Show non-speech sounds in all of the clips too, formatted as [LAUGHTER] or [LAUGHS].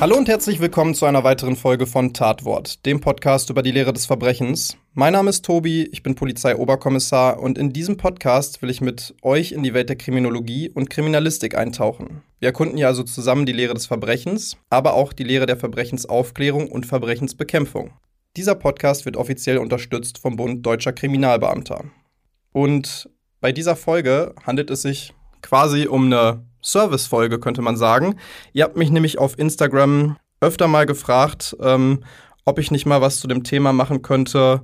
Hallo und herzlich willkommen zu einer weiteren Folge von Tatwort, dem Podcast über die Lehre des Verbrechens. Mein Name ist Tobi, ich bin Polizeioberkommissar und in diesem Podcast will ich mit euch in die Welt der Kriminologie und Kriminalistik eintauchen. Wir erkunden hier also zusammen die Lehre des Verbrechens, aber auch die Lehre der Verbrechensaufklärung und Verbrechensbekämpfung. Dieser Podcast wird offiziell unterstützt vom Bund Deutscher Kriminalbeamter. Und bei dieser Folge handelt es sich quasi um eine Service-Folge, könnte man sagen. Ihr habt mich nämlich auf Instagram öfter mal gefragt, ähm, ob ich nicht mal was zu dem Thema machen könnte.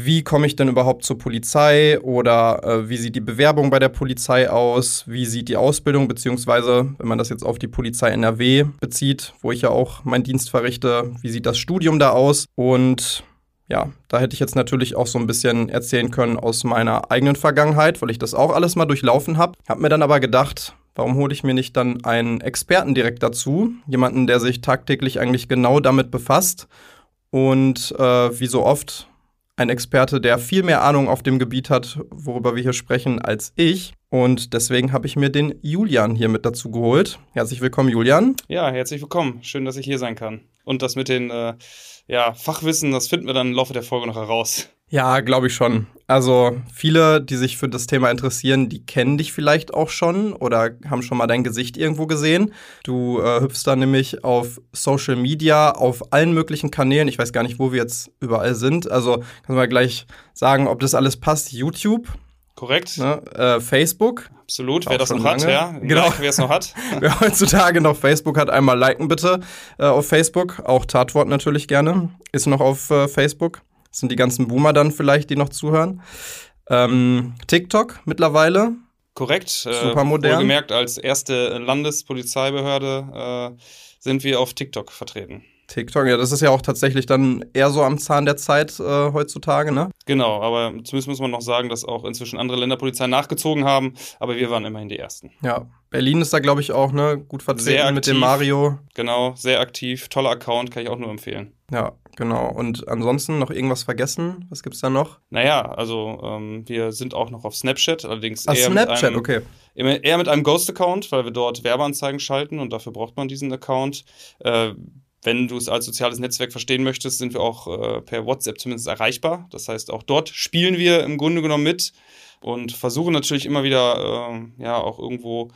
Wie komme ich denn überhaupt zur Polizei oder äh, wie sieht die Bewerbung bei der Polizei aus? Wie sieht die Ausbildung, beziehungsweise, wenn man das jetzt auf die Polizei NRW bezieht, wo ich ja auch meinen Dienst verrichte, wie sieht das Studium da aus? Und ja, da hätte ich jetzt natürlich auch so ein bisschen erzählen können aus meiner eigenen Vergangenheit, weil ich das auch alles mal durchlaufen habe. Hab mir dann aber gedacht, Warum hole ich mir nicht dann einen Experten direkt dazu? Jemanden, der sich tagtäglich eigentlich genau damit befasst und äh, wie so oft ein Experte, der viel mehr Ahnung auf dem Gebiet hat, worüber wir hier sprechen, als ich. Und deswegen habe ich mir den Julian hier mit dazu geholt. Herzlich willkommen, Julian. Ja, herzlich willkommen. Schön, dass ich hier sein kann. Und das mit den äh, ja, Fachwissen, das finden wir dann im Laufe der Folge noch heraus. Ja, glaube ich schon. Also viele, die sich für das Thema interessieren, die kennen dich vielleicht auch schon oder haben schon mal dein Gesicht irgendwo gesehen. Du äh, hüpfst da nämlich auf Social Media, auf allen möglichen Kanälen. Ich weiß gar nicht, wo wir jetzt überall sind. Also kannst du mal gleich sagen, ob das alles passt. YouTube. Korrekt. Ne? Äh, Facebook. Absolut, wer das noch lange. hat, ja. Genau. Wer es noch hat. [LAUGHS] wer heutzutage noch Facebook hat, einmal liken bitte äh, auf Facebook. Auch Tatwort natürlich gerne. Ist noch auf äh, Facebook. Das sind die ganzen Boomer dann vielleicht, die noch zuhören. Ähm, TikTok mittlerweile. Korrekt. Super modern. Äh, wohlgemerkt, als erste Landespolizeibehörde äh, sind wir auf TikTok vertreten. TikTok, ja, das ist ja auch tatsächlich dann eher so am Zahn der Zeit äh, heutzutage, ne? Genau, aber zumindest muss man noch sagen, dass auch inzwischen andere Länderpolizeien nachgezogen haben, aber wir waren immerhin die Ersten. Ja, Berlin ist da, glaube ich, auch, ne, gut vertreten mit dem Mario. Genau, sehr aktiv, toller Account, kann ich auch nur empfehlen. Ja, genau. Und ansonsten noch irgendwas vergessen? Was gibt's da noch? Naja, also ähm, wir sind auch noch auf Snapchat, allerdings Ach, eher, Snapchat, mit einem, okay. eher mit einem Ghost-Account, weil wir dort Werbeanzeigen schalten und dafür braucht man diesen Account. Äh, wenn du es als soziales Netzwerk verstehen möchtest, sind wir auch äh, per WhatsApp zumindest erreichbar. Das heißt, auch dort spielen wir im Grunde genommen mit und versuchen natürlich immer wieder, äh, ja, auch irgendwo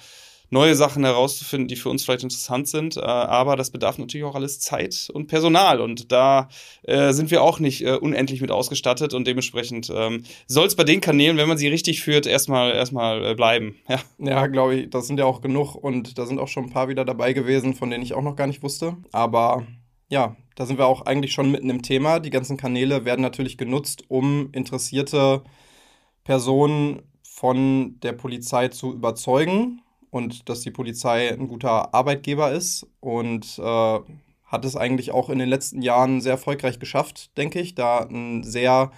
neue Sachen herauszufinden, die für uns vielleicht interessant sind. Äh, aber das bedarf natürlich auch alles Zeit und Personal. Und da äh, sind wir auch nicht äh, unendlich mit ausgestattet. Und dementsprechend ähm, soll es bei den Kanälen, wenn man sie richtig führt, erstmal erstmal äh, bleiben. Ja, ja glaube ich, das sind ja auch genug. Und da sind auch schon ein paar wieder dabei gewesen, von denen ich auch noch gar nicht wusste. Aber ja, da sind wir auch eigentlich schon mitten im Thema. Die ganzen Kanäle werden natürlich genutzt, um interessierte Personen von der Polizei zu überzeugen und dass die Polizei ein guter Arbeitgeber ist und äh, hat es eigentlich auch in den letzten Jahren sehr erfolgreich geschafft, denke ich, da ein sehr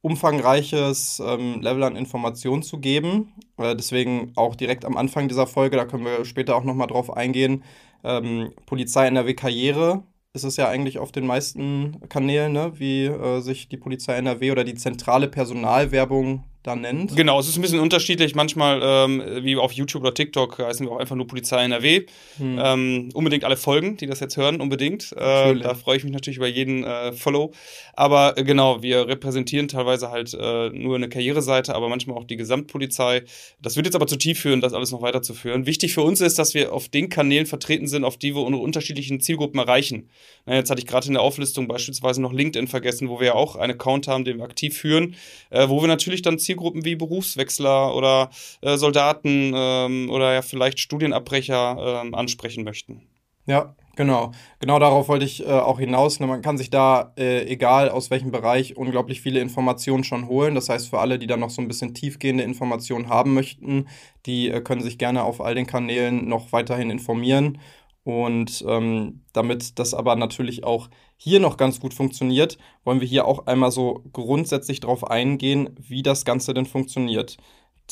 umfangreiches ähm, Level an Informationen zu geben. Äh, deswegen auch direkt am Anfang dieser Folge, da können wir später auch nochmal drauf eingehen, ähm, Polizei NRW Karriere ist es ja eigentlich auf den meisten Kanälen, ne? wie äh, sich die Polizei NRW oder die zentrale Personalwerbung da nennt. Genau, es ist ein bisschen unterschiedlich. Manchmal, ähm, wie auf YouTube oder TikTok, heißen wir auch einfach nur Polizei NRW. Hm. Ähm, unbedingt alle Folgen, die das jetzt hören, unbedingt. Äh, da freue ich mich natürlich über jeden äh, Follow. Aber äh, genau, wir repräsentieren teilweise halt äh, nur eine Karriereseite, aber manchmal auch die Gesamtpolizei. Das wird jetzt aber zu tief führen, das alles noch weiterzuführen. Wichtig für uns ist, dass wir auf den Kanälen vertreten sind, auf die wir unsere unterschiedlichen Zielgruppen erreichen. Na, jetzt hatte ich gerade in der Auflistung beispielsweise noch LinkedIn vergessen, wo wir ja auch einen Account haben, den wir aktiv führen, äh, wo wir natürlich dann Zielgruppen Zielgruppen wie Berufswechsler oder äh, Soldaten ähm, oder ja vielleicht Studienabbrecher ähm, ansprechen möchten. Ja, genau. Genau darauf wollte ich äh, auch hinaus. Man kann sich da, äh, egal aus welchem Bereich, unglaublich viele Informationen schon holen. Das heißt, für alle, die da noch so ein bisschen tiefgehende Informationen haben möchten, die äh, können sich gerne auf all den Kanälen noch weiterhin informieren Und ähm, damit das aber natürlich auch hier noch ganz gut funktioniert, wollen wir hier auch einmal so grundsätzlich darauf eingehen, wie das Ganze denn funktioniert.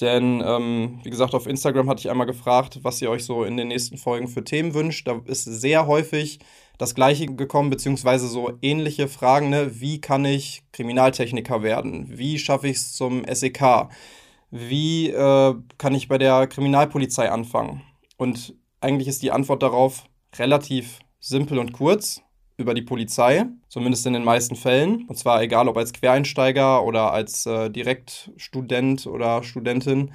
Denn, ähm, wie gesagt, auf Instagram hatte ich einmal gefragt, was ihr euch so in den nächsten Folgen für Themen wünscht. Da ist sehr häufig das Gleiche gekommen, beziehungsweise so ähnliche Fragen, ne? Wie kann ich Kriminaltechniker werden? Wie schaffe ich es zum SEK? Wie äh, kann ich bei der Kriminalpolizei anfangen? Und eigentlich ist die Antwort darauf relativ simpel und kurz über die Polizei, zumindest in den meisten Fällen. Und zwar egal ob als Quereinsteiger oder als äh, Direktstudent oder Studentin.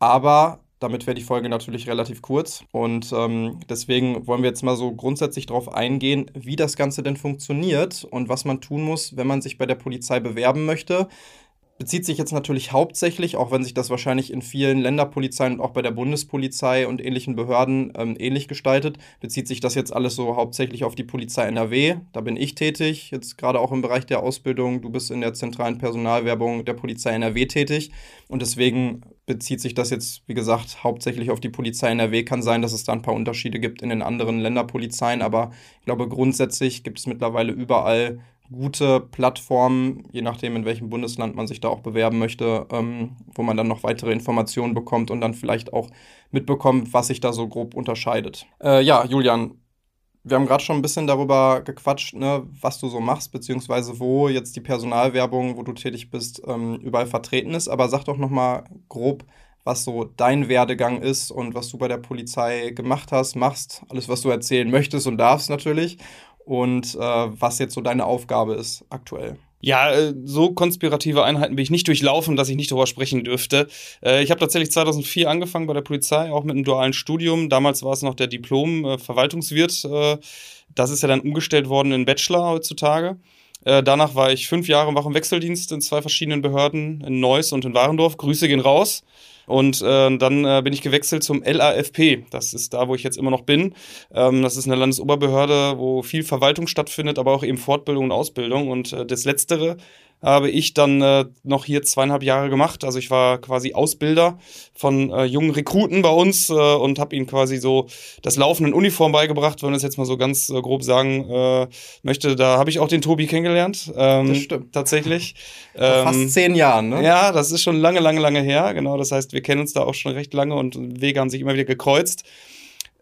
Aber damit wäre die Folge natürlich relativ kurz. Und ähm, deswegen wollen wir jetzt mal so grundsätzlich darauf eingehen, wie das Ganze denn funktioniert und was man tun muss, wenn man sich bei der Polizei bewerben möchte bezieht sich jetzt natürlich hauptsächlich, auch wenn sich das wahrscheinlich in vielen Länderpolizeien und auch bei der Bundespolizei und ähnlichen Behörden ähm, ähnlich gestaltet, bezieht sich das jetzt alles so hauptsächlich auf die Polizei NRW. Da bin ich tätig, jetzt gerade auch im Bereich der Ausbildung. Du bist in der zentralen Personalwerbung der Polizei NRW tätig. Und deswegen bezieht sich das jetzt, wie gesagt, hauptsächlich auf die Polizei NRW. Kann sein, dass es da ein paar Unterschiede gibt in den anderen Länderpolizeien, aber ich glaube, grundsätzlich gibt es mittlerweile überall gute Plattformen, je nachdem, in welchem Bundesland man sich da auch bewerben möchte, ähm, wo man dann noch weitere Informationen bekommt und dann vielleicht auch mitbekommt, was sich da so grob unterscheidet. Äh, ja, Julian, wir haben gerade schon ein bisschen darüber gequatscht, ne, was du so machst, beziehungsweise wo jetzt die Personalwerbung, wo du tätig bist, ähm, überall vertreten ist. Aber sag doch nochmal grob, was so dein Werdegang ist und was du bei der Polizei gemacht hast, machst, alles, was du erzählen möchtest und darfst natürlich und äh, was jetzt so deine Aufgabe ist aktuell. Ja, äh, so konspirative Einheiten bin ich nicht durchlaufen, dass ich nicht darüber sprechen dürfte. Äh, ich habe tatsächlich 2004 angefangen bei der Polizei, auch mit einem dualen Studium. Damals war es noch der Diplom äh. Das ist ja dann umgestellt worden in Bachelor heutzutage. Danach war ich fünf Jahre wach im Wechseldienst in zwei verschiedenen Behörden, in Neuss und in Warendorf. Grüße gehen raus. Und äh, dann äh, bin ich gewechselt zum LAFP. Das ist da, wo ich jetzt immer noch bin. Ähm, das ist eine Landesoberbehörde, wo viel Verwaltung stattfindet, aber auch eben Fortbildung und Ausbildung. Und äh, das Letztere habe ich dann äh, noch hier zweieinhalb Jahre gemacht. Also ich war quasi Ausbilder von äh, jungen Rekruten bei uns äh, und habe ihnen quasi so das Laufen in Uniform beigebracht, wenn man das jetzt mal so ganz äh, grob sagen äh, möchte. Da habe ich auch den Tobi kennengelernt. Ähm, das stimmt. Tatsächlich. [LAUGHS] Ähm, fast zehn Jahren, ne? Ja, das ist schon lange, lange, lange her. Genau, das heißt, wir kennen uns da auch schon recht lange und Wege haben sich immer wieder gekreuzt.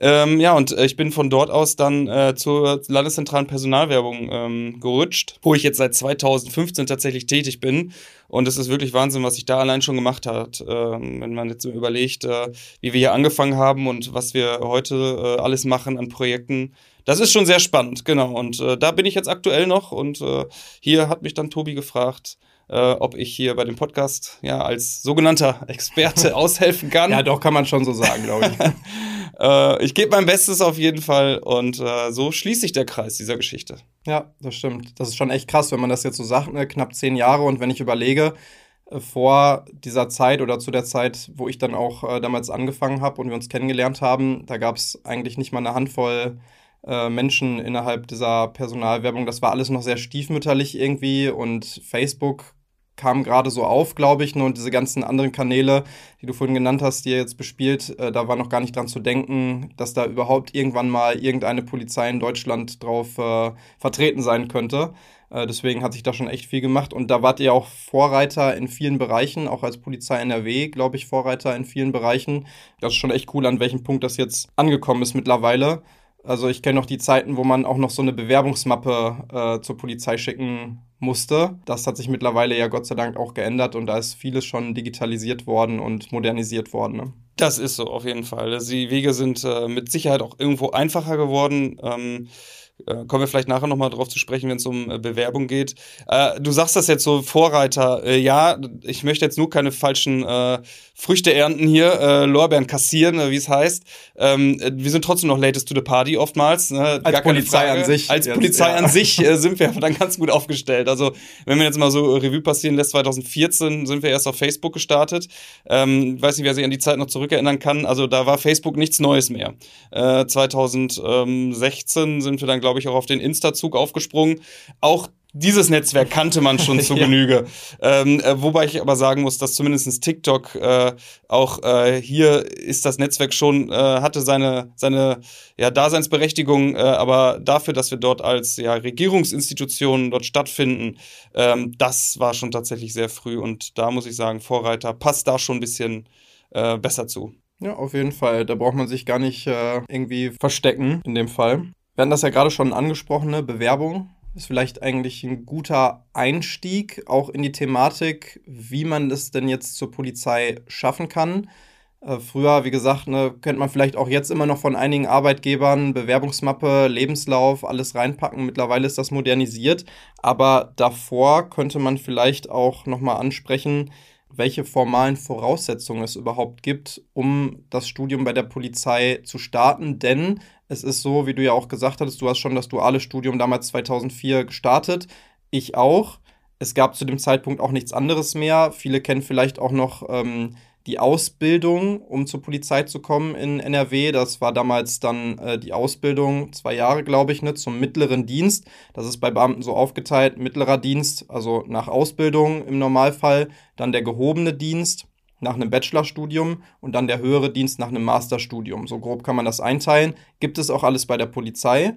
Ähm, ja, und äh, ich bin von dort aus dann äh, zur landeszentralen Personalwerbung ähm, gerutscht, wo ich jetzt seit 2015 tatsächlich tätig bin. Und es ist wirklich Wahnsinn, was sich da allein schon gemacht hat. Ähm, wenn man jetzt überlegt, äh, wie wir hier angefangen haben und was wir heute äh, alles machen an Projekten. Das ist schon sehr spannend, genau. Und äh, da bin ich jetzt aktuell noch. Und äh, hier hat mich dann Tobi gefragt, äh, ob ich hier bei dem Podcast ja als sogenannter [LAUGHS] Experte [LAUGHS] aushelfen kann. Ja, doch, kann man schon so sagen, glaube ich. [LAUGHS] äh, ich gebe mein Bestes auf jeden Fall und äh, so schließt sich der Kreis dieser Geschichte. Ja, das stimmt. Das ist schon echt krass, wenn man das jetzt so sagt, ne? knapp zehn Jahre und wenn ich überlege, äh, vor dieser Zeit oder zu der Zeit, wo ich dann auch äh, damals angefangen habe und wir uns kennengelernt haben, da gab es eigentlich nicht mal eine Handvoll äh, Menschen innerhalb dieser Personalwerbung. Das war alles noch sehr stiefmütterlich irgendwie und Facebook kam gerade so auf, glaube ich. Ne? Und diese ganzen anderen Kanäle, die du vorhin genannt hast, die ihr jetzt bespielt, äh, da war noch gar nicht dran zu denken, dass da überhaupt irgendwann mal irgendeine Polizei in Deutschland drauf äh, vertreten sein könnte. Äh, deswegen hat sich da schon echt viel gemacht. Und da wart ihr auch Vorreiter in vielen Bereichen, auch als Polizei NRW, glaube ich, Vorreiter in vielen Bereichen. Das ist schon echt cool, an welchem Punkt das jetzt angekommen ist mittlerweile. Also ich kenne noch die Zeiten, wo man auch noch so eine Bewerbungsmappe äh, zur Polizei schicken musste. Das hat sich mittlerweile ja Gott sei Dank auch geändert und da ist vieles schon digitalisiert worden und modernisiert worden. Ne? Das ist so, auf jeden Fall. Die Wege sind äh, mit Sicherheit auch irgendwo einfacher geworden. Ähm äh, kommen wir vielleicht nachher nochmal drauf zu sprechen, wenn es um äh, Bewerbung geht. Äh, du sagst das jetzt so, Vorreiter. Äh, ja, ich möchte jetzt nur keine falschen äh, Früchte ernten hier, äh, Lorbeeren kassieren, wie es heißt. Ähm, wir sind trotzdem noch latest to the party oftmals. Ne? Als Polizei an sich. Als jetzt, Polizei ja. an sich sind wir dann ganz gut aufgestellt. Also wenn man jetzt mal so Revue passieren lässt, 2014 sind wir erst auf Facebook gestartet. Ähm, weiß nicht, wer sich an die Zeit noch zurückerinnern kann. Also da war Facebook nichts Neues mehr. 2016 sind wir dann, glaube glaube ich, auch auf den Insta-Zug aufgesprungen. Auch dieses Netzwerk kannte man schon [LAUGHS] zu Genüge. Ähm, äh, wobei ich aber sagen muss, dass zumindest TikTok äh, auch äh, hier ist das Netzwerk schon, äh, hatte seine, seine ja, Daseinsberechtigung, äh, aber dafür, dass wir dort als ja, Regierungsinstitutionen dort stattfinden, ähm, das war schon tatsächlich sehr früh und da muss ich sagen, Vorreiter passt da schon ein bisschen besser zu. Ja, auf jeden Fall. Da braucht man sich gar nicht äh, irgendwie verstecken in dem Fall. Wir hatten das ja gerade schon angesprochene Bewerbung ist vielleicht eigentlich ein guter Einstieg auch in die Thematik, wie man es denn jetzt zur Polizei schaffen kann. Äh, früher, wie gesagt, ne, kennt man vielleicht auch jetzt immer noch von einigen Arbeitgebern Bewerbungsmappe, Lebenslauf, alles reinpacken. Mittlerweile ist das modernisiert, aber davor könnte man vielleicht auch nochmal ansprechen, welche formalen Voraussetzungen es überhaupt gibt, um das Studium bei der Polizei zu starten. Denn es ist so, wie du ja auch gesagt hattest, du hast schon das duale Studium damals 2004 gestartet. Ich auch. Es gab zu dem Zeitpunkt auch nichts anderes mehr. Viele kennen vielleicht auch noch ähm, die Ausbildung, um zur Polizei zu kommen in NRW. Das war damals dann äh, die Ausbildung, zwei Jahre, glaube ich, ne, zum mittleren Dienst. Das ist bei Beamten so aufgeteilt, mittlerer Dienst, also nach Ausbildung im Normalfall, dann der gehobene Dienst nach einem Bachelorstudium und dann der höhere Dienst nach einem Masterstudium. So grob kann man das einteilen. Gibt es auch alles bei der Polizei,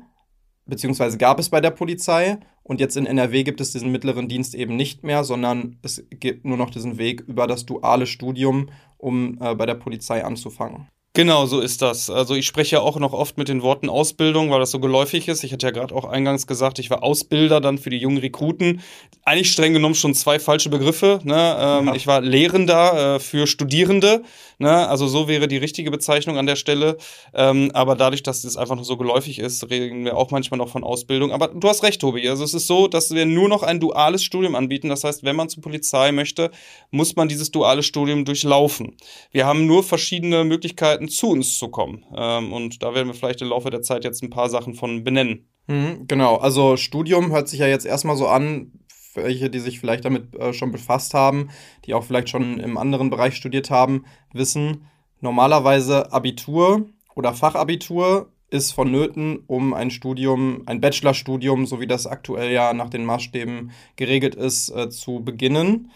beziehungsweise gab es bei der Polizei. Und jetzt in NRW gibt es diesen mittleren Dienst eben nicht mehr, sondern es gibt nur noch diesen Weg über das duale Studium, um äh, bei der Polizei anzufangen. Genau, so ist das. Also ich spreche ja auch noch oft mit den Worten Ausbildung, weil das so geläufig ist. Ich hatte ja gerade auch eingangs gesagt, ich war Ausbilder dann für die jungen Rekruten. Eigentlich streng genommen schon zwei falsche Begriffe. Ne? Ähm, ja. Ich war Lehrender äh, für Studierende. Ne? Also so wäre die richtige Bezeichnung an der Stelle. Ähm, aber dadurch, dass es einfach noch so geläufig ist, reden wir auch manchmal noch von Ausbildung. Aber du hast recht, Tobi. Also es ist so, dass wir nur noch ein duales Studium anbieten. Das heißt, wenn man zur Polizei möchte, muss man dieses duale Studium durchlaufen. Wir haben nur verschiedene Möglichkeiten, Möglichkeiten, zu uns zu kommen. Ähm, und da werden wir vielleicht im Laufe der Zeit jetzt ein paar Sachen von benennen. Mhm, genau, also Studium hört sich ja jetzt erstmal so an, welche, die sich vielleicht damit äh, schon befasst haben, die auch vielleicht schon im anderen Bereich studiert haben, wissen, normalerweise Abitur oder Fachabitur ist vonnöten, um ein Studium, ein Bachelorstudium, so wie das aktuell ja nach den Maßstäben geregelt ist, äh, zu beginnen.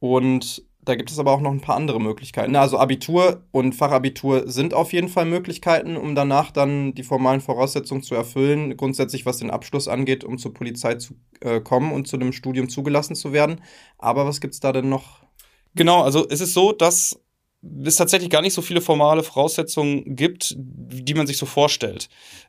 Und da gibt es aber auch noch ein paar andere Möglichkeiten. Also Abitur und Fachabitur sind auf jeden Fall Möglichkeiten, um danach dann die formalen Voraussetzungen zu erfüllen, grundsätzlich was den Abschluss angeht, um zur Polizei zu äh, kommen und zu dem Studium zugelassen zu werden. Aber was gibt es da denn noch? Genau, also es ist so, dass es tatsächlich gar nicht so viele formale Voraussetzungen gibt, die man sich so vorstellt.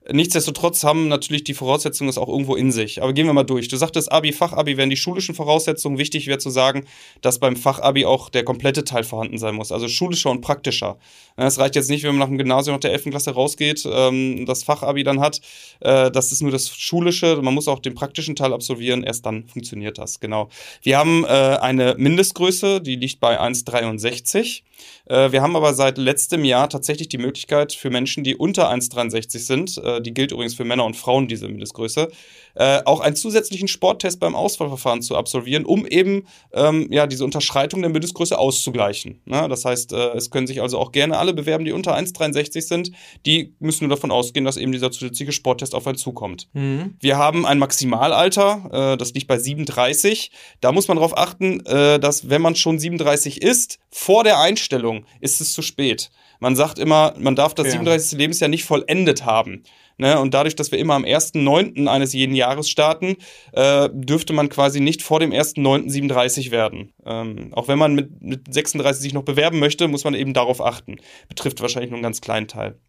Nichtsdestotrotz haben natürlich die Voraussetzungen es auch irgendwo in sich. Aber gehen wir mal durch. Du sagtest Abi, Fachabi wären die schulischen Voraussetzungen. Wichtig wäre zu sagen, dass beim Fachabi auch der komplette Teil vorhanden sein muss. Also schulischer und praktischer. Es reicht jetzt nicht, wenn man nach dem Gymnasium nach der 11. Klasse rausgeht, ähm, das Fachabi dann hat. Äh, das ist nur das Schulische. Man muss auch den praktischen Teil absolvieren. Erst dann funktioniert das. Genau. Wir haben äh, eine Mindestgröße, die liegt bei 1,63. Äh, wir haben aber seit letztem Jahr tatsächlich die Möglichkeit für Menschen, die unter 1,63 sind, äh, die gilt übrigens für Männer und Frauen, diese Mindestgröße, äh, auch einen zusätzlichen Sporttest beim Auswahlverfahren zu absolvieren, um eben ähm, ja, diese Unterschreitung der Mindestgröße auszugleichen. Ne? Das heißt, äh, es können sich also auch gerne alle bewerben, die unter 1,63 sind. Die müssen nur davon ausgehen, dass eben dieser zusätzliche Sporttest auf einen zukommt. Mhm. Wir haben ein Maximalalter, äh, das liegt bei 37. Da muss man darauf achten, äh, dass wenn man schon 37 ist, vor der Einstellung ist es zu spät. Man sagt immer, man darf das ja. 37. Lebensjahr nicht vollendet haben. Ne? Und dadurch, dass wir immer am 1.9. eines jeden Jahres starten, äh, dürfte man quasi nicht vor dem 1.9.37 werden. Ähm, auch wenn man mit, mit 36 sich noch bewerben möchte, muss man eben darauf achten. Betrifft wahrscheinlich nur einen ganz kleinen Teil.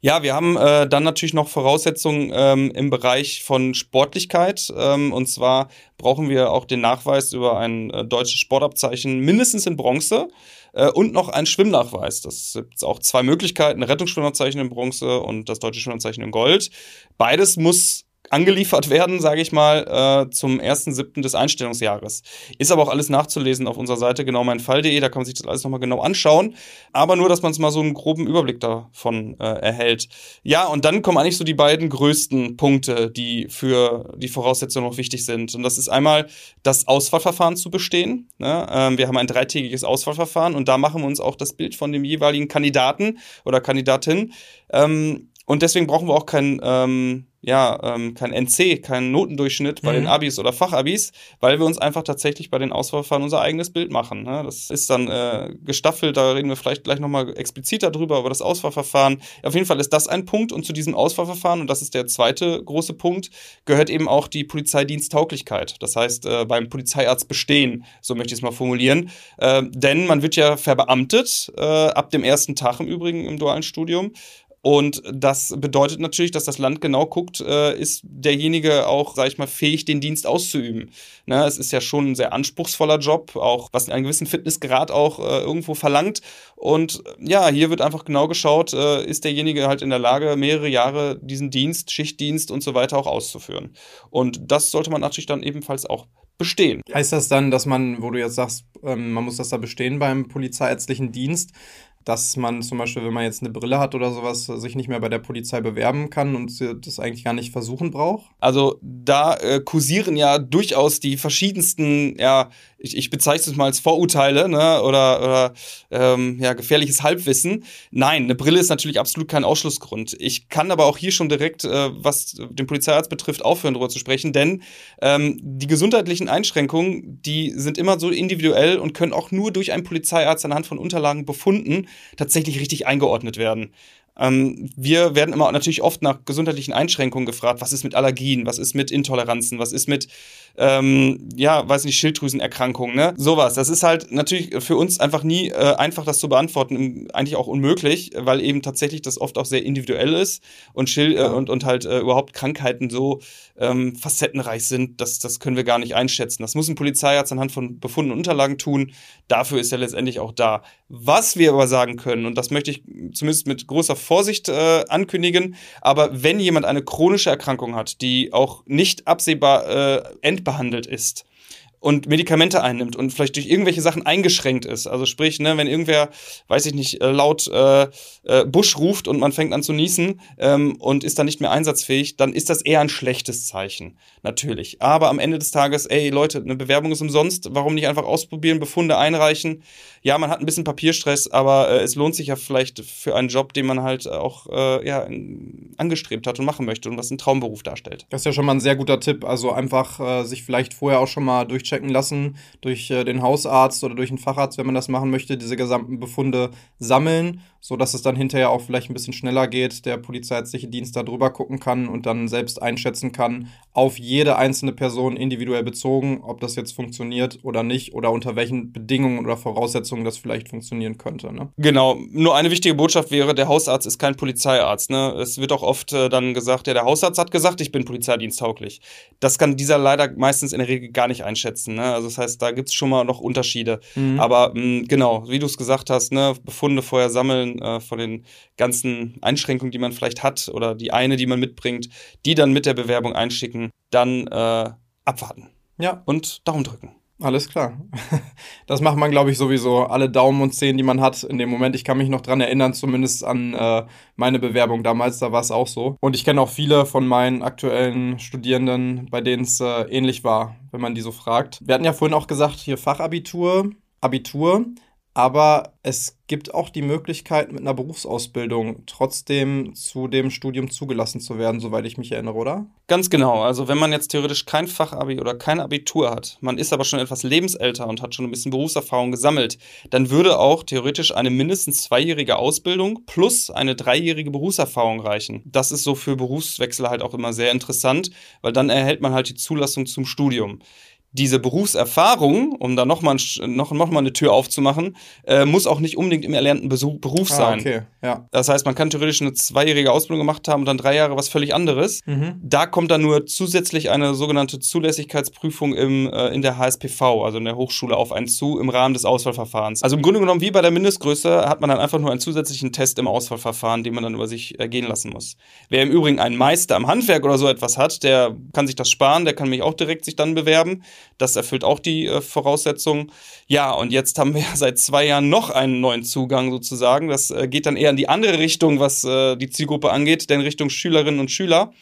Ja, wir haben äh, dann natürlich noch Voraussetzungen ähm, im Bereich von Sportlichkeit. Ähm, und zwar brauchen wir auch den Nachweis über ein äh, deutsches Sportabzeichen mindestens in Bronze äh, und noch ein Schwimmnachweis. Das gibt auch zwei Möglichkeiten, Rettungsschwimmerzeichen in Bronze und das deutsche Schwimmerzeichen in Gold. Beides muss angeliefert werden, sage ich mal, äh, zum 1.7. des Einstellungsjahres. Ist aber auch alles nachzulesen auf unserer Seite genau meinfall.de, da kann man sich das alles nochmal genau anschauen. Aber nur, dass man es mal so einen groben Überblick davon äh, erhält. Ja, und dann kommen eigentlich so die beiden größten Punkte, die für die Voraussetzungen noch wichtig sind. Und das ist einmal das Auswahlverfahren zu bestehen. Ne? Ähm, wir haben ein dreitägiges Auswahlverfahren und da machen wir uns auch das Bild von dem jeweiligen Kandidaten oder Kandidatin. Ähm, Und deswegen brauchen wir auch kein, ähm, ja, ähm, kein NC, keinen Notendurchschnitt bei mhm. den Abis oder Fachabis, weil wir uns einfach tatsächlich bei den Auswahlverfahren unser eigenes Bild machen. Ne? Das ist dann äh, gestaffelt, da reden wir vielleicht gleich nochmal expliziter drüber, über das Auswahlverfahren. Auf jeden Fall ist das ein Punkt und zu diesem Auswahlverfahren, und das ist der zweite große Punkt, gehört eben auch die Polizeidiensttauglichkeit. Das heißt, äh, beim Polizeiarzt bestehen, so möchte ich es mal formulieren. Äh, denn man wird ja verbeamtet, äh, ab dem ersten Tag im Übrigen im dualen Studium. Und das bedeutet natürlich, dass das Land genau guckt, äh, ist derjenige auch, sag ich mal, fähig, den Dienst auszuüben. Ne, es ist ja schon ein sehr anspruchsvoller Job, auch was einen gewissen Fitnessgrad auch äh, irgendwo verlangt. Und ja, hier wird einfach genau geschaut, äh, ist derjenige halt in der Lage, mehrere Jahre diesen Dienst, Schichtdienst und so weiter auch auszuführen. Und das sollte man natürlich dann ebenfalls auch bestehen. Heißt das dann, dass man, wo du jetzt sagst, ähm, man muss das da bestehen beim polizeiärztlichen Dienst, dass man zum Beispiel, wenn man jetzt eine Brille hat oder sowas, sich nicht mehr bei der Polizei bewerben kann und das eigentlich gar nicht versuchen braucht? Also da äh, kursieren ja durchaus die verschiedensten ja, ich, ich bezeichne es mal als Vorurteile ne, oder, oder ähm, ja, gefährliches Halbwissen. Nein, eine Brille ist natürlich absolut kein Ausschlussgrund. Ich kann aber auch hier schon direkt, äh, was den Polizeiarzt betrifft, aufhören, darüber zu sprechen, denn ähm, die gesundheitlichen Einschränkungen, die sind immer so individuell und können auch nur durch einen Polizeiarzt anhand von Unterlagen befunden tatsächlich richtig eingeordnet werden. Ähm, wir werden immer natürlich oft nach gesundheitlichen Einschränkungen gefragt. Was ist mit Allergien? Was ist mit Intoleranzen? Was ist mit, ähm, ja, weiß nicht, Schilddrüsenerkrankungen, ne? Sowas. Das ist halt natürlich für uns einfach nie äh, einfach, das zu beantworten. Eigentlich auch unmöglich, weil eben tatsächlich das oft auch sehr individuell ist und, Schild äh, und, und halt äh, überhaupt Krankheiten so ähm, facettenreich sind. Das, das können wir gar nicht einschätzen. Das muss ein Polizeiarzt anhand von Befunden und Unterlagen tun. Dafür ist er letztendlich auch da. Was wir aber sagen können, und das möchte ich zumindest mit großer Vorsicht äh, ankündigen. Aber wenn jemand eine chronische Erkrankung hat, die auch nicht absehbar äh, entbehandelt ist, und Medikamente einnimmt und vielleicht durch irgendwelche Sachen eingeschränkt ist. Also sprich, ne, wenn irgendwer, weiß ich nicht, äh, laut äh, äh, Busch ruft und man fängt an zu niesen ähm, und ist dann nicht mehr einsatzfähig, dann ist das eher ein schlechtes Zeichen, natürlich. Aber am Ende des Tages, ey Leute, eine Bewerbung ist umsonst, warum nicht einfach ausprobieren, Befunde einreichen? Ja, man hat ein bisschen Papierstress, aber äh, es lohnt sich ja vielleicht für einen Job, den man halt auch äh, ja, angestrebt hat und machen möchte und was ein Traumberuf darstellt. Das ist ja schon mal ein sehr guter Tipp. Also einfach äh, sich vielleicht vorher auch schon mal durch checken lassen durch äh, den Hausarzt oder durch einen Facharzt, wenn man das machen möchte, diese gesamten Befunde sammeln so dass es dann hinterher auch vielleicht ein bisschen schneller geht, der polizeiärztliche Dienst da drüber gucken kann und dann selbst einschätzen kann, auf jede einzelne Person individuell bezogen, ob das jetzt funktioniert oder nicht oder unter welchen Bedingungen oder Voraussetzungen das vielleicht funktionieren könnte. Ne? Genau, nur eine wichtige Botschaft wäre, der Hausarzt ist kein Polizeiarzt. Ne? Es wird auch oft äh, dann gesagt, ja, der Hausarzt hat gesagt, ich bin polizeidiensttauglich. Das kann dieser leider meistens in der Regel gar nicht einschätzen. Ne? Also das heißt, da gibt es schon mal noch Unterschiede. Mhm. Aber mh, mm, genau, wie du es gesagt hast, ne, Befunde vorher sammeln, äh, von den ganzen Einschränkungen, die man vielleicht hat oder die eine, die man mitbringt, die dann mit der Bewerbung einschicken, dann äh, abwarten. Ja. Und Daumen drücken. Alles klar. [LAUGHS] Das macht man, glaube ich, sowieso. Alle Daumen und Zehen, die man hat in dem Moment. Ich kann mich noch dran erinnern, zumindest an äh, meine Bewerbung damals. Da war es auch so. Und ich kenne auch viele von meinen aktuellen Studierenden, bei denen es äh, ähnlich war, wenn man die so fragt. Wir hatten ja vorhin auch gesagt, hier Fachabitur, Abitur. Aber es gibt auch die Möglichkeit, mit einer Berufsausbildung trotzdem zu dem Studium zugelassen zu werden, soweit ich mich erinnere, oder? Ganz genau. Also wenn man jetzt theoretisch kein Fachabi oder kein Abitur hat, man ist aber schon etwas lebensälter und hat schon ein bisschen Berufserfahrung gesammelt, dann würde auch theoretisch eine mindestens zweijährige Ausbildung plus eine dreijährige Berufserfahrung reichen. Das ist so für Berufswechsel halt auch immer sehr interessant, weil dann erhält man halt die Zulassung zum Studium diese Berufserfahrung, um da nochmal noch, noch mal eine Tür aufzumachen, äh, muss auch nicht unbedingt im erlernten Besuch, Beruf ah, sein. Okay, ja. Das heißt, man kann theoretisch eine zweijährige Ausbildung gemacht haben und dann drei Jahre was völlig anderes. Mhm. Da kommt dann nur zusätzlich eine sogenannte Zulässigkeitsprüfung im, äh, in der HSPV, also in der Hochschule, auf einen zu im Rahmen des Auswahlverfahrens. Also im Grunde genommen, wie bei der Mindestgröße, hat man dann einfach nur einen zusätzlichen Test im Auswahlverfahren, den man dann über sich ergehen lassen muss. Wer im Übrigen einen Meister am Handwerk oder so etwas hat, der kann sich das sparen, der kann mich auch direkt sich dann bewerben. Das erfüllt auch die äh, Voraussetzungen. Ja, und jetzt haben wir [LAUGHS] seit zwei Jahren noch einen neuen Zugang sozusagen. Das äh, geht dann eher in die andere Richtung, was äh, die Zielgruppe angeht, denn Richtung Schülerinnen und Schüler.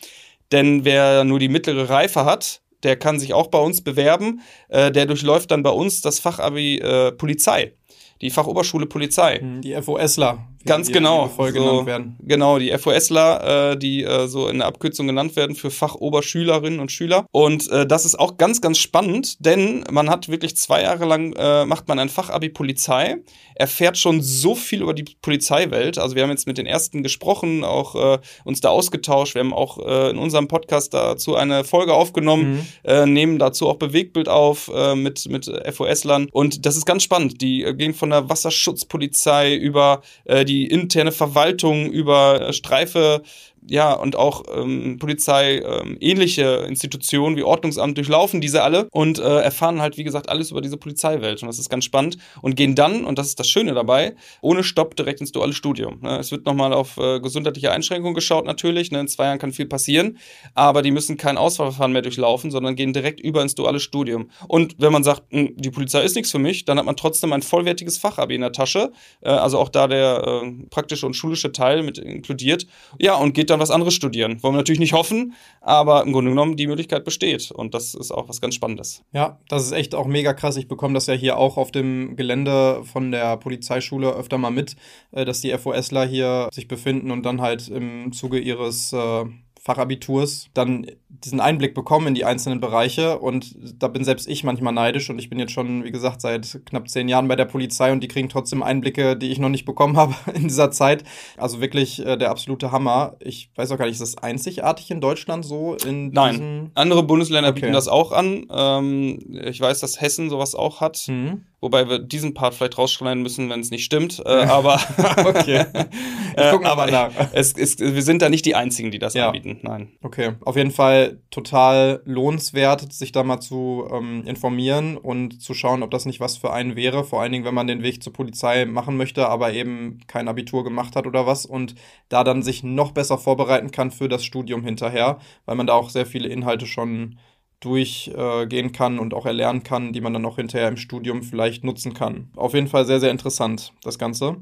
Denn wer nur die mittlere Reife hat, der kann sich auch bei uns bewerben. Äh, der durchläuft dann bei uns das Fachabi äh, Polizei. die Fachoberschule Polizei. Hm, die FOSler. Ganz genau. Die so, genannt werden. Genau, die FOSler, äh, die äh, so in der Abkürzung genannt werden für Fachoberschülerinnen und Schüler. Und äh, das ist auch ganz, ganz spannend, denn man hat wirklich zwei Jahre lang, äh, macht man ein Fachabi Polizei, erfährt schon so viel über die Polizeiwelt. Also wir haben jetzt mit den ersten gesprochen, auch äh, uns da ausgetauscht. Wir haben auch äh, in unserem Podcast dazu eine Folge aufgenommen, mhm. äh, nehmen dazu auch Bewegtbild auf äh, mit, mit FOS-Lern. Und das ist ganz spannend. Die äh, gehen von der Wasserschutzpolizei über äh, die interne Verwaltung, über Streife ja, und auch ähm, Polizei, ähm, ähnliche Institutionen wie Ordnungsamt durchlaufen diese alle und äh, erfahren halt, wie gesagt, alles über diese Polizeiwelt. Und das ist ganz spannend. Und gehen dann, und das ist das Schöne dabei, ohne Stopp direkt ins duale Studium. Ne? Es wird nochmal auf äh, gesundheitliche Einschränkungen geschaut, natürlich. Ne? In zwei Jahren kann viel passieren, aber die müssen kein Auswahlverfahren mehr durchlaufen, sondern gehen direkt über ins duale Studium. Und wenn man sagt, hm, die Polizei ist nichts für mich, dann hat man trotzdem ein vollwertiges Fachabi in der Tasche. Äh, also auch da der äh, praktische und schulische Teil mit inkludiert. Ja, und geht dann dann was anderes studieren. Wollen wir natürlich nicht hoffen, aber im Grunde genommen die Möglichkeit besteht. Und das ist auch was ganz Spannendes. Ja, das ist echt auch mega krass. Ich bekomme das ja hier auch auf dem Gelände von der Polizeischule öfter mal mit, äh, dass die FOSler hier sich befinden und dann halt im Zuge ihres äh, Fachabiturs dann diesen Einblick bekommen in die einzelnen Bereiche und da bin selbst ich manchmal neidisch und ich bin jetzt schon, wie gesagt, seit knapp zehn Jahren bei der Polizei und die kriegen trotzdem Einblicke, die ich noch nicht bekommen [LAUGHS] habe in dieser Zeit. Also wirklich äh, der absolute Hammer. Ich weiß auch gar nicht, ist das einzigartig in Deutschland so? In Nein, andere Bundesländer okay. bieten das auch an. Ähm, ich weiß, dass Hessen sowas auch hat. Mhm. Wobei wir diesen Part vielleicht rausschneiden müssen, wenn es nicht stimmt. Äh, aber [LAUGHS] okay. [LAUGHS] äh, aber es, es, wir sind da nicht die Einzigen, die das ja. anbieten. Nein. Okay, auf jeden Fall total lohnenswert, sich da mal zu ähm, informieren und zu schauen, ob das nicht was für einen wäre. Vor allen Dingen, wenn man den Weg zur Polizei machen möchte, aber eben kein Abitur gemacht hat oder was und da dann sich noch besser vorbereiten kann für das Studium hinterher, weil man da auch sehr viele Inhalte schon durchgehen äh, kann und auch erlernen kann, die man dann auch hinterher im Studium vielleicht nutzen kann. Auf jeden Fall sehr, sehr interessant, das Ganze.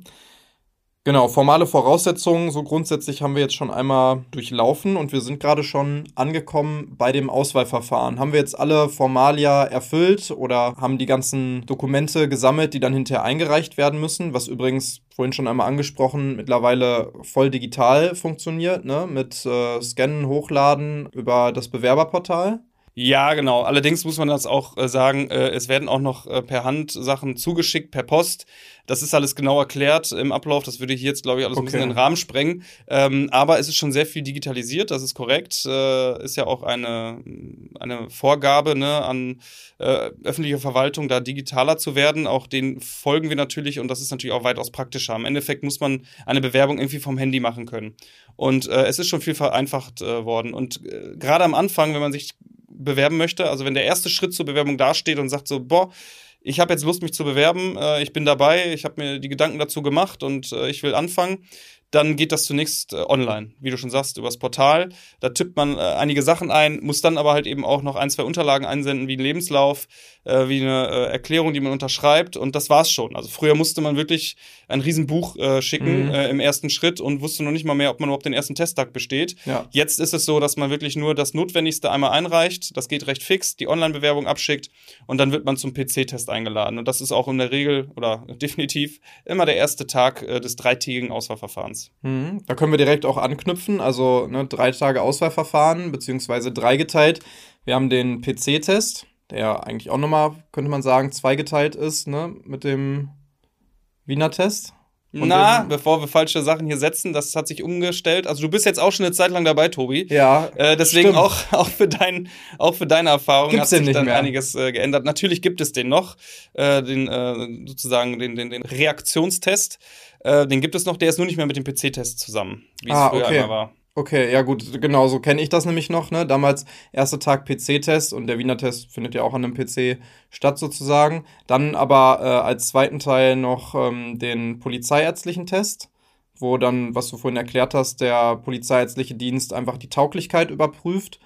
Genau, formale Voraussetzungen, so grundsätzlich haben wir jetzt schon einmal durchlaufen und wir sind gerade schon angekommen bei dem Auswahlverfahren. Haben wir jetzt alle Formalia erfüllt oder haben die ganzen Dokumente gesammelt, die dann hinterher eingereicht werden müssen, was übrigens vorhin schon einmal angesprochen, mittlerweile voll digital funktioniert, ne? mit äh, Scannen, Hochladen über das Bewerberportal. Ja, genau. Allerdings muss man das auch äh, sagen, äh, es werden auch noch äh, per Hand Sachen zugeschickt, per Post. Das ist alles genau erklärt im Ablauf. Das würde hier jetzt, glaube ich, alles okay. ein bisschen den Rahmen sprengen. Ähm, aber es ist schon sehr viel digitalisiert, das ist korrekt. Äh, ist ja auch eine, eine Vorgabe ne, an äh, öffentliche Verwaltung, da digitaler zu werden. Auch den folgen wir natürlich und das ist natürlich auch weitaus praktischer. Im Endeffekt muss man eine Bewerbung irgendwie vom Handy machen können. Und äh, es ist schon viel vereinfacht äh, worden. Und äh, gerade am Anfang, wenn man sich bewerben möchte, also wenn der erste Schritt zur Bewerbung dasteht und sagt so, boah, ich habe jetzt Lust, mich zu bewerben, äh, ich bin dabei, ich habe mir die Gedanken dazu gemacht und äh, ich will anfangen, dann geht das zunächst äh, online, wie du schon sagst, übers Portal. Da tippt man äh, einige Sachen ein, muss dann aber halt eben auch noch ein, zwei Unterlagen einsenden, wie ein Lebenslauf, äh, wie eine äh, Erklärung, die man unterschreibt und das war's schon. Also früher musste man wirklich ein Riesenbuch äh, schicken mhm. äh, im ersten Schritt und wusste noch nicht mal mehr, ob man überhaupt den ersten Testtag besteht. Ja. Jetzt ist es so, dass man wirklich nur das Notwendigste einmal einreicht. Das geht recht fix, die Online-Bewerbung abschickt und dann wird man zum PC-Test eingeladen. Und das ist auch in der Regel oder [LAUGHS] definitiv immer der erste Tag des dreitägigen Auswahlverfahrens. Mhm. Da können wir direkt auch anknüpfen. Also ne, drei Tage Auswahlverfahren beziehungsweise dreigeteilt. Wir haben den PC-Test der eigentlich auch nochmal, könnte man sagen, zweigeteilt ist, ne, mit dem Wiener Test. Und Na, bevor wir falsche Sachen hier setzen, das hat sich umgestellt. Also du bist jetzt auch schon eine Zeit lang dabei, Tobi. Ja. Äh, deswegen auch, [LAUGHS] auch, für dein, auch für deine Erfahrung Gibt's hat sich dann mehr? einiges äh, geändert. Natürlich gibt es den noch, äh, den äh, sozusagen den, den, den Reaktionstest. Äh, den gibt es noch, der ist nur nicht mehr mit dem PC-Test zusammen, wie es ah, früher okay. einmal war. Okay, ja gut, genau, so kenne ich das nämlich noch, ne? Damals erster Tag PC-Test und der Wiener Test findet ja auch an einem PC statt sozusagen. Dann aber äh, als zweiten Teil noch ähm, den polizeiärztlichen Test, wo dann, was du vorhin erklärt hast, der polizeiärztliche Dienst einfach die Tauglichkeit überprüft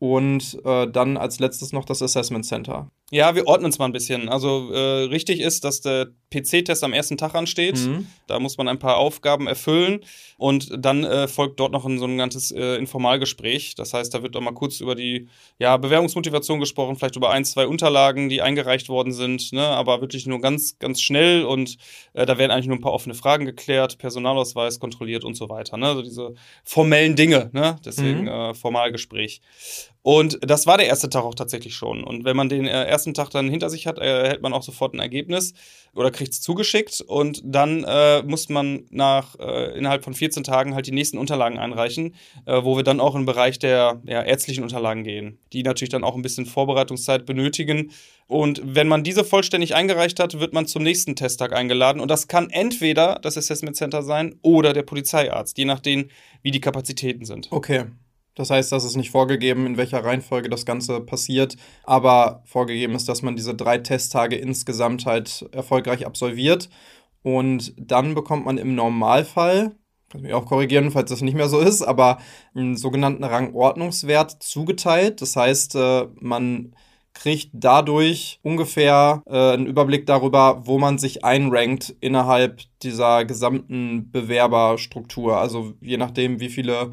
und äh, dann als letztes noch das Assessment Center. Ja, wir ordnen es mal ein bisschen. Also äh, richtig ist, dass der PC-Test am ersten Tag ansteht. Mhm. Da muss man ein paar Aufgaben erfüllen und dann äh, folgt dort noch ein, so ein ganzes äh, Informalgespräch. Das heißt, da wird auch mal kurz über die ja, Bewerbungsmotivation gesprochen, vielleicht über ein, zwei Unterlagen, die eingereicht worden sind, ne? aber wirklich nur ganz, ganz schnell und äh, da werden eigentlich nur ein paar offene Fragen geklärt, Personalausweis kontrolliert und so weiter. Ne? Also diese formellen Dinge, ne? deswegen mhm. äh, Formalgespräch. Und das war der erste Tag auch tatsächlich schon. Und wenn man den äh, ersten Tag dann hinter sich hat, erhält man auch sofort ein Ergebnis oder kriegt es zugeschickt. Und dann äh, muss man nach äh, innerhalb von 14 Tagen halt die nächsten Unterlagen einreichen, äh, wo wir dann auch im Bereich der ja, ärztlichen Unterlagen gehen, die natürlich dann auch ein bisschen Vorbereitungszeit benötigen. Und wenn man diese vollständig eingereicht hat, wird man zum nächsten Testtag eingeladen. Und das kann entweder das Assessment Center sein oder der Polizeiarzt, je nachdem, wie die Kapazitäten sind. Okay. Das heißt, das ist nicht vorgegeben, in welcher Reihenfolge das Ganze passiert, aber vorgegeben ist, dass man diese drei Testtage insgesamt halt erfolgreich absolviert. Und dann bekommt man im Normalfall, kann mich auch korrigieren, falls das nicht mehr so ist, aber einen sogenannten Rangordnungswert zugeteilt. Das heißt, äh, man kriegt dadurch ungefähr äh, einen Überblick darüber, wo man sich einrankt innerhalb dieser gesamten Bewerberstruktur. Also je nachdem, wie viele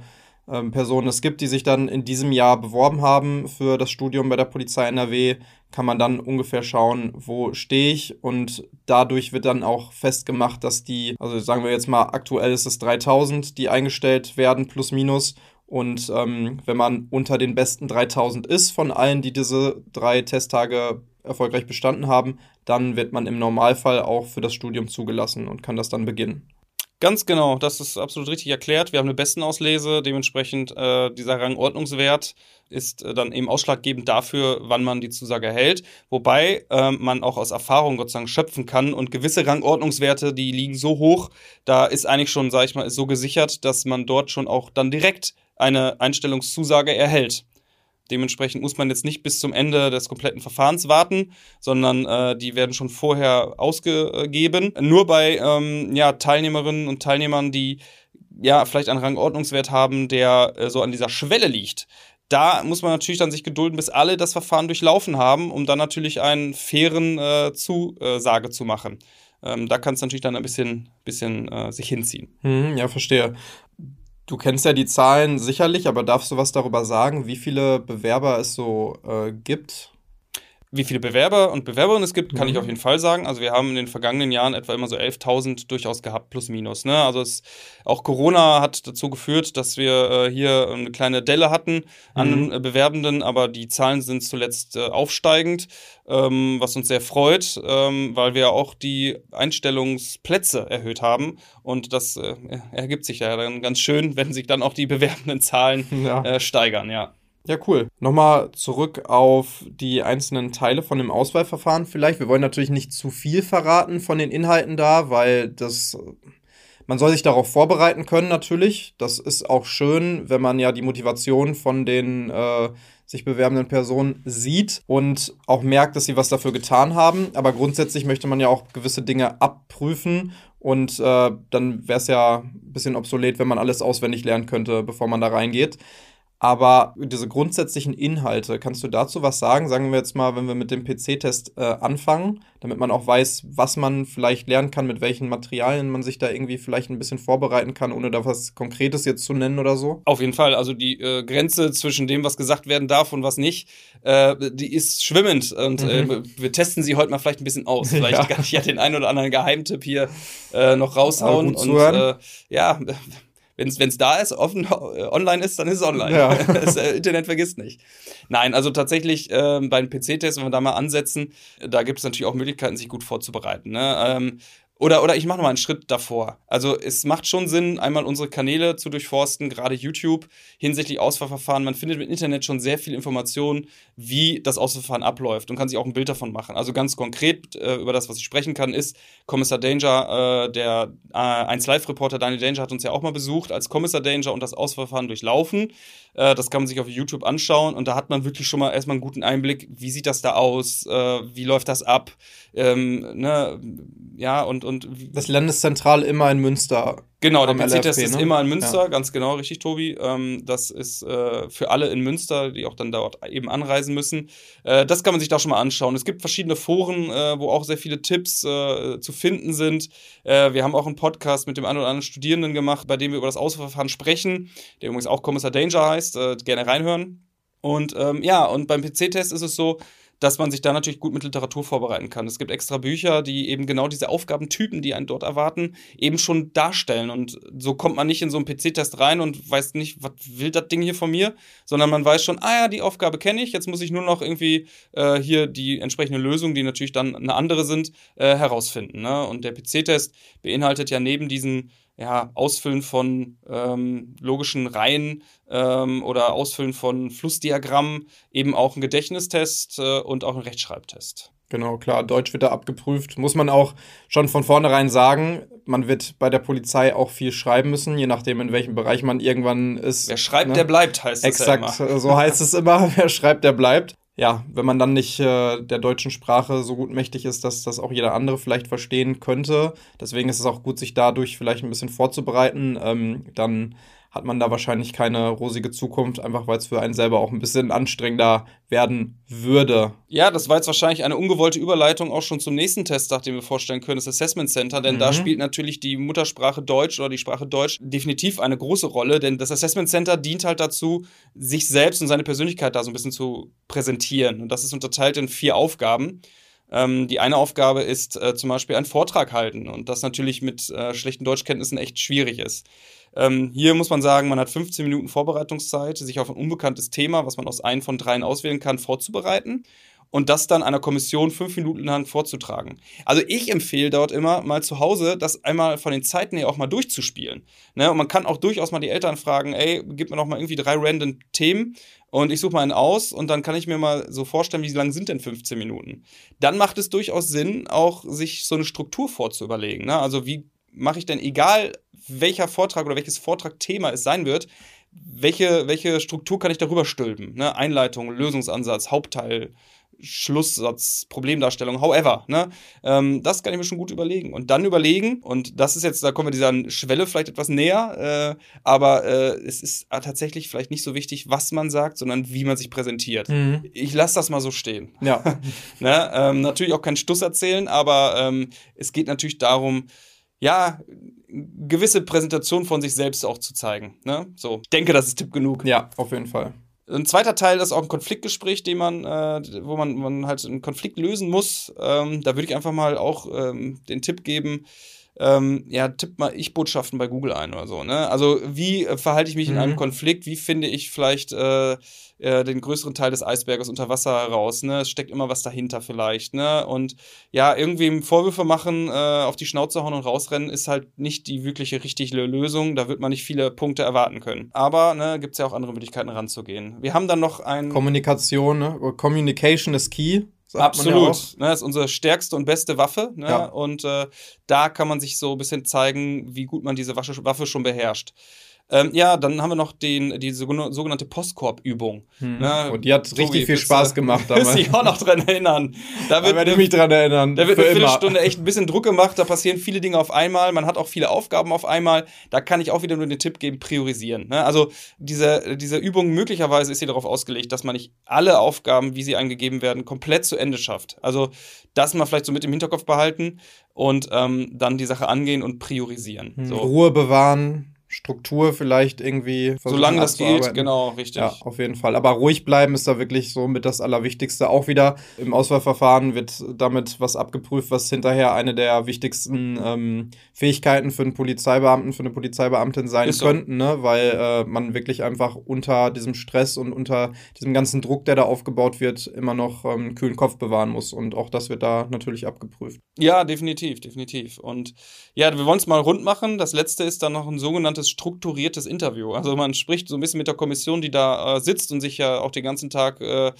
ähm, Personen es gibt, die sich dann in diesem Jahr beworben haben für das Studium bei der Polizei NRW, kann man dann ungefähr schauen, wo stehe ich und dadurch wird dann auch festgemacht, dass die, also sagen wir jetzt mal, aktuell ist es 3000, die eingestellt werden, plus minus. Und ähm, wenn man unter den besten 3000 ist von allen, die diese drei Testtage erfolgreich bestanden haben, dann wird man im Normalfall auch für das Studium zugelassen und kann das dann beginnen. Ganz genau, das ist absolut richtig erklärt. Wir haben eine Bestenauslese, dementsprechend äh, dieser Rangordnungswert ist äh, dann eben ausschlaggebend dafür, wann man die Zusage erhält. Wobei äh, man auch aus Erfahrung Gott sei Dank schöpfen kann und gewisse Rangordnungswerte, die liegen so hoch, da ist eigentlich schon, sag ich mal, so gesichert, dass man dort schon auch dann direkt eine Einstellungszusage erhält. Dementsprechend muss man jetzt nicht bis zum Ende des kompletten Verfahrens warten, sondern äh, die werden schon vorher ausgegeben. Nur bei ähm, ja, Teilnehmerinnen und Teilnehmern, die ja vielleicht einen Rangordnungswert haben, der äh, so an dieser Schwelle liegt. Da muss man natürlich dann sich gedulden, bis alle das Verfahren durchlaufen haben, um dann natürlich einen fairen äh, Zusage zu machen. Ähm, da kann es natürlich dann ein bisschen, bisschen äh, sich hinziehen. Hm, ja, verstehe. Du kennst ja die Zahlen sicherlich, aber darfst du was darüber sagen, wie viele Bewerber es so äh, gibt? Wie viele Bewerber und Bewerberinnen es gibt, kann mhm. ich auf jeden Fall sagen. Also wir haben in den vergangenen Jahren etwa immer so 11.000 durchaus gehabt, plus minus. Ne? Also es, auch Corona hat dazu geführt, dass wir äh, hier eine kleine Delle hatten an mhm. Bewerbenden, aber die Zahlen sind zuletzt äh, aufsteigend, ähm, was uns sehr freut, ähm, weil wir auch die Einstellungsplätze erhöht haben. Und das äh, ergibt sich ja dann ganz schön, [LAUGHS] wenn sich dann auch die bewerbenden Zahlen ja. Äh, steigern, ja. Ja, cool. Nochmal zurück auf die einzelnen Teile von dem Auswahlverfahren vielleicht. Wir wollen natürlich nicht zu viel verraten von den Inhalten da, weil das man soll sich darauf vorbereiten können natürlich. Das ist auch schön, wenn man ja die Motivation von den äh, sich bewerbenden Personen sieht und auch merkt, dass sie was dafür getan haben. Aber grundsätzlich möchte man ja auch gewisse Dinge abprüfen und äh, dann wäre es ja ein bisschen obsolet, wenn man alles auswendig lernen könnte, bevor man da reingeht. Aber diese grundsätzlichen Inhalte, kannst du dazu was sagen? Sagen wir jetzt mal, wenn wir mit dem PC-Test äh, anfangen, damit man auch weiß, was man vielleicht lernen kann, mit welchen Materialien man sich da irgendwie vielleicht ein bisschen vorbereiten kann, ohne da was Konkretes jetzt zu nennen oder so? Auf jeden Fall. Also die äh, Grenze zwischen dem, was gesagt werden darf und was nicht, äh, die ist schwimmend. Und äh, mhm. wir testen sie heute mal vielleicht ein bisschen aus. Vielleicht [LAUGHS] ja. kann ich ja den einen oder anderen Geheimtipp hier äh, noch raushauen. Und äh, ja wenn es da ist, offen, online ist, dann ist es online. Ja. [LAUGHS] das äh, Internet vergisst nicht. Nein, also tatsächlich äh, beim PC-Test, wenn wir da mal ansetzen, da gibt es natürlich auch Möglichkeiten, sich gut vorzubereiten. Ne? Ähm, oder, oder ich mache noch mal einen Schritt davor. Also es macht schon Sinn, einmal unsere Kanäle zu durchforsten, gerade YouTube hinsichtlich Auswahlverfahren. Man findet im Internet schon sehr viel Informationen, wie das Auswahlverfahren abläuft und kann sich auch ein Bild davon machen. Also ganz konkret äh, über das, was ich sprechen kann, ist Kommissar Danger, äh, der äh, 1 Live-Reporter Daniel Danger hat uns ja auch mal besucht als Kommissar Danger und das Auswahlverfahren durchlaufen. Äh, das kann man sich auf YouTube anschauen und da hat man wirklich schon mal erstmal einen guten Einblick, wie sieht das da aus, äh, wie läuft das ab, ähm, ne, ja, und, und. Das Landeszentral immer in Münster Genau, der PC-Test ist ne? immer in Münster, ja. ganz genau, richtig, Tobi. Ähm, das ist äh, für alle in Münster, die auch dann dort eben anreisen müssen. Äh, das kann man sich da schon mal anschauen. Es gibt verschiedene Foren, äh, wo auch sehr viele Tipps äh, zu finden sind. Äh, wir haben auch einen Podcast mit dem einen oder anderen Studierenden gemacht, bei dem wir über das Auswahlverfahren sprechen, der übrigens auch Kommissar Danger heißt. Äh, gerne reinhören. Und ähm, ja, und beim PC-Test ist es so, dass man sich da natürlich gut mit Literatur vorbereiten kann. Es gibt extra Bücher, die eben genau diese Aufgabentypen, die einen dort erwarten, eben schon darstellen. Und so kommt man nicht in so einen PC-Test rein und weiß nicht, was will das Ding hier von mir, sondern man weiß schon, ah ja, die Aufgabe kenne ich, jetzt muss ich nur noch irgendwie äh, hier die entsprechende Lösung, die natürlich dann eine andere sind, äh, herausfinden. Ne? Und der PC-Test beinhaltet ja neben diesen ja, Ausfüllen von ähm, logischen Reihen ähm, oder Ausfüllen von Flussdiagrammen, eben auch ein Gedächtnistest äh, und auch ein Rechtschreibtest. Genau, klar, Deutsch wird da abgeprüft. Muss man auch schon von vornherein sagen, man wird bei der Polizei auch viel schreiben müssen, je nachdem, in welchem Bereich man irgendwann ist. Wer schreibt, ne? der bleibt, heißt es Exakt, ja so heißt es immer. [LAUGHS] Wer schreibt, der bleibt ja, wenn man dann nicht äh, der deutschen Sprache so gut mächtig ist, dass das auch jeder andere vielleicht verstehen könnte. Deswegen ist es auch gut, sich dadurch vielleicht ein bisschen vorzubereiten. Ähm, dann hat man da wahrscheinlich keine rosige Zukunft, einfach weil es für einen selber auch ein bisschen anstrengender werden würde. Ja, das war jetzt wahrscheinlich eine ungewollte Überleitung auch schon zum nächsten Test, den wir vorstellen können, das Assessment Center, denn mhm. da spielt natürlich die Muttersprache Deutsch oder die Sprache Deutsch definitiv eine große Rolle, denn das Assessment Center dient halt dazu, sich selbst und seine Persönlichkeit da so ein bisschen zu präsentieren. Und das ist unterteilt in vier Aufgaben. Ähm, die eine Aufgabe ist äh, zum Beispiel einen Vortrag halten und das natürlich mit äh, schlechten Deutschkenntnissen echt schwierig ist. Ähm, hier muss man sagen, man hat 15 Minuten Vorbereitungszeit, sich auf ein unbekanntes Thema, was man aus einem von dreien auswählen kann, vorzubereiten und das dann einer Kommission fünf Minuten lang vorzutragen. Also ich empfehle dort immer mal zu Hause, das einmal von den Zeiten her auch mal durchzuspielen. Ne? Und man kann auch durchaus mal die Eltern fragen, ey, gib mir noch mal irgendwie drei random Themen und ich suche mal einen aus und dann kann ich mir mal so vorstellen, wie lang sind denn 15 Minuten. Dann macht es durchaus Sinn, auch sich so eine Struktur vorzuüberlegen. Ne? Also wie mache ich denn, egal welcher Vortrag oder welches Vortragthema es sein wird, welche, welche Struktur kann ich darüber stülpen? Ne? Einleitung, Lösungsansatz, Hauptteil, Schlusssatz, Problemdarstellung, however, ne? Ähm, das kann ich mir schon gut überlegen. Und dann überlegen, und das ist jetzt, da kommen wir dieser Schwelle vielleicht etwas näher, äh, aber äh, es ist tatsächlich vielleicht nicht so wichtig, was man sagt, sondern wie man sich präsentiert. Mhm. Ich lasse das mal so stehen. Ja. [LAUGHS] ne? ähm, natürlich auch keinen Stuss erzählen, aber ähm, es geht natürlich darum, ja, gewisse Präsentation von sich selbst auch zu zeigen. Ne? So, ich denke, das ist Tipp genug. Ja, auf jeden Fall. Ein zweiter Teil ist auch ein Konfliktgespräch, den man, äh, wo man, man halt einen Konflikt lösen muss. Ähm, da würde ich einfach mal auch ähm, den Tipp geben, ähm, ja, tipp mal Ich-Botschaften bei Google ein oder so. Ne? Also wie äh, verhalte ich mich mhm. in einem mhm. Konflikt? Wie finde ich vielleicht äh, äh, den größeren Teil des Eisberges unter Wasser heraus? Ne? Es steckt immer was dahinter vielleicht. Ne? Und ja, irgendwie Vorwürfe machen, äh, auf die Schnauze hauen und rausrennen, ist halt nicht die wirkliche richtige Lösung. Da wird man nicht viele Punkte erwarten können. Aber ne, gibt es ja auch andere Möglichkeiten ranzugehen. Wir haben dann noch ein... Kommunikation, ne? Communication is key. Absolut. Ja ne, ist unsere stärkste und beste Waffe. Ne? Ja. Und äh, da kann man sich so ein bisschen zeigen, wie gut man diese Waffe schon beherrscht. Ähm, ja, dann haben wir noch den, die sogenannte Postkorb-Übung. Hm. Ne? Und die hat Tobi, richtig viel Spaß gemacht. Da muss ich auch noch dran erinnern. Da, wird, werde ich mich dran erinnern. Da wird eine Viertelstunde echt ein bisschen Druck gemacht. Da passieren viele Dinge auf einmal. Man hat auch viele Aufgaben auf einmal. Da kann ich auch wieder nur den Tipp geben, priorisieren. Ne? Also diese, diese Übung möglicherweise ist hier darauf ausgelegt, dass man nicht alle Aufgaben, wie sie eingegeben werden, komplett zu Ende schafft. Also das mal vielleicht so mit im Hinterkopf behalten und ähm, dann die Sache angehen und priorisieren. Hm. So. Ruhe bewahren, Struktur vielleicht irgendwie. Solange das geht, genau, richtig. Ja, auf jeden Fall. Aber ruhig bleiben ist da wirklich so mit das Allerwichtigste. Auch wieder im Auswahlverfahren wird damit was abgeprüft, was hinterher eine der wichtigsten ähm, Fähigkeiten für einen Polizeibeamten, für eine Polizeibeamtin sein so. könnten, ne? weil äh, man wirklich einfach unter diesem Stress und unter diesem ganzen Druck, der da aufgebaut wird, immer noch ähm, kühlen Kopf bewahren muss. Und auch das wird da natürlich abgeprüft. Ja, definitiv, definitiv. Und ja, wir wollen es mal rund machen. Das letzte ist dann noch ein sogenanntes sogenanntes strukturiertes Interview. Also man spricht so ein bisschen mit der Kommission, die da äh, sitzt und sich ja auch den ganzen Tag äh,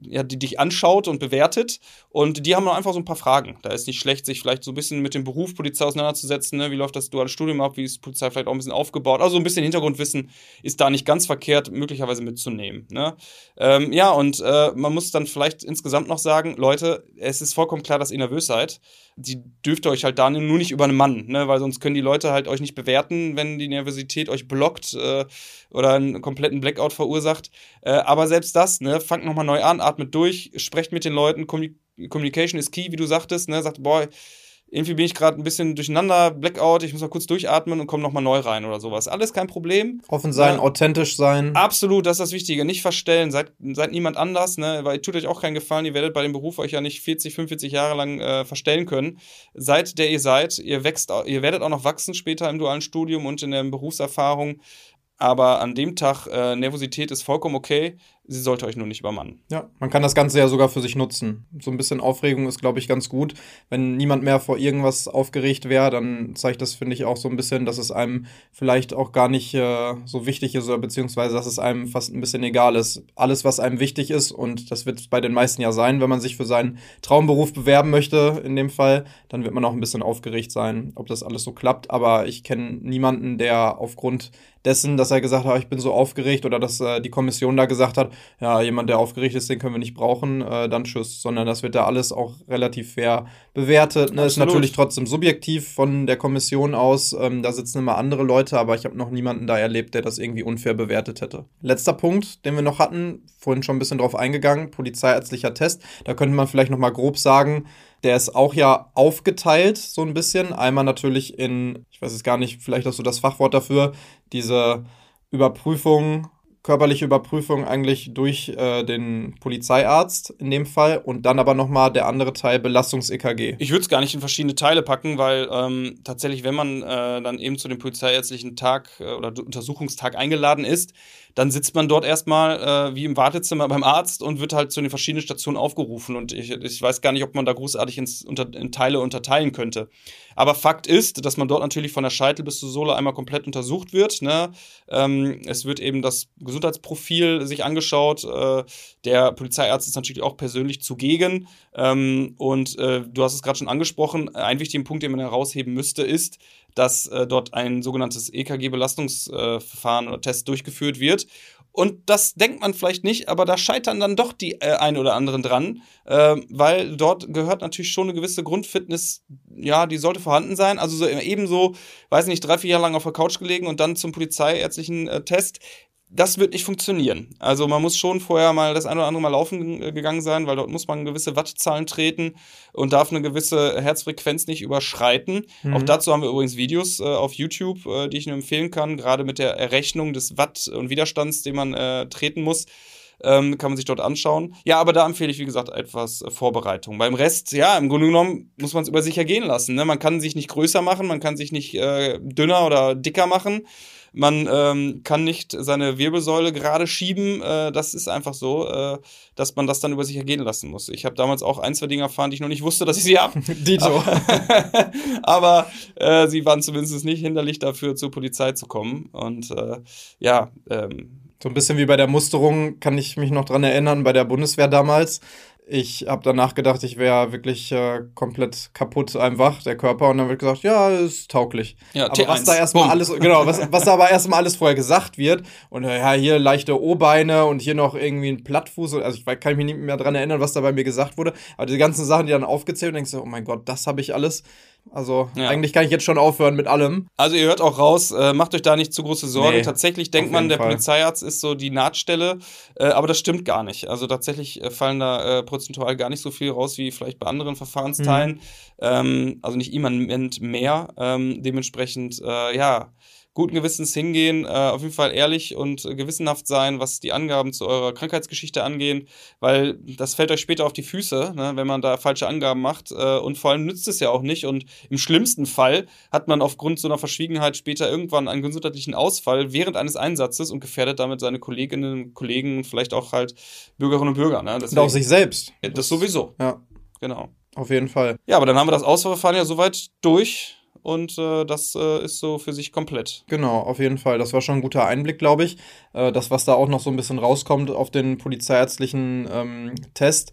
ja, die dich anschaut und bewertet. Und die haben noch einfach so ein paar Fragen. Da ist nicht schlecht, sich vielleicht so ein bisschen mit dem Beruf Polizei auseinanderzusetzen. Ne? Wie läuft das duale Studium ab? Wie ist Polizei vielleicht auch ein bisschen aufgebaut? Also ein bisschen Hintergrundwissen ist da nicht ganz verkehrt, möglicherweise mitzunehmen. Ne? Ähm, ja, und äh, man muss dann vielleicht insgesamt noch sagen, Leute, es ist vollkommen klar, dass ihr nervös seid. Die dürft ihr euch halt da nur nicht über einen Mann, ne? weil sonst können die Leute halt euch nicht bewerten, wenn die Nervosität euch blockt äh, oder einen kompletten Blackout verursacht. Äh, aber selbst das, ne, fangt nochmal neu an, atmet durch, sprecht mit den Leuten, Communication ist key, wie du sagtest, ne, sagt, boah, irgendwie bin ich gerade ein bisschen durcheinander, Blackout, ich muss mal kurz durchatmen und komme nochmal neu rein oder sowas. Alles kein Problem. Offen sein, ja. authentisch sein. Absolut, das ist das Wichtige. Nicht verstellen, seid, seid niemand anders, ne? weil ihr tut euch auch keinen Gefallen, ihr werdet bei dem Beruf euch ja nicht 40, 45 Jahre lang äh, verstellen können. Seid der ihr seid, ihr wächst, ihr werdet auch noch wachsen später im dualen Studium und in der Berufserfahrung. Aber an dem Tag, äh, Nervosität ist vollkommen okay sie sollte euch nur nicht übermannen. Ja, man kann das Ganze ja sogar für sich nutzen. So ein bisschen Aufregung ist, glaube ich, ganz gut. Wenn niemand mehr vor irgendwas aufgeregt wäre, dann zeigt das, finde ich, auch so ein bisschen, dass es einem vielleicht auch gar nicht äh, so wichtig ist oder beziehungsweise, dass es einem fast ein bisschen egal ist. Alles, was einem wichtig ist, und das wird bei den meisten ja sein, wenn man sich für seinen Traumberuf bewerben möchte, in dem Fall, dann wird man auch ein bisschen aufgeregt sein, ob das alles so klappt. Aber ich kenne niemanden, der aufgrund dessen, dass er gesagt hat, ich bin so aufgeregt oder dass äh, die Kommission da gesagt hat, ja, jemand, der aufgeregt ist, den können wir nicht brauchen, äh, dann tschüss, sondern das wird da alles auch relativ fair bewertet. Ne? Ist natürlich trotzdem subjektiv von der Kommission aus, ähm, da sitzen immer andere Leute, aber ich habe noch niemanden da erlebt, der das irgendwie unfair bewertet hätte. Letzter Punkt, den wir noch hatten, vorhin schon ein bisschen drauf eingegangen, polizeiärztlicher Test, da könnte man vielleicht noch mal grob sagen, der ist auch ja aufgeteilt, so ein bisschen. Einmal natürlich in, ich weiß es gar nicht, vielleicht hast du das Fachwort dafür, diese Überprüfung körperliche Überprüfung eigentlich durch äh, den Polizeiarzt in dem Fall und dann aber nochmal der andere Teil Belastungs-EKG. Ich würde es gar nicht in verschiedene Teile packen, weil ähm, tatsächlich, wenn man äh, dann eben zu dem polizeiärztlichen Tag äh, oder Untersuchungstag eingeladen ist, dann sitzt man dort erstmal äh, wie im Wartezimmer beim Arzt und wird halt zu den verschiedenen Stationen aufgerufen. Und ich, ich weiß gar nicht, ob man da großartig ins, unter, in Teile unterteilen könnte. Aber Fakt ist, dass man dort natürlich von der Scheitel bis zur Sohle einmal komplett untersucht wird. Ne? Ähm, es wird eben das Gesundheitsprofil sich angeschaut. Äh, der Polizeiarzt ist natürlich auch persönlich zugegen. Ähm, und äh, du hast es gerade schon angesprochen. Ein wichtiger Punkt, den man herausheben müsste, ist, dass äh, dort ein sogenanntes EKG-Belastungsverfahren oder Test durchgeführt wird. Und das denkt man vielleicht nicht, aber da scheitern dann doch die äh, ein oder anderen dran, äh, weil dort gehört natürlich schon eine gewisse Grundfitness, ja, die sollte vorhanden sein. Also so ebenso, weiß nicht, drei, vier Jahre lang auf der Couch gelegen und dann zum polizeiärztlichen äh, Test das wird nicht funktionieren. Also man muss schon vorher mal das eine oder andere Mal laufen gegangen sein, weil dort muss man gewisse Wattzahlen treten und darf eine gewisse Herzfrequenz nicht überschreiten. Mhm. Auch dazu haben wir übrigens Videos äh, auf YouTube, äh, die ich nur empfehlen kann, gerade mit der Errechnung des Watt und Widerstands, den man äh, treten muss. Ähm, kann man sich dort anschauen. Ja, aber da empfehle ich, wie gesagt, etwas äh, Vorbereitung. Beim Rest, ja, im Grunde genommen muss man es über sich ergehen lassen. Ne? Man kann sich nicht größer machen, man kann sich nicht äh, dünner oder dicker machen. Man ähm, kann nicht seine Wirbelsäule gerade schieben. Äh, das ist einfach so, äh, dass man das dann über sich ergehen lassen muss. Ich habe damals auch ein, zwei Dinge erfahren, die ich noch nicht wusste, dass ich sie habe. [LAUGHS] Dito. [LAUGHS] Aber äh, sie waren zumindest nicht hinderlich dafür, zur Polizei zu kommen. Und äh, ja, ähm, so ein bisschen wie bei der Musterung kann ich mich noch dran erinnern, bei der Bundeswehr damals. Ich habe danach gedacht, ich wäre wirklich äh, komplett kaputt einfach, der Körper. Und dann wird gesagt, ja, ist tauglich. Ja, aber T1. was da erstmal alles, genau, was, was da aber erstmal alles vorher gesagt wird, und äh, ja, hier leichte O-Beine und hier noch irgendwie ein Plattfuß, also ich kann mich nicht mehr dran erinnern, was da bei mir gesagt wurde. Aber die ganzen Sachen, die dann aufgezählt und denkst du, oh mein Gott, das habe ich alles. Also ja. eigentlich kann ich jetzt schon aufhören mit allem. Also ihr hört auch raus, äh, macht euch da nicht zu große Sorgen. Nee, tatsächlich denkt man, der Fall. Polizeiarzt ist so die Nahtstelle, äh, aber das stimmt gar nicht. Also tatsächlich äh, fallen da äh, prozentual gar nicht so viel raus wie vielleicht bei anderen Verfahrensteilen. Mhm. Ähm, also nicht immanent mehr. Ähm, dementsprechend, äh, ja, guten Gewissens hingehen, äh, auf jeden Fall ehrlich und gewissenhaft sein, was die Angaben zu eurer Krankheitsgeschichte angehen, weil das fällt euch später auf die Füße, ne, wenn man da falsche Angaben macht äh, und vor allem nützt es ja auch nicht und im schlimmsten Fall hat man aufgrund so einer Verschwiegenheit später irgendwann einen gesundheitlichen Ausfall während eines Einsatzes und gefährdet damit seine Kolleginnen, Kollegen und vielleicht auch halt Bürgerinnen und Bürger. Ne? Deswegen, und auch sich selbst. Das sowieso. Ja. Genau. Auf jeden Fall. Ja, aber dann haben wir das Auswahlverfahren ja soweit durch und äh, das äh, ist so für sich komplett. Genau, auf jeden Fall. Das war schon ein guter Einblick, glaube ich. Äh, das, was da auch noch so ein bisschen rauskommt auf den polizeiärztlichen ähm, Test,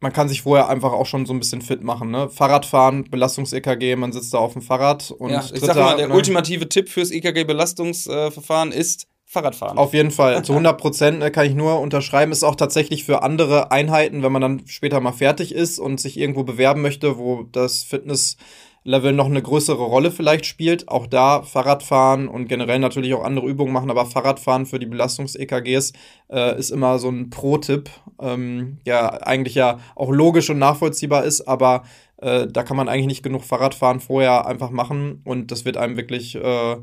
man kann sich vorher einfach auch schon so ein bisschen fit machen. Ne? Fahrradfahren, Belastungs-EKG, man sitzt da auf dem Fahrrad und ja, ich sag mal, der ne? ultimative Tipp fürs EKG-Belastungsverfahren ist Fahrradfahren. Auf jeden Fall, zu 100 Prozent ne, kann ich nur unterschreiben. Ist auch tatsächlich für andere Einheiten, wenn man dann später mal fertig ist und sich irgendwo bewerben möchte, wo das Fitness Level noch eine größere Rolle vielleicht spielt. Auch da Fahrradfahren und generell natürlich auch andere Übungen machen, aber Fahrradfahren für die Belastungs-EKGs äh, ist immer so ein Pro-Tipp, ähm, ja eigentlich ja auch logisch und nachvollziehbar ist, aber äh, da kann man eigentlich nicht genug Fahrradfahren vorher einfach machen und das wird einem wirklich äh,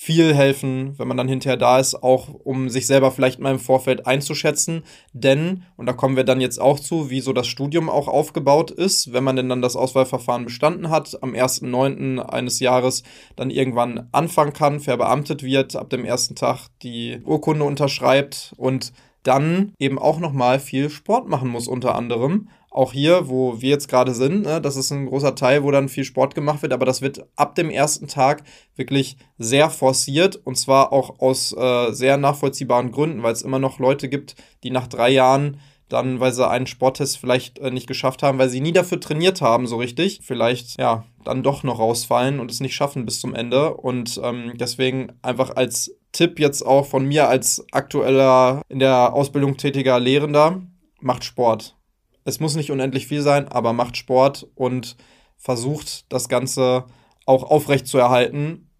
viel helfen, wenn man dann hinterher da ist, auch um sich selber vielleicht mal im Vorfeld einzuschätzen. Denn, und da kommen wir dann jetzt auch zu, wie so das Studium auch aufgebaut ist, wenn man denn dann das Auswahlverfahren bestanden hat, am 1.9. eines Jahres dann irgendwann anfangen kann, verbeamtet wird, ab dem ersten Tag die Urkunde unterschreibt und dann eben auch nochmal viel Sport machen muss unter anderem auch hier, wo wir jetzt gerade sind, ne, das ist ein großer Teil, wo dann viel Sport gemacht wird, aber das wird ab dem ersten Tag wirklich sehr forciert und zwar auch aus äh, sehr nachvollziehbaren Gründen, weil es immer noch Leute gibt, die nach drei Jahren dann, weil sie einen Sporttest vielleicht äh, nicht geschafft haben, weil sie nie dafür trainiert haben, so richtig, vielleicht ja dann doch noch rausfallen und es nicht schaffen bis zum Ende. Und ähm, deswegen einfach als Tipp jetzt auch von mir als aktueller in der Ausbildung tätiger Lehrender, macht Sport es muss nicht unendlich viel sein, aber macht Sport und versucht das Ganze auch aufrecht zu erhalten,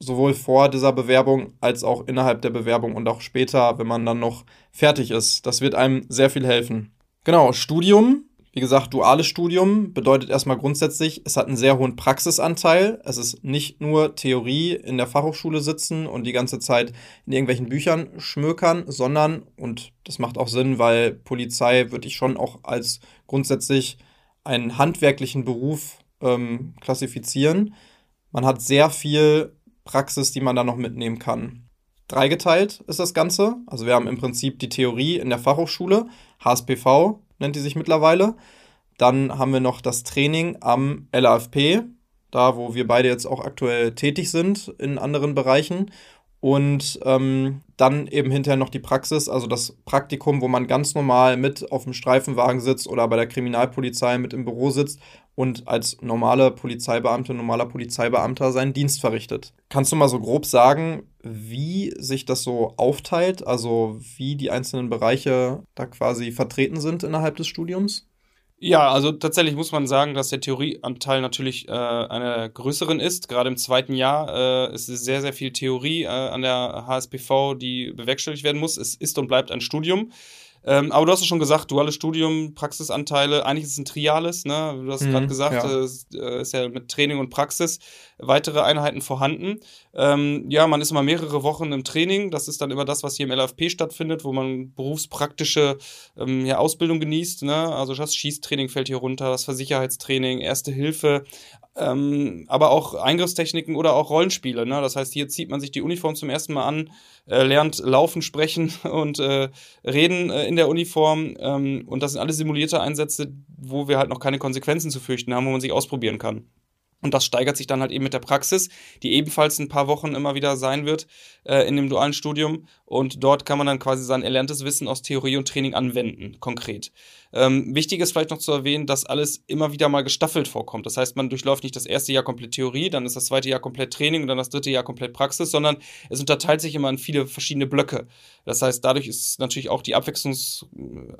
sowohl vor dieser Bewerbung als auch innerhalb der Bewerbung und auch später, wenn man dann noch fertig ist. Das wird einem sehr viel helfen. Genau, Studium wie gesagt, duales Studium bedeutet erstmal grundsätzlich, es hat einen sehr hohen Praxisanteil. Es ist nicht nur Theorie in der Fachhochschule sitzen und die ganze Zeit in irgendwelchen Büchern schmökern, sondern, und das macht auch Sinn, weil Polizei würde ich schon auch als grundsätzlich einen handwerklichen Beruf ähm, klassifizieren. Man hat sehr viel Praxis, die man da noch mitnehmen kann. Dreigeteilt ist das Ganze. Also wir haben im Prinzip die Theorie in der Fachhochschule, HSPV, nennt die sich mittlerweile. Dann haben wir noch das Training am LAFP, da wo wir beide jetzt auch aktuell tätig sind in anderen Bereichen. Und ähm, dann eben hinterher noch die Praxis, also das Praktikum, wo man ganz normal mit auf dem Streifenwagen sitzt oder bei der Kriminalpolizei mit im Büro sitzt und als normale Polizeibeamte, normaler Polizeibeamter seinen Dienst verrichtet. Kannst du mal so grob sagen, wie sich das so aufteilt, also wie die einzelnen Bereiche da quasi vertreten sind innerhalb des Studiums? Ja, also tatsächlich muss man sagen, dass der Theorieanteil natürlich äh, einer größeren ist. Gerade im zweiten Jahr äh, ist sehr, sehr viel Theorie äh, an der HSPV, die bewerkstelligt werden muss. Es ist und bleibt ein Studium. Ähm, aber du hast es schon gesagt, duales Studium, Praxisanteile, eigentlich ist es ein Triales, ne? Du hast mhm, gerade gesagt, ja. es äh, ist ja mit Training und Praxis weitere Einheiten vorhanden. Ähm, ja, man ist immer mehrere Wochen im Training. Das ist dann immer das, was hier im LFP stattfindet, wo man berufspraktische ähm, ja, Ausbildung genießt. Ne? Also das Schießtraining fällt hier runter, das Versicherheitstraining, Erste Hilfe, ähm, aber auch Eingriffstechniken oder auch Rollenspiele. Ne? Das heißt, hier zieht man sich die Uniform zum ersten Mal an, äh, lernt laufen, sprechen [LAUGHS] und äh, reden äh, in der Uniform. Ähm, und das sind alles simulierte Einsätze, wo wir halt noch keine Konsequenzen zu fürchten haben, wo man sich ausprobieren kann. Und das steigert sich dann halt eben mit der Praxis, die ebenfalls ein paar Wochen immer wieder sein wird äh, in dem dualen Studium. Und dort kann man dann quasi sein erlerntes Wissen aus Theorie und Training anwenden, konkret. Ähm, wichtig ist vielleicht noch zu erwähnen, dass alles immer wieder mal gestaffelt vorkommt. Das heißt, man durchläuft nicht das erste Jahr komplett Theorie, dann ist das zweite Jahr komplett Training und dann das dritte Jahr komplett Praxis, sondern es unterteilt sich immer in viele verschiedene Blöcke. Das heißt, dadurch ist natürlich auch die, Abwechslungs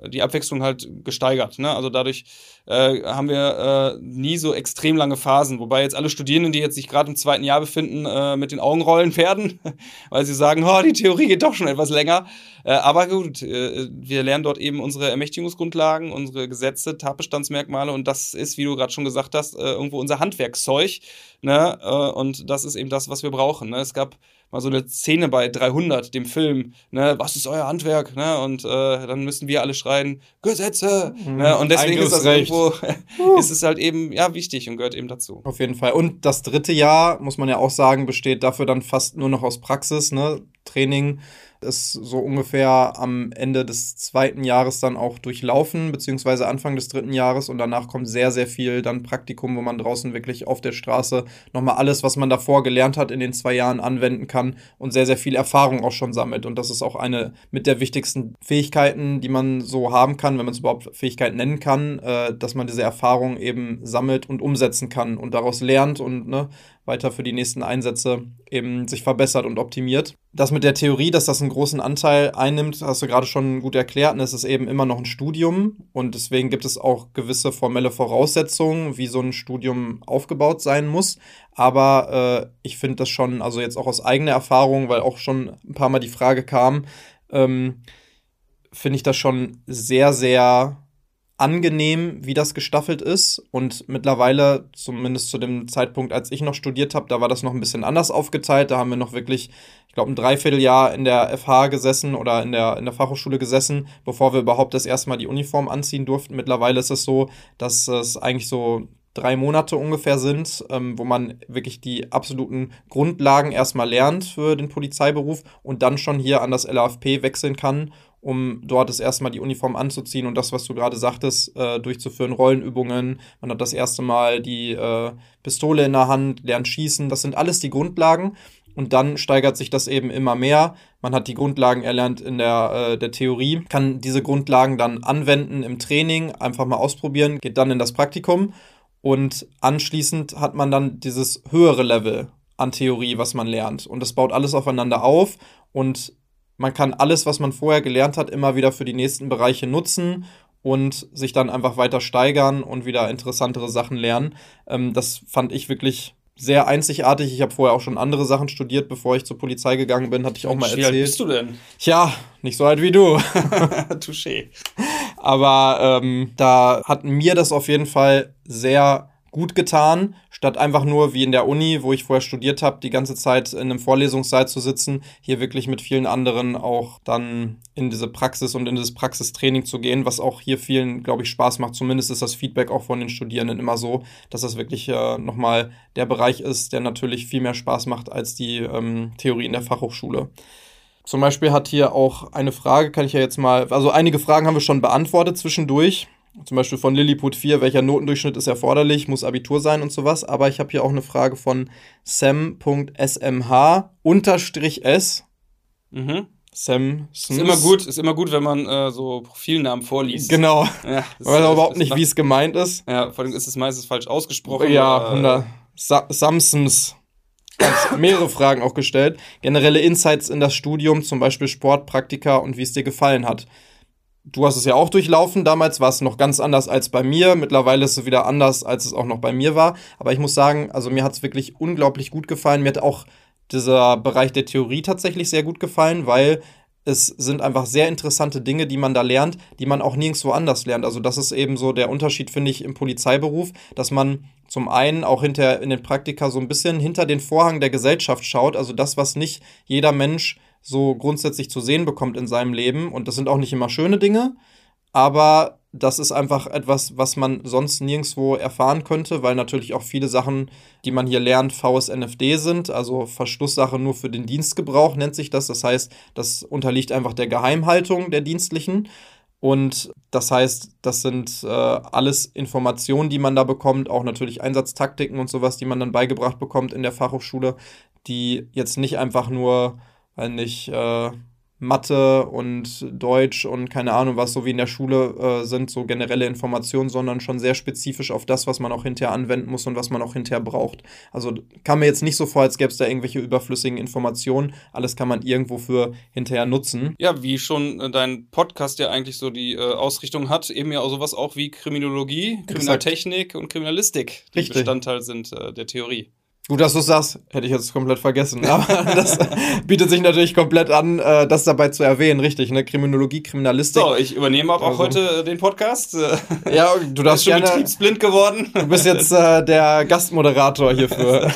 die Abwechslung halt gesteigert. Ne? Also dadurch äh, haben wir äh, nie so extrem lange Phasen, wobei jetzt alle Studierenden, die jetzt sich gerade im zweiten Jahr befinden, äh, mit den Augen rollen werden, [LAUGHS] weil sie sagen, oh, die Theorie geht doch schon etwas länger. Äh, aber gut, äh, wir lernen dort eben unsere Ermächtigungsgrundlagen, unsere Gesetze, Tatbestandsmerkmale und das ist, wie du gerade schon gesagt hast, äh, irgendwo unser Handwerkszeug. Ne? und das ist eben das, was wir brauchen. Ne? Es gab mal so eine Szene bei 300, dem Film, ne, was ist euer Handwerk, ne, und äh, dann müssen wir alle schreien, Gesetze, mhm. ne, und deswegen ist das irgendwo, [LAUGHS] ist es halt eben, ja, wichtig und gehört eben dazu. Auf jeden Fall. Und das dritte Jahr, muss man ja auch sagen, besteht dafür dann fast nur noch aus Praxis, ne, Training, ist so ungefähr am Ende des zweiten Jahres dann auch durchlaufen, beziehungsweise Anfang des dritten Jahres und danach kommt sehr, sehr viel dann Praktikum, wo man draußen wirklich auf der Straße nochmal alles, was man davor gelernt hat, in den zwei Jahren anwenden kann und sehr, sehr viel Erfahrung auch schon sammelt. Und das ist auch eine mit der wichtigsten Fähigkeiten, die man so haben kann, wenn man es überhaupt Fähigkeit nennen kann, äh, dass man diese Erfahrung eben sammelt und umsetzen kann und daraus lernt und ne, weiter für die nächsten Einsätze eben sich verbessert und optimiert. Das mit der Theorie, dass das einen großen Anteil einnimmt, hast du gerade schon gut erklärt. Und es ist eben immer noch ein Studium und deswegen gibt es auch gewisse formelle Voraussetzungen, wie so ein Studium aufgebaut sein muss. Aber äh, ich finde das schon, also jetzt auch aus eigener Erfahrung, weil auch schon ein paar Mal die Frage kam, ähm, finde ich das schon sehr, sehr angenehm, wie das gestaffelt ist. Und mittlerweile, zumindest zu dem Zeitpunkt, als ich noch studiert habe, da war das noch ein bisschen anders aufgeteilt. Da haben wir noch wirklich, ich glaube, ein Dreivierteljahr in der FH gesessen oder in der, in der Fachhochschule gesessen, bevor wir überhaupt das erste Mal die Uniform anziehen durften. Mittlerweile ist es so, dass es eigentlich so drei Monate ungefähr sind, ähm, wo man wirklich die absoluten Grundlagen erstmal lernt für den Polizeiberuf und dann schon hier an das LAFP wechseln kann um dort das erste Mal die Uniform anzuziehen und das, was du gerade sagtest, äh, durchzuführen, Rollenübungen. Man hat das erste Mal die äh, Pistole in der Hand, lernt schießen. Das sind alles die Grundlagen. Und dann steigert sich das eben immer mehr. Man hat die Grundlagen erlernt in der, äh, der Theorie, kann diese Grundlagen dann anwenden im Training, einfach mal ausprobieren, geht dann in das Praktikum und anschließend hat man dann dieses höhere Level an Theorie, was man lernt. Und das baut alles aufeinander auf und man kann alles, was man vorher gelernt hat, immer wieder für die nächsten Bereiche nutzen und sich dann einfach weiter steigern und wieder interessantere Sachen lernen. Ähm, das fand ich wirklich sehr einzigartig. Ich habe vorher auch schon andere Sachen studiert, bevor ich zur Polizei gegangen bin, hatte ich auch mal erzählt. Wie alt bist du denn? Tja, nicht so alt wie du. [LAUGHS] [LAUGHS] Touché. Aber ähm, da hat mir das auf jeden Fall sehr gut getan, statt einfach nur wie in der Uni, wo ich vorher studiert habe, die ganze Zeit in einem Vorlesungssaal zu sitzen, hier wirklich mit vielen anderen auch dann in diese Praxis und in dieses Praxistraining zu gehen, was auch hier vielen, glaube ich, Spaß macht. Zumindest ist das Feedback auch von den Studierenden immer so, dass das wirklich äh, nochmal der Bereich ist, der natürlich viel mehr Spaß macht als die ähm, Theorie in der Fachhochschule. Zum Beispiel hat hier auch eine Frage, kann ich ja jetzt mal, also einige Fragen haben wir schon beantwortet zwischendurch. Zum Beispiel von Lilliput 4, welcher Notendurchschnitt ist erforderlich, muss Abitur sein und sowas. Aber ich habe hier auch eine Frage von sam.smh unterstrich s. Mhm. Sam. Ist immer gut, ist immer gut, wenn man äh, so Profilnamen vorliest. Genau. Ja, Man weiß überhaupt nicht, wie es gemeint ist. Ja, vor allem ist es meistens falsch ausgesprochen. Ja, oder, äh, Sa Samsons hat mehrere Fragen auch gestellt. Generelle Insights in das Studium, zum Beispiel Sport, Praktika und wie es dir gefallen hat du hast es ja auch durchlaufen. Damals war es noch ganz anders als bei mir. Mittlerweile ist es wieder anders, als es auch noch bei mir war. Aber ich muss sagen, also mir hat es wirklich unglaublich gut gefallen. Mir hat auch dieser Bereich der Theorie tatsächlich sehr gut gefallen, weil es sind einfach sehr interessante Dinge, die man da lernt, die man auch nirgendwo anders lernt. Also das ist eben so der Unterschied, finde ich, im Polizeiberuf, dass man zum einen auch hinter in den Praktika so ein bisschen hinter den Vorhang der Gesellschaft schaut. Also das, was nicht jeder Mensch so grundsätzlich zu sehen bekommt in seinem Leben. Und das sind auch nicht immer schöne Dinge, aber das ist einfach etwas, was man sonst nirgendwo erfahren könnte, weil natürlich auch viele Sachen, die man hier lernt, VSNFD sind, also Verschlusssache nur für den Dienstgebrauch nennt sich das. Das heißt, das unterliegt einfach der Geheimhaltung der Dienstlichen. Und das heißt, das sind äh, alles Informationen, die man da bekommt, auch natürlich Einsatztaktiken und sowas, die man dann beigebracht bekommt in der Fachhochschule, die jetzt nicht einfach nur weil nicht äh, Mathe und Deutsch und keine Ahnung was, so wie in der Schule äh, sind, so generelle Informationen, sondern schon sehr spezifisch auf das, was man auch hinterher anwenden muss und was man auch hinterher braucht. Also kam mir jetzt nicht so vor, als gäbe es da irgendwelche überflüssigen Informationen. Alles kann man irgendwo für hinterher nutzen. Ja, wie schon äh, dein Podcast ja eigentlich so die äh, Ausrichtung hat, eben ja auch sowas auch wie Kriminologie, Kriminaltechnik Exakt. und Kriminalistik, die Richtig. Bestandteil sind äh, der Theorie. Gut, dass du sagst, hätte ich jetzt komplett vergessen. Aber [LAUGHS] das bietet sich natürlich komplett an, äh, das dabei zu erwähnen, richtig, ne? Kriminologie, Kriminalistik. So, ich übernehme auch, also, heute den Podcast. Ja, du darfst [LAUGHS] schon gerne, betriebsblind geworden. Du bist jetzt äh, der Gastmoderator hierfür.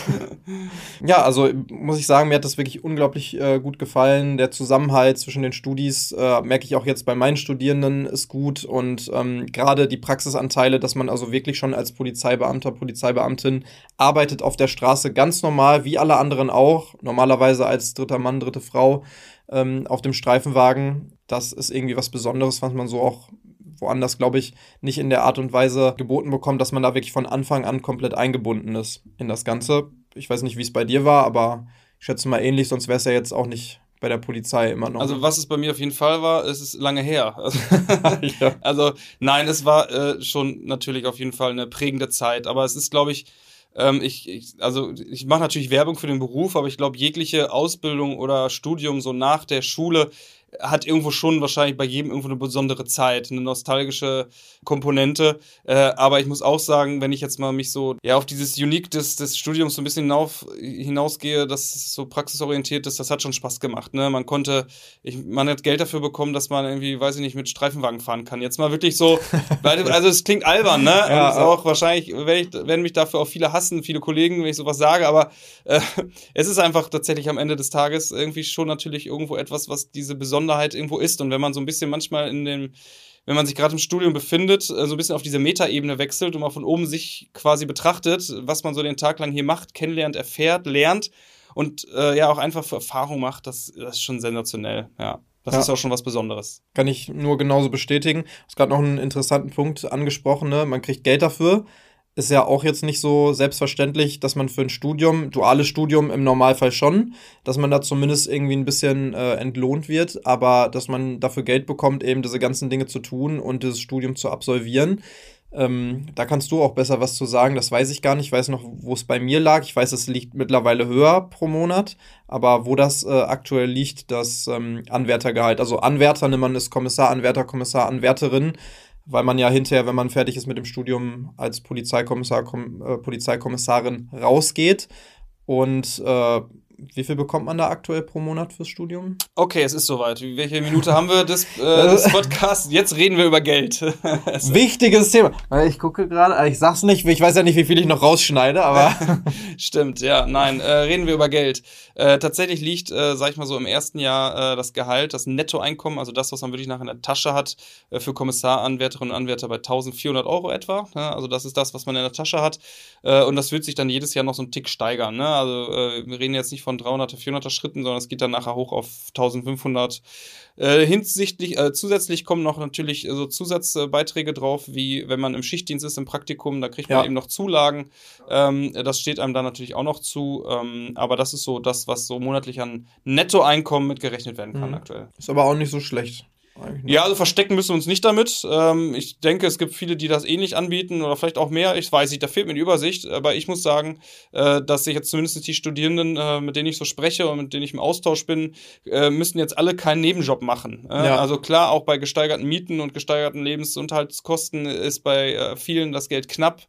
[LAUGHS] ja, also muss ich sagen, mir hat das wirklich unglaublich äh, gut gefallen. Der Zusammenhalt zwischen den Studis äh, merke ich auch jetzt bei meinen Studierenden ist gut und ähm, gerade die Praxisanteile, dass man also wirklich schon als Polizeibeamter, Polizeibeamtin arbeitet auf der Straße Straße ganz normal, wie alle anderen auch, normalerweise als dritter Mann, dritte Frau ähm, auf dem Streifenwagen. Das ist irgendwie was Besonderes, was man so auch woanders, glaube ich, nicht in der Art und Weise geboten bekommt, dass man da wirklich von Anfang an komplett eingebunden ist in das Ganze. Ich weiß nicht, wie es bei dir war, aber ich schätze mal ähnlich, sonst wäre es ja jetzt auch nicht bei der Polizei immer noch. Also was es bei mir auf jeden Fall war, es ist lange her. [LAUGHS] Also, [LAUGHS] ja. also nein, es war äh, schon natürlich auf jeden Fall eine prägende Zeit, aber es ist, glaube ich, ähm, ich, ich, also ich mache natürlich Werbung für den Beruf, aber ich glaube, jegliche Ausbildung oder Studium so nach der Schule hat irgendwo schon wahrscheinlich bei jedem irgendwo eine besondere Zeit, eine nostalgische Komponente. Äh, aber ich muss auch sagen, wenn ich jetzt mal mich so ja auf dieses Unique des, des Studiums so ein bisschen hinauf, hinausgehe, dass so praxisorientiert ist, das hat schon Spaß gemacht. Ne? Man konnte, ich, man hat Geld dafür bekommen, dass man irgendwie, weiß ich nicht, mit Streifenwagen fahren kann. Jetzt mal wirklich so, [LAUGHS] also es klingt albern, ne? Ja, Und ist auch wahrscheinlich, wenn ich, werden mich dafür auch viele hassen, viele Kollegen, wenn ich sowas sage, aber äh, [LAUGHS] es ist einfach tatsächlich am Ende des Tages irgendwie schon natürlich irgendwo etwas, was diese besondere Besonderheit irgendwo ist. Und wenn man so ein bisschen manchmal in dem, wenn man sich gerade im Studium befindet, äh, so ein bisschen auf diese Metaebene wechselt und mal von oben sich quasi betrachtet, was man so den Tag lang hier macht, kennenlernt, erfährt, lernt und äh, ja auch einfach für Erfahrung macht, das, das ist schon sensationell, ja. Das ja. ist auch schon was Besonderes. Kann ich nur genauso bestätigen. Du hast gerade noch einen interessanten Punkt angesprochen, ne? Man kriegt Geld dafür ist ja auch jetzt nicht so selbstverständlich, dass man für ein Studium, duales Studium im Normalfall schon, dass man da zumindest irgendwie ein bisschen äh, entlohnt wird, aber dass man dafür Geld bekommt, eben diese ganzen Dinge zu tun und dieses Studium zu absolvieren. Ähm, da kannst du auch besser was zu sagen, das weiß ich gar nicht. Ich weiß noch, wo es bei mir lag. Ich weiß, es liegt mittlerweile höher pro Monat, aber wo das äh, aktuell liegt, das ähm, Anwärtergehalt. Also Anwärter, nimmt man ist Kommissar, Anwärter, Kommissar, Anwärterin weil man ja hinterher, wenn man fertig ist mit dem Studium, als Polizeikommissar, äh, Polizeikommissarin rausgeht. Und äh, wie viel bekommt man da aktuell pro Monat fürs Studium? Okay, es ist soweit. Welche Minute haben wir des, äh, [LAUGHS] des Podcasts? Jetzt reden wir über Geld. [LAUGHS] Wichtiges Thema. Ich gucke gerade, ich sag's nicht, ich weiß ja nicht, wie viel ich noch rausschneide, aber. [LAUGHS] Stimmt, ja, nein, äh, reden wir über Geld. Äh, tatsächlich liegt, äh, sag ich mal so, im ersten Jahr äh, das Gehalt, das Nettoeinkommen, also das, was man wirklich nachher in der Tasche hat, äh, für Kommissaranwärterinnen und Anwärter bei 1400 Euro etwa. Ne? Also das ist das, was man in der Tasche hat. Äh, und das wird sich dann jedes Jahr noch so einen Tick steigern. Ne? Also äh, wir reden jetzt nicht von 300, 400 Schritten, sondern es geht dann nachher hoch auf 1500. Äh, hinsichtlich, äh, zusätzlich kommen noch natürlich so Zusatzbeiträge drauf, wie wenn man im Schichtdienst ist, im Praktikum, da kriegt man ja. eben noch Zulagen. Ähm, das steht einem dann natürlich auch noch zu. Ähm, aber das ist so das, was so monatlich an Nettoeinkommen mitgerechnet werden kann mhm. aktuell. Ist aber auch nicht so schlecht. Ja, also verstecken müssen wir uns nicht damit. Ähm, ich denke, es gibt viele, die das ähnlich anbieten oder vielleicht auch mehr. Ich weiß nicht, da fehlt mir die Übersicht. Aber ich muss sagen, äh, dass sich jetzt zumindest die Studierenden, äh, mit denen ich so spreche und mit denen ich im Austausch bin, äh, müssen jetzt alle keinen Nebenjob machen. Äh, ja. Also klar, auch bei gesteigerten Mieten und gesteigerten Lebensunterhaltskosten ist bei äh, vielen das Geld knapp.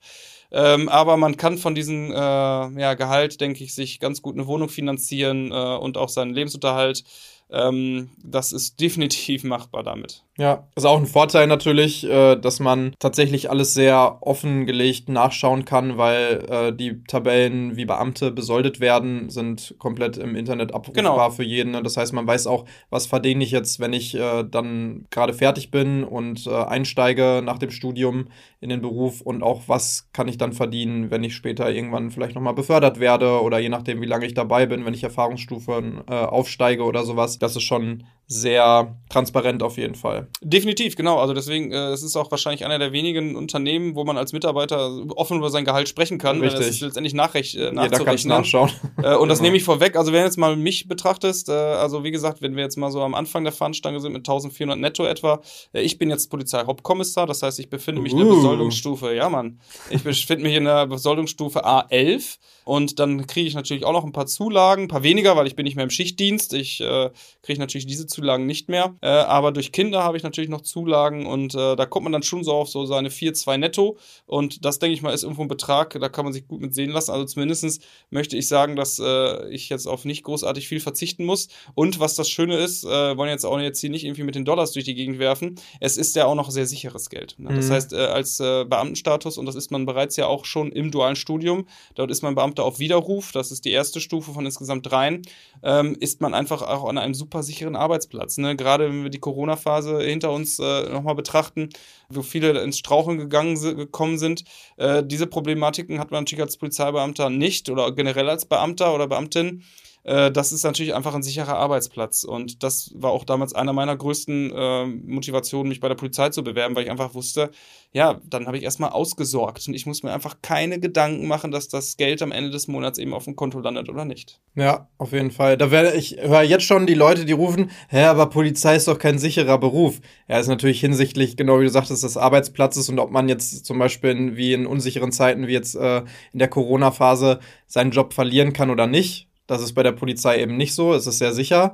Ähm, aber man kann von diesem äh, ja, Gehalt, denke ich, sich ganz gut eine Wohnung finanzieren äh, und auch seinen Lebensunterhalt ähm, das ist definitiv machbar damit. Ja, ist auch ein Vorteil natürlich, äh, dass man tatsächlich alles sehr offengelegt nachschauen kann, weil äh, die Tabellen, wie Beamte besoldet werden, sind komplett im Internet abrufbar genau. für jeden. Das heißt, man weiß auch, was verdiene ich jetzt, wenn ich äh, dann gerade fertig bin und einsteige nach dem Studium in den Beruf und auch was kann ich dann verdienen, wenn ich später irgendwann vielleicht nochmal befördert werde oder je nachdem, wie lange ich dabei bin, wenn ich Erfahrungsstufen aufsteige oder sowas. Das ist schon sehr transparent auf jeden Fall. Definitiv, genau. Also deswegen, äh, es ist auch wahrscheinlich einer der wenigen Unternehmen, wo man als Mitarbeiter offen über sein Gehalt sprechen kann. Richtig. Das ist letztendlich nachrech äh, nachzurechnen. nachschauen. Äh, und das genau. nehme ich vorweg. Also wenn du jetzt mal mich betrachtest, äh, also wie gesagt, wenn wir jetzt mal so am Anfang der Fahnenstange sind mit 1400 netto etwa, äh, ich bin jetzt Polizeihauptkommissar, das heißt, ich befinde mich uh. in der uh. Besoldungsstufe, ja Mann, ich befinde mich in der Besoldungsstufe A11 und dann kriege ich natürlich auch noch ein paar Zulagen, ein paar weniger, weil ich bin nicht mehr im Schichtdienst. Ich äh, kriege natürlich diese Zulagen nicht mehr. Äh, aber durch Kinder habe ich natürlich noch Zulagen und äh, da kommt man dann schon so auf so seine 4, 2 netto. Und das, denke ich mal, ist irgendwo ein Betrag, da kann man sich gut mit sehen lassen. Also zumindest möchte ich sagen, dass äh, ich jetzt auf nicht großartig viel verzichten muss. Und was das Schöne ist, äh, wollen jetzt auch jetzt hier nicht irgendwie mit den Dollars durch die Gegend werfen. Es ist ja auch noch sehr sicheres Geld. Ne? Das mhm. heißt, äh, als äh, Beamtenstatus, und das ist man bereits ja auch schon im dualen Studium, dort ist man Beamter auf Widerruf, das ist die erste Stufe von insgesamt dreien, ähm, ist man einfach auch an einem super sicheren Arbeitsplatz Arbeitsplatz. Ne? Gerade wenn wir die Corona-Phase hinter uns äh, nochmal betrachten, wo viele ins Straucheln gegangen gekommen sind. Äh, diese Problematiken hat man natürlich als Polizeibeamter nicht oder generell als Beamter oder Beamtin äh, das ist natürlich einfach ein sicherer Arbeitsplatz. Und das war auch damals einer meiner größten äh, Motivationen, mich bei der Polizei zu bewerben, weil ich einfach wusste, ja, dann habe ich erstmal ausgesorgt und ich muss mir einfach keine Gedanken machen, dass das Geld am Ende des Monats eben auf dem Konto landet oder nicht. Ja, auf jeden Fall. Da werde ich höre jetzt schon die Leute, die rufen, hä, aber Polizei ist doch kein sicherer Beruf. Ja, ist natürlich hinsichtlich, genau wie du sagtest, des Arbeitsplatzes und ob man jetzt zum Beispiel in, wie in unsicheren Zeiten wie jetzt äh, in der Corona-Phase seinen Job verlieren kann oder nicht das ist bei der Polizei eben nicht so, es ist sehr sicher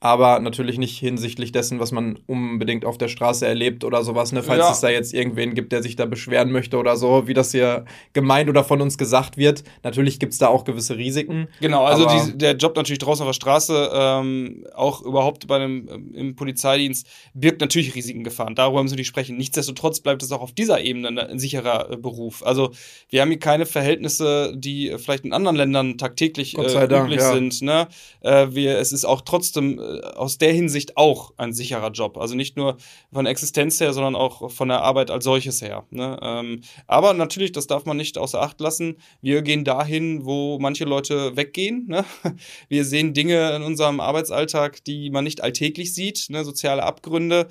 aber natürlich nicht hinsichtlich dessen, was man unbedingt auf der Straße erlebt oder sowas, ne? falls ja. es da jetzt irgendwen gibt, der sich da beschweren möchte oder so, wie das hier gemeint oder von uns gesagt wird. Natürlich gibt es da auch gewisse Risiken. Genau, also die, der Job natürlich draußen auf der Straße, ähm, auch überhaupt bei einem ähm, im Polizeidienst, birgt natürlich Risiken Gefahren. Darüber müssen wir nicht sprechen. Nichtsdestotrotz bleibt es auch auf dieser Ebene ein sicherer äh, Beruf. Also wir haben hier keine Verhältnisse, die vielleicht in anderen Ländern tagtäglich äh, Dank, üblich ja. sind. Ne? Äh, wir, es ist auch trotzdem äh, aus der Hinsicht auch ein sicherer Job. Also nicht nur von Existenz her, sondern auch von der Arbeit als solches her. Ne? Ähm, aber natürlich, das darf man nicht außer Acht lassen. Wir gehen dahin, wo manche Leute weggehen. Ne? [LAUGHS] Wir sehen Dinge in unserem Arbeitsalltag, die man nicht alltäglich sieht. Ne? Soziale Abgründe,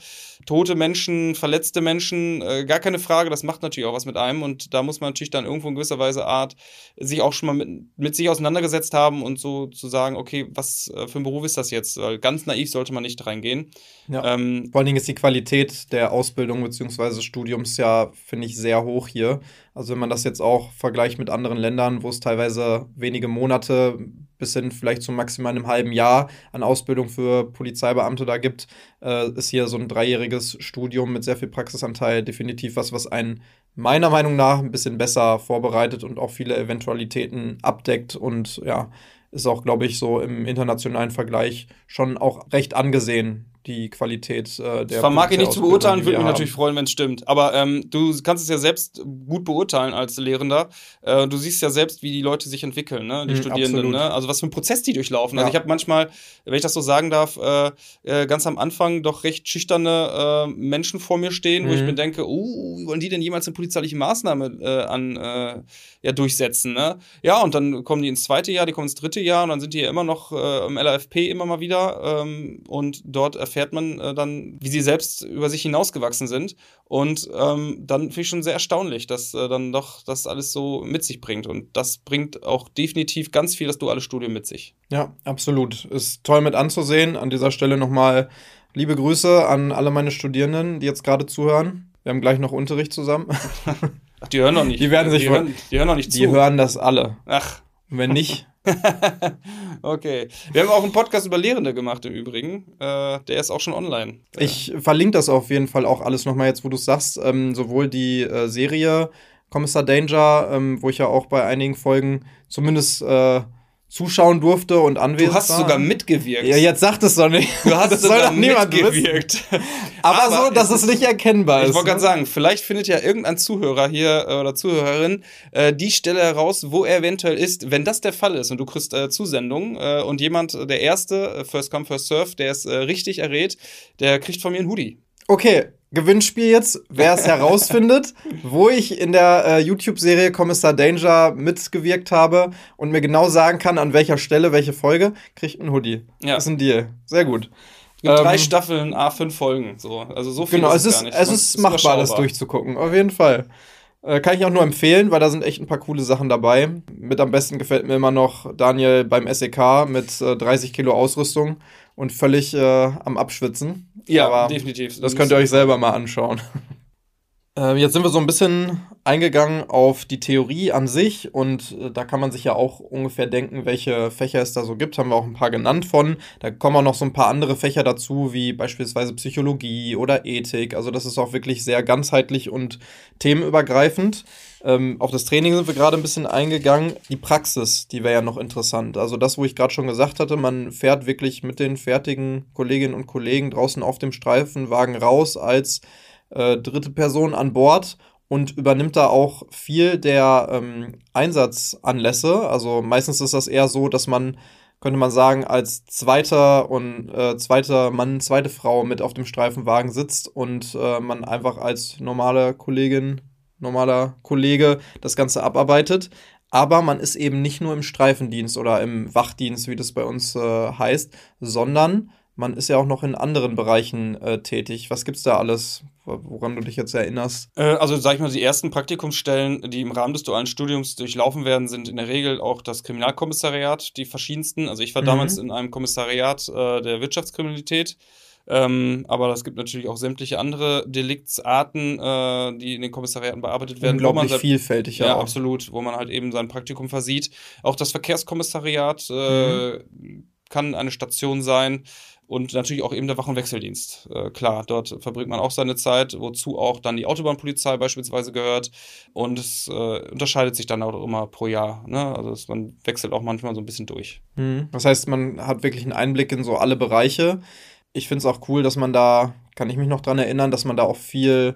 tote Menschen, verletzte Menschen, äh, gar keine Frage. Das macht natürlich auch was mit einem. Und da muss man natürlich dann irgendwo in gewisser Weise Art sich auch schon mal mit, mit sich auseinandergesetzt haben und so zu sagen, okay, was äh, für ein Beruf ist das jetzt? Weil ganz naiv sollte man nicht reingehen. Ja. Ähm, Vor allen Dingen ist die Qualität der Ausbildung bzw. Studiums ja, finde ich, sehr hoch hier. Also wenn man das jetzt auch vergleicht mit anderen Ländern, wo es teilweise wenige Monate bis hin vielleicht zum maximal einem halben Jahr an Ausbildung für Polizeibeamte da gibt, äh, ist hier so ein dreijähriges Studium mit sehr viel Praxisanteil definitiv was, was einen meiner Meinung nach ein bisschen besser vorbereitet und auch viele Eventualitäten abdeckt und ja, ist auch, glaube ich, so im internationalen Vergleich schon auch recht angesehen die Qualität äh, der. Vermag ich nicht zu beurteilen, würde mich haben. natürlich freuen, wenn es stimmt. Aber ähm, du kannst es ja selbst gut beurteilen als Lehrender. Äh, du siehst ja selbst, wie die Leute sich entwickeln, ne? die mhm, Studierenden. Ne? Also was für einen Prozess die durchlaufen. Also ja. Also ich habe manchmal, wenn ich das so sagen darf, äh, äh, ganz am Anfang doch recht schüchterne äh, Menschen vor mir stehen, mhm. wo ich mhm. mir denke, oh, wie wollen die denn jemals eine polizeiliche Maßnahme äh, an äh, ja, durchsetzen? Ne? Ja, und dann kommen die ins zweite Jahr, die kommen ins dritte Jahr und dann sind die ja immer noch äh, im LAFP immer mal wieder ähm, und dort erfährt erfährt man äh, dann, wie sie selbst über sich hinausgewachsen sind. Und ähm, dann finde ich schon sehr erstaunlich, dass äh, dann doch das alles so mit sich bringt. Und das bringt auch definitiv ganz viel das duale Studium mit sich. Ja, absolut. Ist toll mit anzusehen. An dieser Stelle nochmal liebe Grüße an alle meine Studierenden, die jetzt gerade zuhören. Wir haben gleich noch Unterricht zusammen. Ach, die hören noch nicht. Die werden sich die hören, die hören noch nicht zu. Die hören das alle. Ach. Und wenn nicht, [LAUGHS] okay. Wir haben auch einen Podcast über Lehrende gemacht im Übrigen. Äh, der ist auch schon online. Ich verlinke das auf jeden Fall auch alles nochmal jetzt, wo du es sagst. Ähm, sowohl die äh, Serie Kommissar Danger, ähm, wo ich ja auch bei einigen Folgen zumindest äh, zuschauen durfte und anwesend war. Du hast war. sogar mitgewirkt. Ja, jetzt sagt es doch nicht. Du hast das sogar soll doch niemand mitgewirkt. Aber, Aber, so, dass es, nicht erkennbar ist. Ich wollte gerade ne? sagen, vielleicht findet ja irgendein Zuhörer hier äh, oder Zuhörerin äh, die Stelle heraus, wo er eventuell ist. Wenn das der Fall ist und du kriegst äh, Zusendung äh, und jemand, der Erste, äh, First Come, First Serve, der es äh, richtig errät, der kriegt von mir einen Hoodie. Okay, Gewinnspiel jetzt, wer es [LAUGHS] herausfindet, wo ich in der äh, YouTube-Serie Kommissar Danger mitgewirkt habe und mir genau sagen kann, an welcher Stelle, welche Folge, kriegt ein Hoodie. Ja. Das ist ein Deal. Sehr gut. Es gibt ähm, drei Staffeln, A5 Folgen. So. Also so viel genau, ist es ist, es ist machbar, das durchzugucken. Auf jeden Fall. Äh, kann ich auch nur empfehlen, weil da sind echt ein paar coole Sachen dabei. Mit am besten gefällt mir immer noch Daniel beim SEK mit äh, 30 Kilo Ausrüstung und völlig äh, am Abschwitzen. Ja, Aber definitiv. Das könnt ihr euch selber mal anschauen. [LAUGHS] Äh, jetzt sind wir so ein bisschen eingegangen auf die Theorie an sich und äh, da kann man sich ja auch ungefähr denken, welche Fächer es da so gibt. Haben wir auch ein paar genannt von. Da kommen auch noch so ein paar andere Fächer dazu, wie beispielsweise Psychologie oder Ethik. Also das ist auch wirklich sehr ganzheitlich und themenübergreifend. Ähm, auf das Training sind wir gerade ein bisschen eingegangen. Die Praxis, die wäre ja noch interessant. Also das, wo ich gerade schon gesagt hatte, man fährt wirklich mit den fertigen Kolleginnen und Kollegen draußen auf dem Streifenwagen raus als äh, dritte Person an Bord und übernimmt da auch viel der ähm, Einsatzanlässe. Also meistens ist das eher so, dass man könnte man sagen, als zweiter und äh, zweiter Mann, zweite Frau mit auf dem Streifenwagen sitzt und äh, man einfach als normale Kollegin, normaler Kollege das Ganze abarbeitet. Aber man ist eben nicht nur im Streifendienst oder im Wachdienst, wie das bei uns äh, heißt, sondern man ist ja auch noch in anderen Bereichen äh, tätig. Was gibt's da alles, woran du dich jetzt erinnerst? Äh, also, sag ich mal, die ersten Praktikumsstellen, die im Rahmen des dualen Studiums durchlaufen werden, sind in der Regel auch das Kriminalkommissariat, die verschiedensten. Also, ich war mhm. damals in einem Kommissariat äh, der Wirtschaftskriminalität. Ähm, aber es gibt natürlich auch sämtliche andere Deliktsarten, äh, die in den Kommissariaten bearbeitet werden. Unglaublich man, vielfältig, ja. Ja, absolut, wo man halt eben sein Praktikum versieht. Auch das Verkehrskommissariat äh, mhm. kann eine Station sein und natürlich auch eben der Wach- und Wechseldienst. Äh, klar, dort verbringt man auch seine Zeit, wozu auch dann die Autobahnpolizei beispielsweise gehört. Und es äh, unterscheidet sich dann auch immer pro Jahr. Ne? Also es, man wechselt auch manchmal so ein bisschen durch. Mhm. Das heißt, man hat wirklich einen Einblick in so alle Bereiche. Ich finde es auch cool, dass man da, kann ich mich noch dran erinnern, dass man da auch viel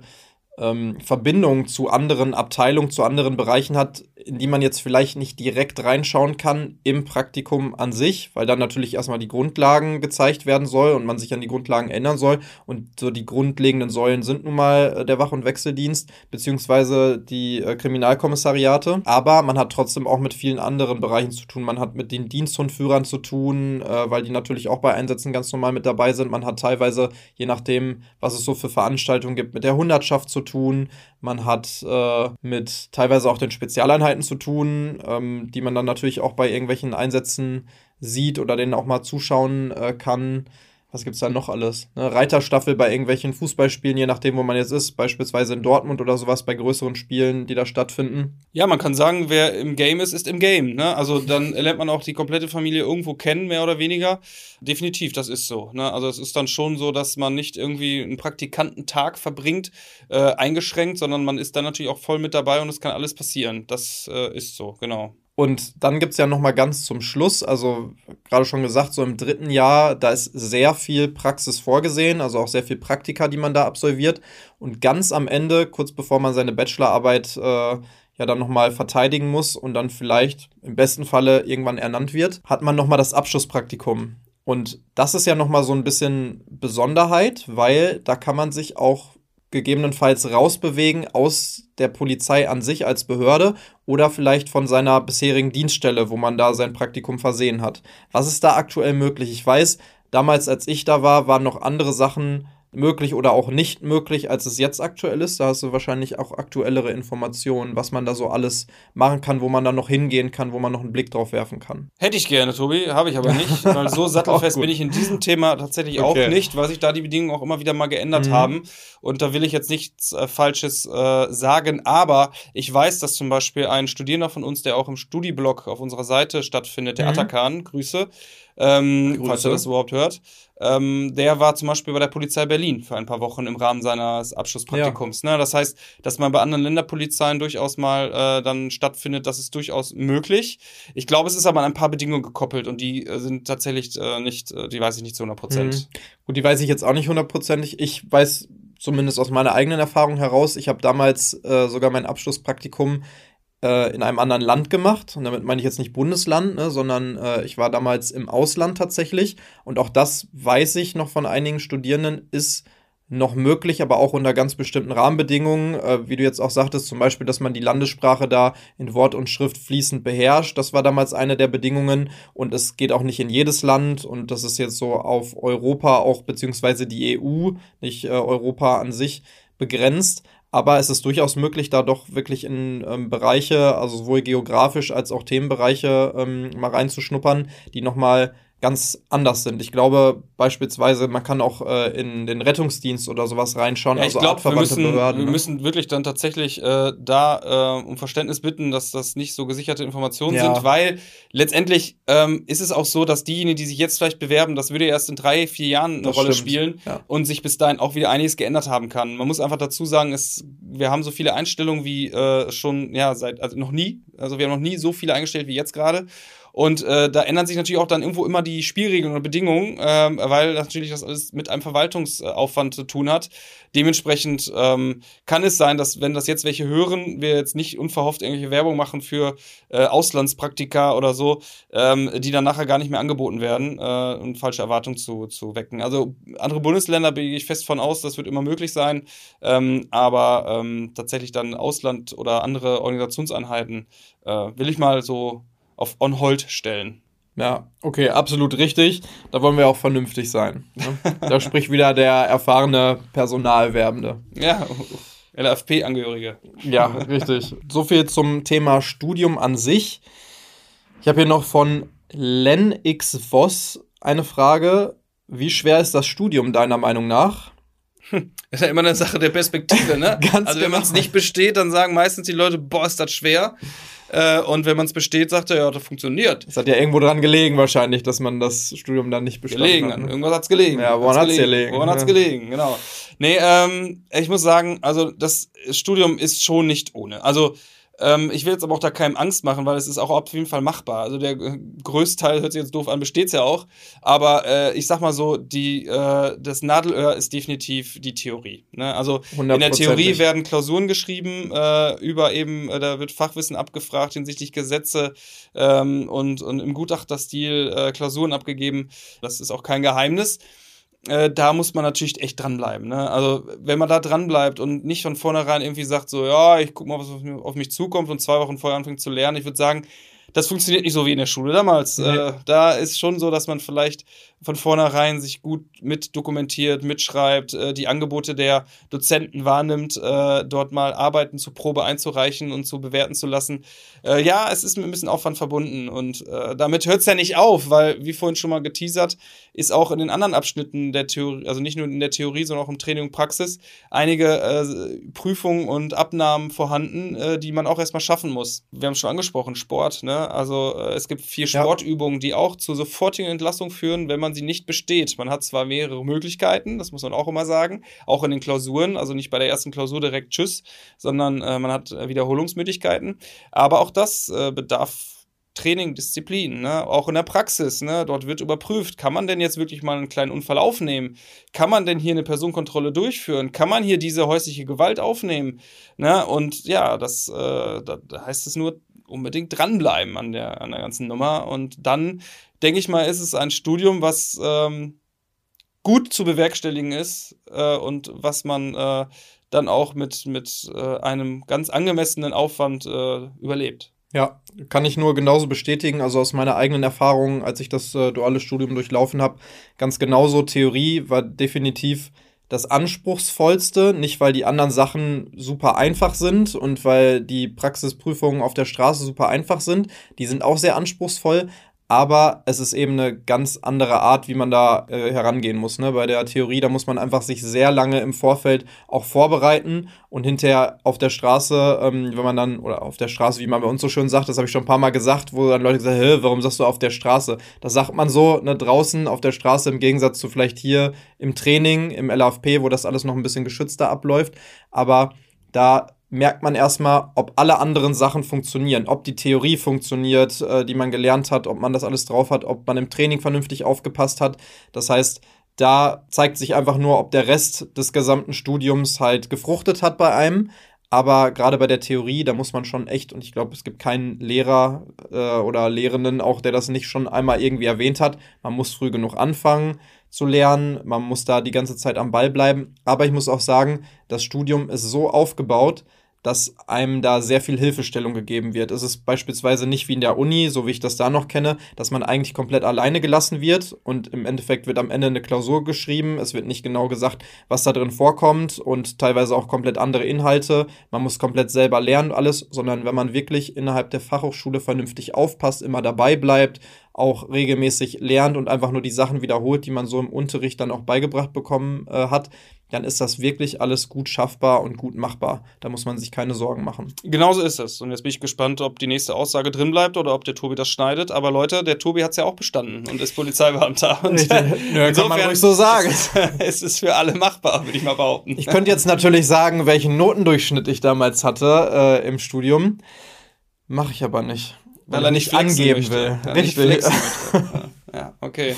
ähm, Verbindung zu anderen Abteilungen, zu anderen Bereichen hat, in die man jetzt vielleicht nicht direkt reinschauen kann im Praktikum an sich, weil dann natürlich erstmal die Grundlagen gezeigt werden soll und man sich an die Grundlagen ändern soll. Und so die grundlegenden Säulen sind nun mal äh, der Wach- und Wechseldienst beziehungsweise die äh, Kriminalkommissariate. Aber man hat trotzdem auch mit vielen anderen Bereichen zu tun. Man hat mit den Diensthundführern zu tun, äh, weil die natürlich auch bei Einsätzen ganz normal mit dabei sind. Man hat teilweise, je nachdem, was es so für Veranstaltungen gibt, mit der Hundertschaft zu tun. Man hat äh, mit teilweise auch den Spezialeinheiten zu tun, ähm, die man dann natürlich auch bei irgendwelchen Einsätzen sieht oder denen auch mal zuschauen äh, kann was gibt's da noch alles? Ne? Reiterstaffel bei irgendwelchen Fußballspielen, je nachdem, wo man jetzt ist, beispielsweise in Dortmund oder sowas, bei größeren Spielen, die da stattfinden. Ja, man kann sagen, wer im Game ist, ist im Game. Ne? Also dann lernt man auch die komplette Familie irgendwo kennen, mehr oder weniger. Definitiv, das ist so. Ne? Also es ist dann schon so, dass man nicht irgendwie einen Praktikantentag verbringt, äh, eingeschränkt, sondern man ist dann natürlich auch voll mit dabei und es kann alles passieren. Das äh, ist so, genau. Und dann gibt es ja noch mal ganz zum Schluss, also gerade schon gesagt, so im dritten Jahr, da ist sehr viel Praxis vorgesehen, also auch sehr viel Praktika, die man da absolviert. Und ganz am Ende, kurz bevor man seine Bachelorarbeit äh, ja dann noch mal verteidigen muss und dann vielleicht im besten Falle irgendwann ernannt wird, hat man noch mal das Abschlusspraktikum. Und das ist ja noch mal so ein bisschen Besonderheit, weil da kann man sich auch gegebenenfalls rausbewegen aus der Polizei an sich als Behörde oder vielleicht von seiner bisherigen Dienststelle, wo man da sein Praktikum versehen hat. Was ist da aktuell möglich? Ich weiß, damals, als ich da war, waren noch andere Sachen möglich oder auch nicht möglich, als es jetzt aktuell ist. Da hast du wahrscheinlich auch aktuellere Informationen, was man da so alles machen kann, wo man dann noch hingehen kann, wo man noch einen Blick drauf werfen kann. Hätte ich gerne, Tobi, habe ich aber nicht, weil so [LAUGHS] sattelfest bin ich in diesem Thema tatsächlich okay. auch nicht, weil sich da die Bedingungen auch immer wieder mal geändert mhm. haben. Und da will ich jetzt nichts äh, Falsches äh, sagen, aber ich weiß, dass zum Beispiel ein Studierender von uns, der auch im Studiblog auf unserer Seite stattfindet, der mhm. Atakan, Grüße, ähm, falls er das überhaupt hört. Ähm, der war zum Beispiel bei der Polizei Berlin für ein paar Wochen im Rahmen seines Abschlusspraktikums. Ja. Ne? Das heißt, dass man bei anderen Länderpolizeien durchaus mal äh, dann stattfindet, das ist durchaus möglich. Ich glaube, es ist aber an ein paar Bedingungen gekoppelt und die äh, sind tatsächlich äh, nicht, äh, die weiß ich nicht zu 100 Prozent. Mhm. Gut, die weiß ich jetzt auch nicht hundertprozentig. Ich weiß zumindest aus meiner eigenen Erfahrung heraus, ich habe damals äh, sogar mein Abschlusspraktikum äh, in einem anderen Land gemacht. Und damit meine ich jetzt nicht Bundesland, ne, sondern äh, ich war damals im Ausland tatsächlich. Und auch das weiß ich noch von einigen Studierenden, ist noch möglich, aber auch unter ganz bestimmten Rahmenbedingungen, äh, wie du jetzt auch sagtest, zum Beispiel, dass man die Landessprache da in Wort und Schrift fließend beherrscht. Das war damals eine der Bedingungen und es geht auch nicht in jedes Land und das ist jetzt so auf Europa auch beziehungsweise die EU, nicht äh, Europa an sich begrenzt. Aber es ist durchaus möglich, da doch wirklich in ähm, Bereiche, also sowohl geografisch als auch Themenbereiche ähm, mal reinzuschnuppern, die nochmal ganz anders sind. Ich glaube beispielsweise, man kann auch äh, in den Rettungsdienst oder sowas reinschauen, ja, also ich glaube, wir müssen, Behörden. Wir ne? müssen wirklich dann tatsächlich äh, da äh, um Verständnis bitten, dass das nicht so gesicherte Informationen ja. sind, weil letztendlich ähm, ist es auch so, dass diejenigen, die sich jetzt vielleicht bewerben, das würde erst in drei, vier Jahren eine das Rolle stimmt. spielen ja. und sich bis dahin auch wieder einiges geändert haben kann. Man muss einfach dazu sagen, es, wir haben so viele Einstellungen wie äh, schon, ja, seit, also noch nie, also wir haben noch nie so viele eingestellt wie jetzt gerade. Und äh, da ändern sich natürlich auch dann irgendwo immer die Spielregeln und Bedingungen, ähm, weil natürlich das alles mit einem Verwaltungsaufwand zu tun hat. Dementsprechend ähm, kann es sein, dass wenn das jetzt welche hören, wir jetzt nicht unverhofft irgendwelche Werbung machen für äh, Auslandspraktika oder so, ähm, die dann nachher gar nicht mehr angeboten werden äh, und falsche Erwartungen zu, zu wecken. Also andere Bundesländer gehe ich fest von aus, das wird immer möglich sein, ähm, aber ähm, tatsächlich dann Ausland oder andere Organisationseinheiten äh, will ich mal so auf on hold stellen. Ja, okay, absolut richtig. Da wollen wir auch vernünftig sein. Ne? da spricht wieder der erfahrene Personalwerbende. Ja, LFP-Angehörige. Ja, richtig. So viel zum Thema Studium an sich. Ich habe hier noch von Len X Voss eine Frage. Wie schwer ist das Studium deiner Meinung nach? Das ist ja immer eine Sache der Perspektive, ne? [LAUGHS] Ganz also wenn genau. man es nicht besteht, dann sagen meistens die Leute, boah, ist das schwer. Äh, und wenn man es besteht, sagt er, ja, das funktioniert. Es hat ja irgendwo dran gelegen wahrscheinlich, dass man das Studium dann nicht bestanden gelegen, hat. Ne? Irgendwas hat's gelegen. Ja, woran hat's, hat's gelegen? gelegen? Woran ja. hat's gelegen, genau. Nee, ähm, ich muss sagen, also das Studium ist schon nicht ohne. Also ähm, ich will jetzt aber auch da keinem Angst machen, weil es ist auch auf jeden Fall machbar. Also der größte Teil hört sich jetzt doof an, besteht es ja auch. Aber äh, ich sag mal so, die, äh, das Nadelöhr ist definitiv die Theorie. Ne? Also in der Theorie werden Klausuren geschrieben, äh, über eben, äh, da wird Fachwissen abgefragt hinsichtlich Gesetze ähm, und, und im Gutachterstil äh, Klausuren abgegeben. Das ist auch kein Geheimnis äh, da muss man natürlich echt dranbleiben. Ne? Also, wenn man da dranbleibt und nicht von vornherein irgendwie sagt, so, ja, ich guck mal, was auf mich zukommt und zwei Wochen vorher anfängt zu lernen, ich würde sagen, das funktioniert nicht so wie in der Schule damals. Nee. Äh, da ist schon so, dass man vielleicht von vornherein sich gut mit dokumentiert, mitschreibt, äh, die Angebote der Dozenten wahrnimmt, äh, dort mal Arbeiten zur Probe einzureichen und zu bewerten zu lassen. Äh, ja, es ist mit ein bisschen Aufwand verbunden und äh, damit hört es ja nicht auf, weil, wie vorhin schon mal geteasert, ist auch in den anderen Abschnitten der Theorie, also nicht nur in der Theorie, sondern auch im Training und Praxis, einige äh, Prüfungen und Abnahmen vorhanden, die man auch erstmal schaffen muss. Wir haben es schon angesprochen, Sport, ne? Also äh, es gibt vier Sportübungen, die auch zur sofortigen Entlassung führen, wenn man sie nicht besteht. Man hat zwar mehrere Möglichkeiten, das muss man auch immer sagen, auch in den Klausuren, also nicht bei der ersten Klausur direkt Tschüss, sondern äh, man hat äh, Wiederholungsmöglichkeiten. Aber auch das äh, bedarf Training, Disziplin, ne? auch in der Praxis. Ne? Dort wird überprüft, kann man denn jetzt wirklich mal einen kleinen Unfall aufnehmen? Kann man denn hier eine Personenkontrolle durchführen? Kann man hier diese häusliche Gewalt aufnehmen? Ne? Und ja, das äh, da heißt es nur unbedingt dranbleiben an der, an der ganzen Nummer. Und dann denke ich mal, ist es ein Studium, was ähm, gut zu bewerkstelligen ist äh, und was man äh, dann auch mit, mit äh, einem ganz angemessenen Aufwand äh, überlebt. Ja, kann ich nur genauso bestätigen. Also aus meiner eigenen Erfahrung, als ich das äh, duale Studium durchlaufen habe, ganz genauso. Theorie war definitiv das anspruchsvollste, nicht weil die anderen Sachen super einfach sind und weil die Praxisprüfungen auf der Straße super einfach sind. Die sind auch sehr anspruchsvoll, aber es ist eben eine ganz andere Art, wie man da äh, herangehen muss. Ne? Bei der Theorie, da muss man einfach sich sehr lange im Vorfeld auch vorbereiten und hinterher auf der Straße, ähm, wenn man dann, oder auf der Straße, wie man bei uns so schön sagt, das habe ich schon ein paar Mal gesagt, wo dann Leute gesagt Hä, warum sagst du auf der Straße? Das sagt man so, ne, draußen auf der Straße im Gegensatz zu vielleicht hier im Training, im LAFP, wo das alles noch ein bisschen geschützter abläuft. Aber da merkt man erstmal, ob alle anderen Sachen funktionieren, ob die Theorie funktioniert, äh, die man gelernt hat, ob man das alles drauf hat, ob man im Training vernünftig aufgepasst hat. Das heißt, da zeigt sich einfach nur, ob der Rest des gesamten Studiums halt gefruchtet hat bei einem. Aber gerade bei der Theorie, da muss man schon echt, und ich glaube, es gibt keinen Lehrer äh, oder Lehrenden auch, der das nicht schon einmal irgendwie erwähnt hat. Man muss früh genug anfangen zu lernen, man muss da die ganze Zeit am Ball bleiben. Aber ich muss auch sagen, das Studium ist so aufgebaut, dass einem da sehr viel Hilfestellung gegeben wird. Es ist beispielsweise nicht wie in der Uni, so wie ich das da noch kenne, dass man eigentlich komplett alleine gelassen wird und im Endeffekt wird am Ende eine Klausur geschrieben. Es wird nicht genau gesagt, was da drin vorkommt und teilweise auch komplett andere Inhalte. Man muss komplett selber lernen alles, sondern wenn man wirklich innerhalb der Fachhochschule vernünftig aufpasst, immer dabei bleibt, auch regelmäßig lernt und einfach nur die Sachen wiederholt, die man so im Unterricht dann auch beigebracht bekommen äh, hat, dann ist das wirklich alles gut schaffbar und gut machbar. Da muss man sich keine Sorgen machen. Genauso ist es. Und jetzt bin ich gespannt, ob die nächste Aussage drin bleibt oder ob der Tobi das schneidet. Aber Leute, der Tobi hat es ja auch bestanden und ist Polizeibeamter. [LAUGHS] Und Nö, kann man ruhig so sagen. [LAUGHS] es ist für alle machbar, würde ich mal behaupten. Ich könnte jetzt natürlich sagen, welchen Notendurchschnitt ich damals hatte äh, im Studium. Mache ich aber nicht. Weil er nicht angeben will. Richtig. [LAUGHS] ja, okay.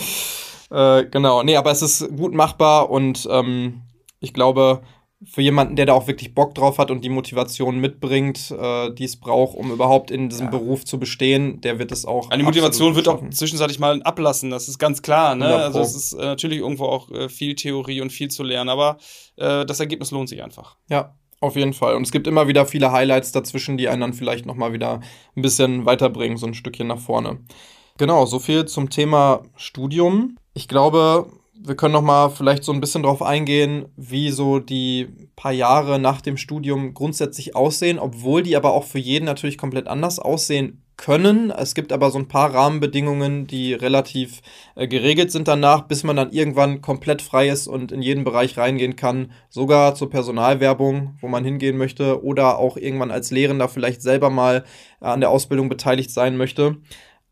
Äh, genau, nee, aber es ist gut machbar und ähm, ich glaube, für jemanden, der da auch wirklich Bock drauf hat und die Motivation mitbringt, äh, die es braucht, um überhaupt in diesem ja. Beruf zu bestehen, der wird es auch. Eine Motivation wird auch zwischenzeitlich mal ablassen, das ist ganz klar. Ne? Also es ist äh, natürlich irgendwo auch äh, viel Theorie und viel zu lernen, aber äh, das Ergebnis lohnt sich einfach. Ja, auf jeden Fall. Und es gibt immer wieder viele Highlights dazwischen, die einen dann vielleicht nochmal wieder ein bisschen weiterbringen, so ein Stückchen nach vorne. Genau, so viel zum Thema Studium. Ich glaube, wir können noch mal vielleicht so ein bisschen drauf eingehen, wie so die paar Jahre nach dem Studium grundsätzlich aussehen, obwohl die aber auch für jeden natürlich komplett anders aussehen können. Es gibt aber so ein paar Rahmenbedingungen, die relativ äh, geregelt sind danach, bis man dann irgendwann komplett frei ist und in jeden Bereich reingehen kann, sogar zur Personalwerbung, wo man hingehen möchte oder auch irgendwann als Lehrender vielleicht selber mal an der Ausbildung beteiligt sein möchte.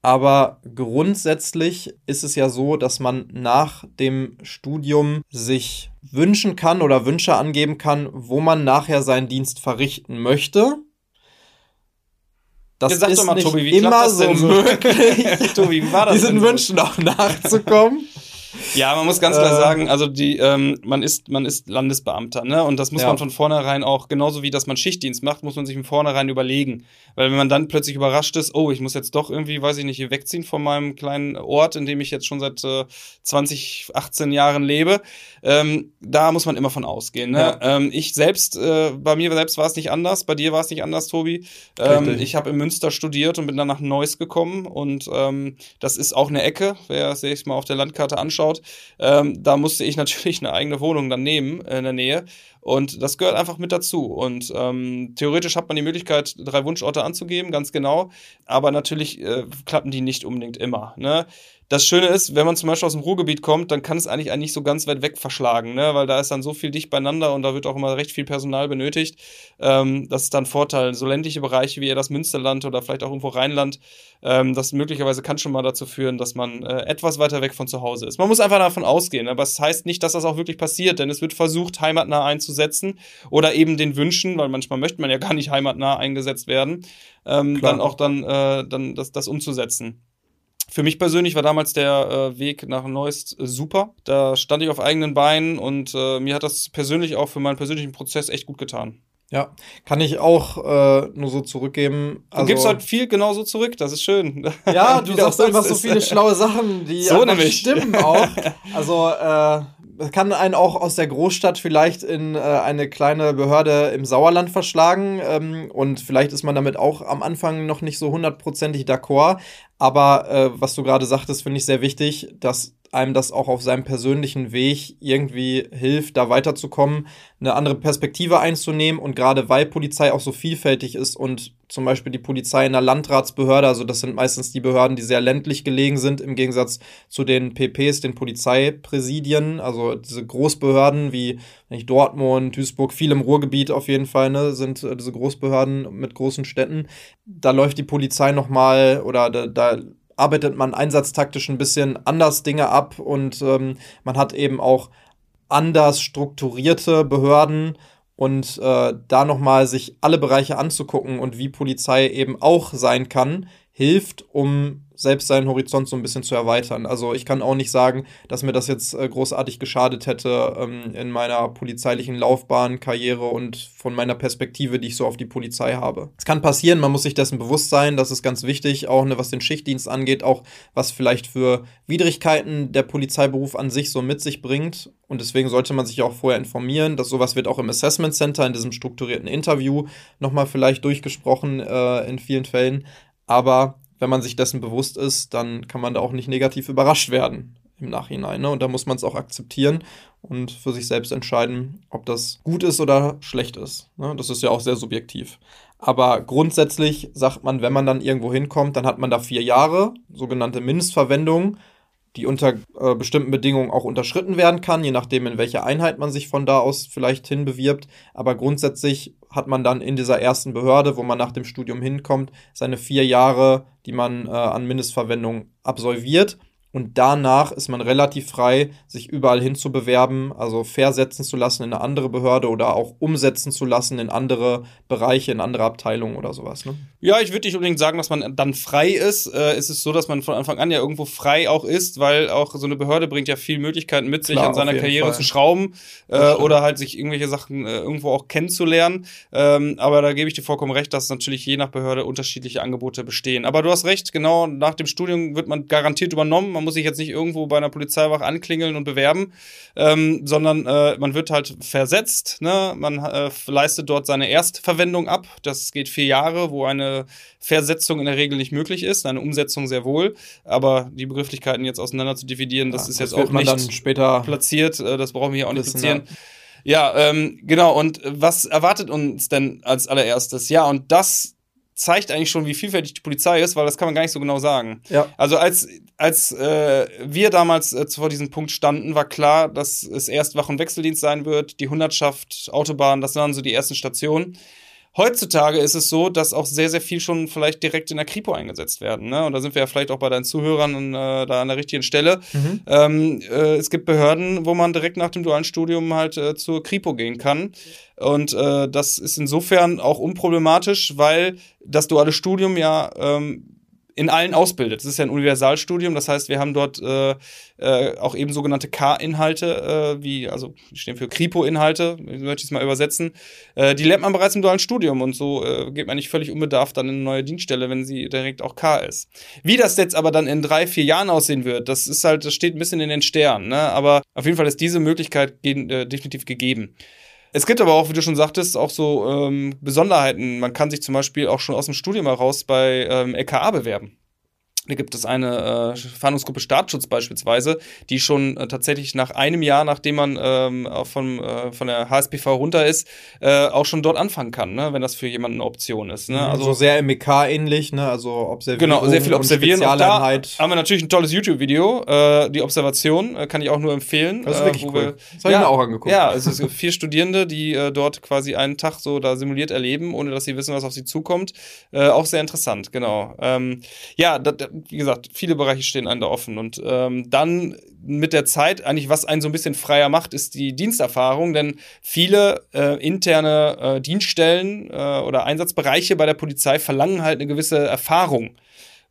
Aber grundsätzlich ist es ja so, dass man nach dem Studium sich wünschen kann oder Wünsche angeben kann, wo man nachher seinen Dienst verrichten möchte. Das ja, ist mal, nicht Tobi, immer so möglich, [LAUGHS] Tobi, wie war das diesen Wünschen auch nachzukommen. Ja, man muss ganz klar äh. sagen, also die, ähm, man ist, man ist Landesbeamter, ne? Und das muss ja. man von vornherein auch, genauso wie dass man Schichtdienst macht, muss man sich von vornherein überlegen. Weil wenn man dann plötzlich überrascht ist, oh, ich muss jetzt doch irgendwie, weiß ich nicht, hier wegziehen von meinem kleinen Ort, in dem ich jetzt schon seit äh, 20, 18 Jahren lebe, ähm, da muss man immer von ausgehen. Ne? Ja. Ähm, ich selbst, äh, bei mir selbst war es nicht anders, bei dir war es nicht anders, Tobi. Ähm, ich habe in Münster studiert und bin dann nach Neuss gekommen und ähm, das ist auch eine Ecke, wer sich mal auf der Landkarte anschaut. Ähm, da musste ich [LAUGHS] natürlich eine eigene Wohnung dann nehmen in der Nähe. Und das gehört einfach mit dazu. Und ähm, theoretisch hat man die Möglichkeit, drei Wunschorte anzugeben, ganz genau. Aber natürlich äh, klappen die nicht unbedingt immer. Ne? Das Schöne ist, wenn man zum Beispiel aus dem Ruhrgebiet kommt, dann kann es eigentlich nicht so ganz weit weg verschlagen, ne? weil da ist dann so viel dicht beieinander und da wird auch immer recht viel Personal benötigt. Ähm, das ist dann Vorteil. So ländliche Bereiche wie eher das Münsterland oder vielleicht auch irgendwo Rheinland, ähm, das möglicherweise kann schon mal dazu führen, dass man äh, etwas weiter weg von zu Hause ist. Man muss einfach davon ausgehen, aber es das heißt nicht, dass das auch wirklich passiert, denn es wird versucht, heimatnah einzusetzen oder eben den Wünschen, weil manchmal möchte man ja gar nicht heimatnah eingesetzt werden, ähm, dann auch dann, äh, dann das, das umzusetzen. Für mich persönlich war damals der äh, Weg nach Neuss äh, super. Da stand ich auf eigenen Beinen und äh, mir hat das persönlich auch für meinen persönlichen Prozess echt gut getan. Ja, kann ich auch äh, nur so zurückgeben. Also, du gibst halt viel genauso zurück, das ist schön. Ja, [LAUGHS] du sagst einfach so viele schlaue Sachen, die so stimmen auch. [LAUGHS] Also äh, kann einen auch aus der Großstadt vielleicht in äh, eine kleine Behörde im Sauerland verschlagen. Ähm, und vielleicht ist man damit auch am Anfang noch nicht so hundertprozentig d'accord. Aber äh, was du gerade sagtest, finde ich sehr wichtig, dass einem das auch auf seinem persönlichen Weg irgendwie hilft, da weiterzukommen, eine andere Perspektive einzunehmen und gerade weil Polizei auch so vielfältig ist und zum Beispiel die Polizei in der Landratsbehörde, also das sind meistens die Behörden, die sehr ländlich gelegen sind, im Gegensatz zu den PPs, den Polizeipräsidien, also diese Großbehörden wie nicht, Dortmund, Duisburg, viel im Ruhrgebiet auf jeden Fall, ne, sind äh, diese Großbehörden mit großen Städten. Da läuft die Polizei nochmal oder da, da arbeitet man einsatztaktisch ein bisschen anders Dinge ab und ähm, man hat eben auch anders strukturierte Behörden und äh, da nochmal sich alle Bereiche anzugucken und wie Polizei eben auch sein kann, hilft, um selbst seinen Horizont so ein bisschen zu erweitern. Also ich kann auch nicht sagen, dass mir das jetzt äh, großartig geschadet hätte ähm, in meiner polizeilichen Laufbahn, Karriere und von meiner Perspektive, die ich so auf die Polizei habe. Es kann passieren, man muss sich dessen bewusst sein, das ist ganz wichtig, auch ne, was den Schichtdienst angeht, auch was vielleicht für Widrigkeiten der Polizeiberuf an sich so mit sich bringt. Und deswegen sollte man sich auch vorher informieren. dass sowas wird auch im Assessment Center, in diesem strukturierten Interview, nochmal vielleicht durchgesprochen äh, in vielen Fällen. Aber wenn man sich dessen bewusst ist, dann kann man da auch nicht negativ überrascht werden im Nachhinein. Ne? Und da muss man es auch akzeptieren und für sich selbst entscheiden, ob das gut ist oder schlecht ist. Ne? Das ist ja auch sehr subjektiv. Aber grundsätzlich sagt man, wenn man dann irgendwo hinkommt, dann hat man da vier Jahre, sogenannte Mindestverwendung, die unter äh, bestimmten Bedingungen auch unterschritten werden kann, je nachdem, in welche Einheit man sich von da aus vielleicht hinbewirbt. Aber grundsätzlich hat man dann in dieser ersten Behörde, wo man nach dem Studium hinkommt, seine vier Jahre, die man äh, an Mindestverwendung absolviert. Und danach ist man relativ frei, sich überall hin zu bewerben, also versetzen zu lassen in eine andere Behörde oder auch umsetzen zu lassen in andere Bereiche, in andere Abteilungen oder sowas. Ne? Ja, ich würde nicht unbedingt sagen, dass man dann frei ist. Äh, es ist so, dass man von Anfang an ja irgendwo frei auch ist, weil auch so eine Behörde bringt ja viel Möglichkeiten mit, sich Klar, an seiner Karriere Fall. zu schrauben äh, oder halt sich irgendwelche Sachen äh, irgendwo auch kennenzulernen. Ähm, aber da gebe ich dir vollkommen recht, dass natürlich je nach Behörde unterschiedliche Angebote bestehen. Aber du hast recht, genau nach dem Studium wird man garantiert übernommen man muss sich jetzt nicht irgendwo bei einer Polizeiwache anklingeln und bewerben, ähm, sondern äh, man wird halt versetzt. Ne? Man äh, leistet dort seine Erstverwendung ab. Das geht vier Jahre, wo eine Versetzung in der Regel nicht möglich ist, eine Umsetzung sehr wohl. Aber die Begrifflichkeiten jetzt auseinander zu dividieren, das ja, ist das jetzt auch nicht später platziert. Äh, das brauchen wir hier auch nicht platzieren. Ja, ähm, genau. Und was erwartet uns denn als allererstes? Ja, und das zeigt eigentlich schon, wie vielfältig die Polizei ist, weil das kann man gar nicht so genau sagen. Ja. Also als, als äh, wir damals äh, vor diesem Punkt standen, war klar, dass es erst Wach- und Wechseldienst sein wird, die Hundertschaft, Autobahn, das waren so die ersten Stationen. Heutzutage ist es so, dass auch sehr, sehr viel schon vielleicht direkt in der Kripo eingesetzt werden. Ne? Und da sind wir ja vielleicht auch bei deinen Zuhörern und, äh, da an der richtigen Stelle. Mhm. Ähm, äh, es gibt Behörden, wo man direkt nach dem dualen Studium halt äh, zur Kripo gehen kann. Und äh, das ist insofern auch unproblematisch, weil das duale Studium ja ähm, in allen ausbildet. Das ist ja ein Universalstudium, das heißt, wir haben dort äh, äh, auch eben sogenannte K-Inhalte, äh, wie, also die stehen für Kripo-Inhalte, möchte ich es mal übersetzen. Äh, die lernt man bereits im dualen Studium und so äh, geht man nicht völlig unbedarft dann in eine neue Dienststelle, wenn sie direkt auch K ist. Wie das jetzt aber dann in drei, vier Jahren aussehen wird, das ist halt, das steht ein bisschen in den Sternen, ne? Aber auf jeden Fall ist diese Möglichkeit äh, definitiv gegeben. Es gibt aber auch, wie du schon sagtest, auch so ähm, Besonderheiten. Man kann sich zum Beispiel auch schon aus dem Studium heraus bei ähm, LKA bewerben. Da gibt es eine äh, Fahndungsgruppe Staatsschutz beispielsweise, die schon äh, tatsächlich nach einem Jahr, nachdem man ähm, von, äh, von der HSPV runter ist, äh, auch schon dort anfangen kann, ne? wenn das für jemanden eine Option ist. Ne? Mhm, also so sehr MEK-ähnlich, ne? also observieren. Genau, sehr viel observieren. Und da haben wir natürlich ein tolles YouTube-Video, äh, die Observation, äh, kann ich auch nur empfehlen. Das ist wirklich cool. Wir, das habe ja, ich mir auch angeguckt. Ja, es sind vier Studierende, die äh, dort quasi einen Tag so da simuliert erleben, ohne dass sie wissen, was auf sie zukommt. Äh, auch sehr interessant, genau. Ähm, ja, da, wie gesagt, viele Bereiche stehen einem da offen. Und ähm, dann mit der Zeit, eigentlich, was einen so ein bisschen freier macht, ist die Diensterfahrung, denn viele äh, interne äh, Dienststellen äh, oder Einsatzbereiche bei der Polizei verlangen halt eine gewisse Erfahrung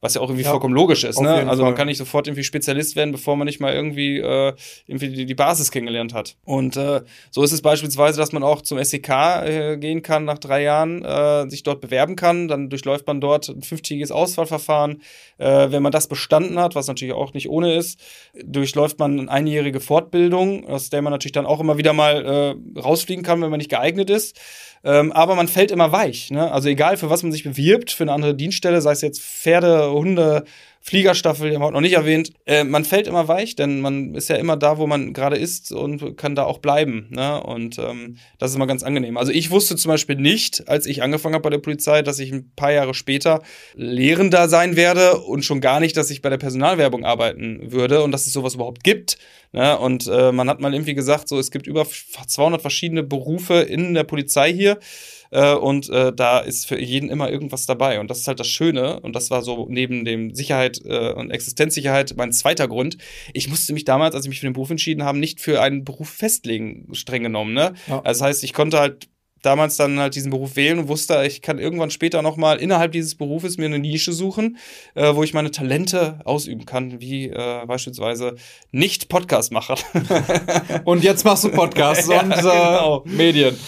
was ja auch irgendwie ja, vollkommen logisch ist. Ne? Also man kann nicht sofort irgendwie Spezialist werden, bevor man nicht mal irgendwie, äh, irgendwie die, die Basis kennengelernt hat. Und äh, so ist es beispielsweise, dass man auch zum SEK äh, gehen kann nach drei Jahren, äh, sich dort bewerben kann. Dann durchläuft man dort ein fünftägiges Auswahlverfahren. Äh, wenn man das bestanden hat, was natürlich auch nicht ohne ist, durchläuft man eine einjährige Fortbildung, aus der man natürlich dann auch immer wieder mal äh, rausfliegen kann, wenn man nicht geeignet ist. Ähm, aber man fällt immer weich. Ne? Also egal, für was man sich bewirbt, für eine andere Dienststelle, sei es jetzt Pferde, Hunde, Fliegerstaffel, die haben wir noch nicht erwähnt. Äh, man fällt immer weich, denn man ist ja immer da, wo man gerade ist und kann da auch bleiben. Ne? Und ähm, das ist immer ganz angenehm. Also ich wusste zum Beispiel nicht, als ich angefangen habe bei der Polizei, dass ich ein paar Jahre später Lehrender sein werde und schon gar nicht, dass ich bei der Personalwerbung arbeiten würde und dass es sowas überhaupt gibt. Ne? Und äh, man hat mal irgendwie gesagt, so es gibt über 200 verschiedene Berufe in der Polizei hier. Äh, und äh, da ist für jeden immer irgendwas dabei. Und das ist halt das Schöne. Und das war so neben dem Sicherheit äh, und Existenzsicherheit mein zweiter Grund. Ich musste mich damals, als ich mich für den Beruf entschieden habe, nicht für einen Beruf festlegen, streng genommen. Ne? Ja. Also das heißt, ich konnte halt damals dann halt diesen Beruf wählen und wusste, ich kann irgendwann später nochmal innerhalb dieses Berufes mir eine Nische suchen, äh, wo ich meine Talente ausüben kann, wie äh, beispielsweise nicht Podcast-Macher. [LAUGHS] und jetzt machst du Podcasts [LAUGHS] ja, und äh, genau. Medien.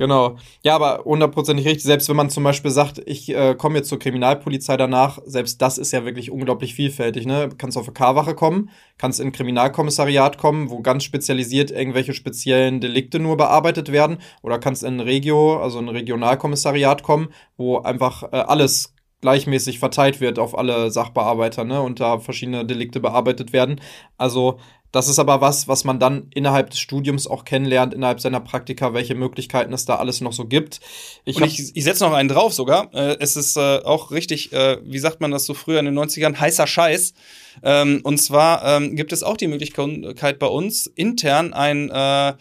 Genau. Ja, aber hundertprozentig richtig. Selbst wenn man zum Beispiel sagt, ich äh, komme jetzt zur Kriminalpolizei danach, selbst das ist ja wirklich unglaublich vielfältig. Ne? Kannst auf eine K-Wache kommen, kannst in ein Kriminalkommissariat kommen, wo ganz spezialisiert irgendwelche speziellen Delikte nur bearbeitet werden, oder kannst in ein Regio, also ein Regionalkommissariat kommen, wo einfach äh, alles gleichmäßig verteilt wird auf alle Sachbearbeiter, ne, und da verschiedene Delikte bearbeitet werden. Also das ist aber was, was man dann innerhalb des Studiums auch kennenlernt, innerhalb seiner Praktika, welche Möglichkeiten es da alles noch so gibt. Ich, Und ich, ich setze noch einen drauf sogar. Äh, es ist äh, auch richtig, äh, wie sagt man das so früher in den 90ern, heißer Scheiß. Ähm, und zwar ähm, gibt es auch die Möglichkeit bei uns intern ein äh,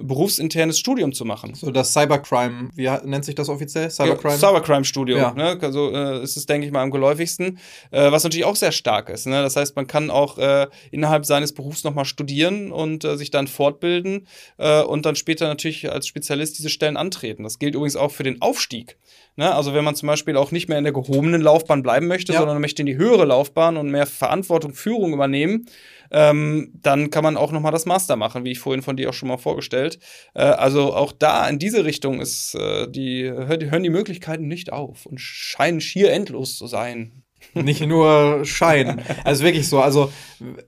berufsinternes Studium zu machen. So das Cybercrime, wie nennt sich das offiziell? Cybercrime? Ja, Cybercrime-Studium. Ja. Ne? Also äh, ist es, denke ich mal, am geläufigsten. Äh, was natürlich auch sehr stark ist. Ne? Das heißt, man kann auch äh, innerhalb seines Berufs nochmal studieren und äh, sich dann fortbilden äh, und dann später natürlich als Spezialist diese Stellen antreten. Das gilt übrigens auch für den Aufstieg. Ne? Also wenn man zum Beispiel auch nicht mehr in der gehobenen Laufbahn bleiben möchte, ja. sondern möchte in die höhere Laufbahn und mehr Verantwortung, Führung übernehmen, ähm, dann kann man auch noch mal das Master machen, wie ich vorhin von dir auch schon mal vorgestellt. Äh, also auch da in diese Richtung ist äh, die, hören die Möglichkeiten nicht auf und scheinen schier endlos zu sein. [LAUGHS] Nicht nur Schein. Also wirklich so. Also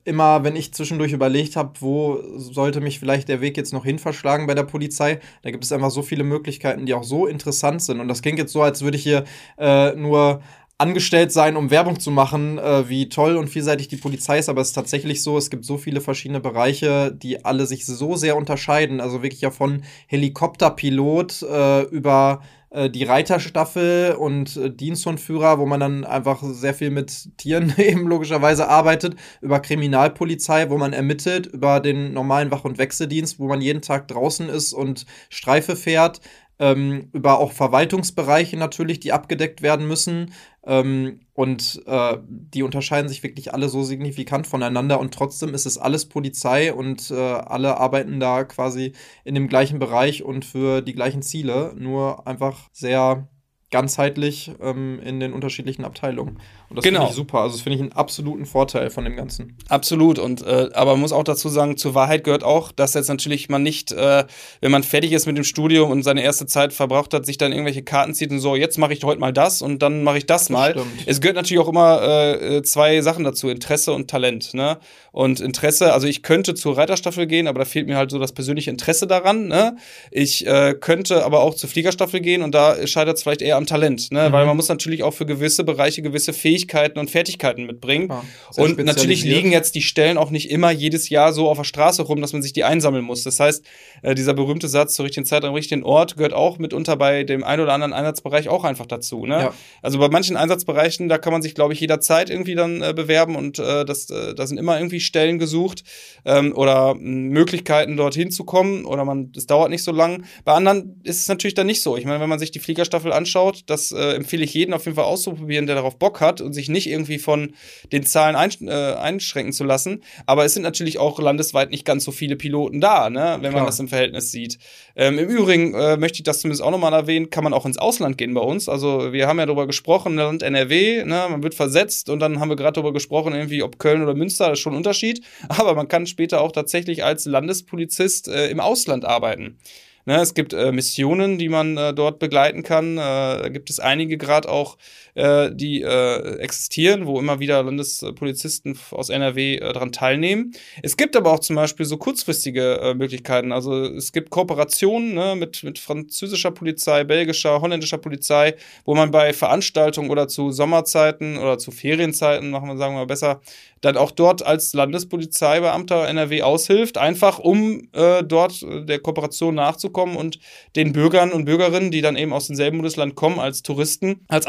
immer, wenn ich zwischendurch überlegt habe, wo sollte mich vielleicht der Weg jetzt noch hin verschlagen bei der Polizei, da gibt es einfach so viele Möglichkeiten, die auch so interessant sind. Und das klingt jetzt so, als würde ich hier äh, nur angestellt sein, um Werbung zu machen, äh, wie toll und vielseitig die Polizei ist, aber es ist tatsächlich so, es gibt so viele verschiedene Bereiche, die alle sich so sehr unterscheiden. Also wirklich ja von Helikopterpilot äh, über äh, die Reiterstaffel und äh, Diensthundführer, wo man dann einfach sehr viel mit Tieren [LAUGHS] eben logischerweise arbeitet, über Kriminalpolizei, wo man ermittelt, über den normalen Wach- und Wechseldienst, wo man jeden Tag draußen ist und Streife fährt, ähm, über auch Verwaltungsbereiche natürlich, die abgedeckt werden müssen. Ähm, und äh, die unterscheiden sich wirklich alle so signifikant voneinander und trotzdem ist es alles Polizei und äh, alle arbeiten da quasi in dem gleichen Bereich und für die gleichen Ziele, nur einfach sehr ganzheitlich ähm, in den unterschiedlichen Abteilungen. Und das genau. finde ich super. Also das finde ich einen absoluten Vorteil von dem Ganzen. Absolut. Und äh, aber man muss auch dazu sagen, zur Wahrheit gehört auch, dass jetzt natürlich man nicht, äh, wenn man fertig ist mit dem Studium und seine erste Zeit verbraucht hat, sich dann irgendwelche Karten zieht und so, jetzt mache ich heute mal das und dann mache ich das, das mal. Stimmt. Es gehört natürlich auch immer äh, zwei Sachen dazu, Interesse und Talent. Ne? Und Interesse, also ich könnte zur Reiterstaffel gehen, aber da fehlt mir halt so das persönliche Interesse daran. Ne? Ich äh, könnte aber auch zur Fliegerstaffel gehen und da scheitert es vielleicht eher am Talent, ne? Mhm. weil man muss natürlich auch für gewisse Bereiche gewisse Fähigkeiten und Fertigkeiten mitbringen. Ja, und natürlich liegen jetzt die Stellen auch nicht immer jedes Jahr so auf der Straße rum, dass man sich die einsammeln muss. Das heißt, äh, dieser berühmte Satz zur richtigen Zeit am richtigen Ort gehört auch mitunter bei dem einen oder anderen Einsatzbereich auch einfach dazu. Ne? Ja. Also bei manchen Einsatzbereichen, da kann man sich, glaube ich, jederzeit irgendwie dann äh, bewerben und äh, das, äh, da sind immer irgendwie Stellen gesucht ähm, oder Möglichkeiten dorthin zu kommen oder man, es dauert nicht so lang. Bei anderen ist es natürlich dann nicht so. Ich meine, wenn man sich die Fliegerstaffel anschaut, anschaut. Das äh, empfehle ich jedem auf jeden Fall auszuprobieren, der darauf Bock hat und sich nicht irgendwie von den Zahlen einsch äh, einschränken zu lassen. Aber es sind natürlich auch landesweit nicht ganz so viele Piloten da, ne, wenn Klar. man das im Verhältnis sieht. Ähm, Im Übrigen äh, möchte ich das zumindest auch nochmal erwähnen, kann man auch ins Ausland gehen bei uns. Also wir haben ja darüber gesprochen, Land NRW, ne, man wird versetzt und dann haben wir gerade darüber gesprochen, irgendwie ob Köln oder Münster, das ist schon ein Unterschied. [LAUGHS] Aber man kann später auch tatsächlich als Landespolizist äh, im Ausland arbeiten. Ne, es gibt äh, Missionen, die man äh, dort begleiten kann. Äh, da gibt es einige gerade auch, äh, die äh, existieren, wo immer wieder Landespolizisten aus NRW äh, daran teilnehmen. Es gibt aber auch zum Beispiel so kurzfristige äh, Möglichkeiten. Also es gibt Kooperationen ne, mit, mit französischer Polizei, belgischer, holländischer Polizei, wo man bei Veranstaltungen oder zu Sommerzeiten oder zu Ferienzeiten, machen wir sagen wir mal besser, dann auch dort als Landespolizeibeamter NRW aushilft, einfach um äh, dort äh, der Kooperation nachzukommen und den Bürgern und Bürgerinnen, die dann eben aus demselben Bundesland kommen, als Touristen, als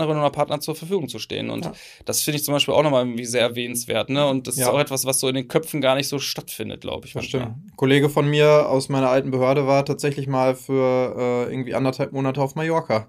Ansprechpartnerin oder Partner zur Verfügung zu stehen. Und ja. das finde ich zum Beispiel auch nochmal irgendwie sehr erwähnenswert. Ne? Und das ja. ist auch etwas, was so in den Köpfen gar nicht so stattfindet, glaube ich. Stimmt. Ein Kollege von mir aus meiner alten Behörde war tatsächlich mal für äh, irgendwie anderthalb Monate auf Mallorca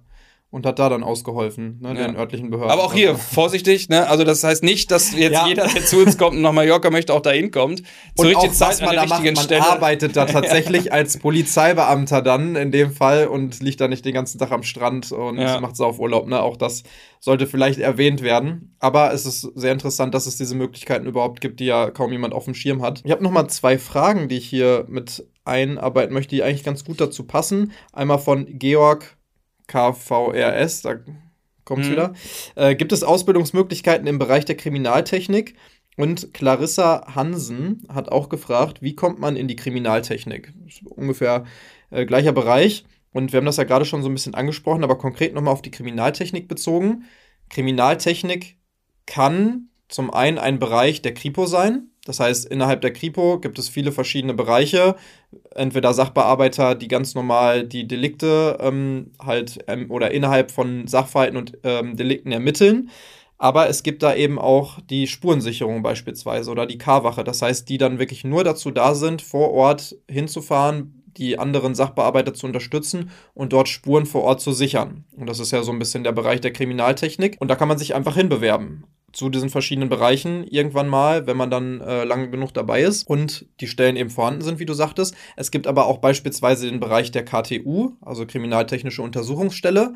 und hat da dann ausgeholfen, ne, ja. den örtlichen Behörden. Aber auch hier, vorsichtig, ne? Also das heißt nicht, dass jetzt ja. jeder, der zu uns kommt und nach Mallorca möchte, auch da hinkommt. Zur und auch, Zeit was man da macht, man Stelle. arbeitet da [LAUGHS] tatsächlich ja. als Polizeibeamter dann in dem Fall und liegt da nicht den ganzen Tag am Strand und macht Saufurlaub, ne? Auch das sollte vielleicht erwähnt werden. Aber es ist sehr interessant, dass es diese Möglichkeiten überhaupt gibt, die ja kaum jemand auf dem Schirm hat. Ich habe noch mal zwei Fragen, die ich hier mit einarbeiten möchte, die eigentlich ganz gut dazu passen. Einmal von Georg KVRS, da kommt es mhm. wieder. Äh, gibt es Ausbildungsmöglichkeiten im Bereich der Kriminaltechnik? Und Clarissa Hansen hat auch gefragt, wie kommt man in die Kriminaltechnik? Ungefähr äh, gleicher Bereich. Und wir haben das ja gerade schon so ein bisschen angesprochen, aber konkret nochmal auf die Kriminaltechnik bezogen. Kriminaltechnik kann zum einen ein Bereich der Kripo sein, das heißt, innerhalb der Kripo gibt es viele verschiedene Bereiche. Entweder Sachbearbeiter, die ganz normal die Delikte ähm, halt ähm, oder innerhalb von Sachverhalten und ähm, Delikten ermitteln. Aber es gibt da eben auch die Spurensicherung beispielsweise oder die K-Wache. Das heißt, die dann wirklich nur dazu da sind, vor Ort hinzufahren, die anderen Sachbearbeiter zu unterstützen und dort Spuren vor Ort zu sichern. Und das ist ja so ein bisschen der Bereich der Kriminaltechnik. Und da kann man sich einfach hinbewerben zu diesen verschiedenen Bereichen irgendwann mal, wenn man dann äh, lange genug dabei ist und die Stellen eben vorhanden sind, wie du sagtest. Es gibt aber auch beispielsweise den Bereich der KTU, also Kriminaltechnische Untersuchungsstelle.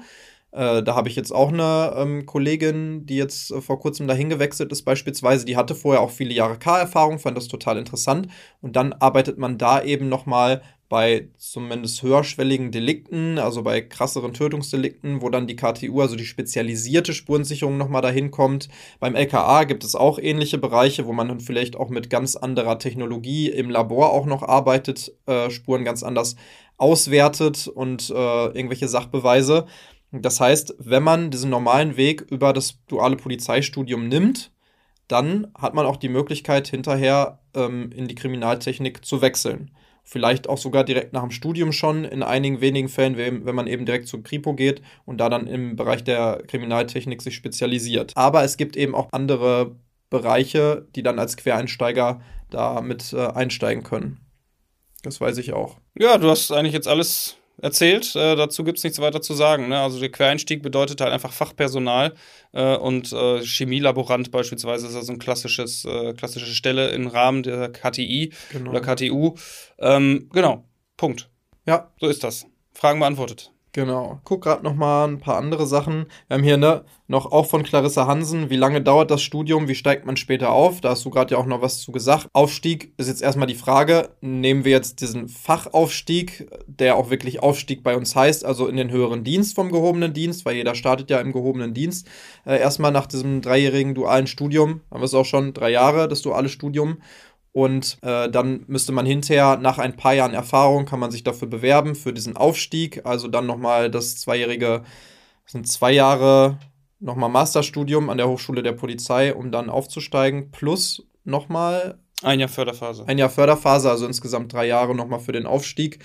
Äh, da habe ich jetzt auch eine ähm, Kollegin, die jetzt äh, vor kurzem dahin gewechselt ist, beispielsweise. Die hatte vorher auch viele Jahre K-Erfahrung, fand das total interessant. Und dann arbeitet man da eben nochmal bei zumindest höherschwelligen Delikten, also bei krasseren Tötungsdelikten, wo dann die KTU, also die spezialisierte Spurensicherung nochmal dahin kommt. Beim LKA gibt es auch ähnliche Bereiche, wo man dann vielleicht auch mit ganz anderer Technologie im Labor auch noch arbeitet, äh, Spuren ganz anders auswertet und äh, irgendwelche Sachbeweise. Das heißt, wenn man diesen normalen Weg über das duale Polizeistudium nimmt, dann hat man auch die Möglichkeit, hinterher ähm, in die Kriminaltechnik zu wechseln vielleicht auch sogar direkt nach dem Studium schon, in einigen wenigen Fällen, wenn man eben direkt zur Kripo geht und da dann im Bereich der Kriminaltechnik sich spezialisiert. Aber es gibt eben auch andere Bereiche, die dann als Quereinsteiger da mit äh, einsteigen können. Das weiß ich auch. Ja, du hast eigentlich jetzt alles erzählt. Äh, dazu gibt es nichts weiter zu sagen. Ne? Also der Quereinstieg bedeutet halt einfach Fachpersonal äh, und äh, Chemielaborant beispielsweise ist also ein klassisches, äh, klassische Stelle im Rahmen der KTI genau. oder KTU. Ähm, genau, Punkt. Ja. So ist das. Fragen beantwortet. Genau. Guck gerade noch mal ein paar andere Sachen. Wir haben hier ne, noch auch von Clarissa Hansen. Wie lange dauert das Studium? Wie steigt man später auf? Da hast du gerade ja auch noch was zu gesagt. Aufstieg ist jetzt erstmal die Frage. Nehmen wir jetzt diesen Fachaufstieg, der auch wirklich Aufstieg bei uns heißt, also in den höheren Dienst vom gehobenen Dienst, weil jeder startet ja im gehobenen Dienst. Äh, erstmal nach diesem dreijährigen dualen Studium, haben wir es auch schon drei Jahre, das duale Studium. Und äh, dann müsste man hinterher, nach ein paar Jahren Erfahrung, kann man sich dafür bewerben, für diesen Aufstieg. Also dann nochmal das zweijährige, das sind zwei Jahre nochmal Masterstudium an der Hochschule der Polizei, um dann aufzusteigen. Plus nochmal. Ein Jahr Förderphase. Ein Jahr Förderphase, also insgesamt drei Jahre nochmal für den Aufstieg.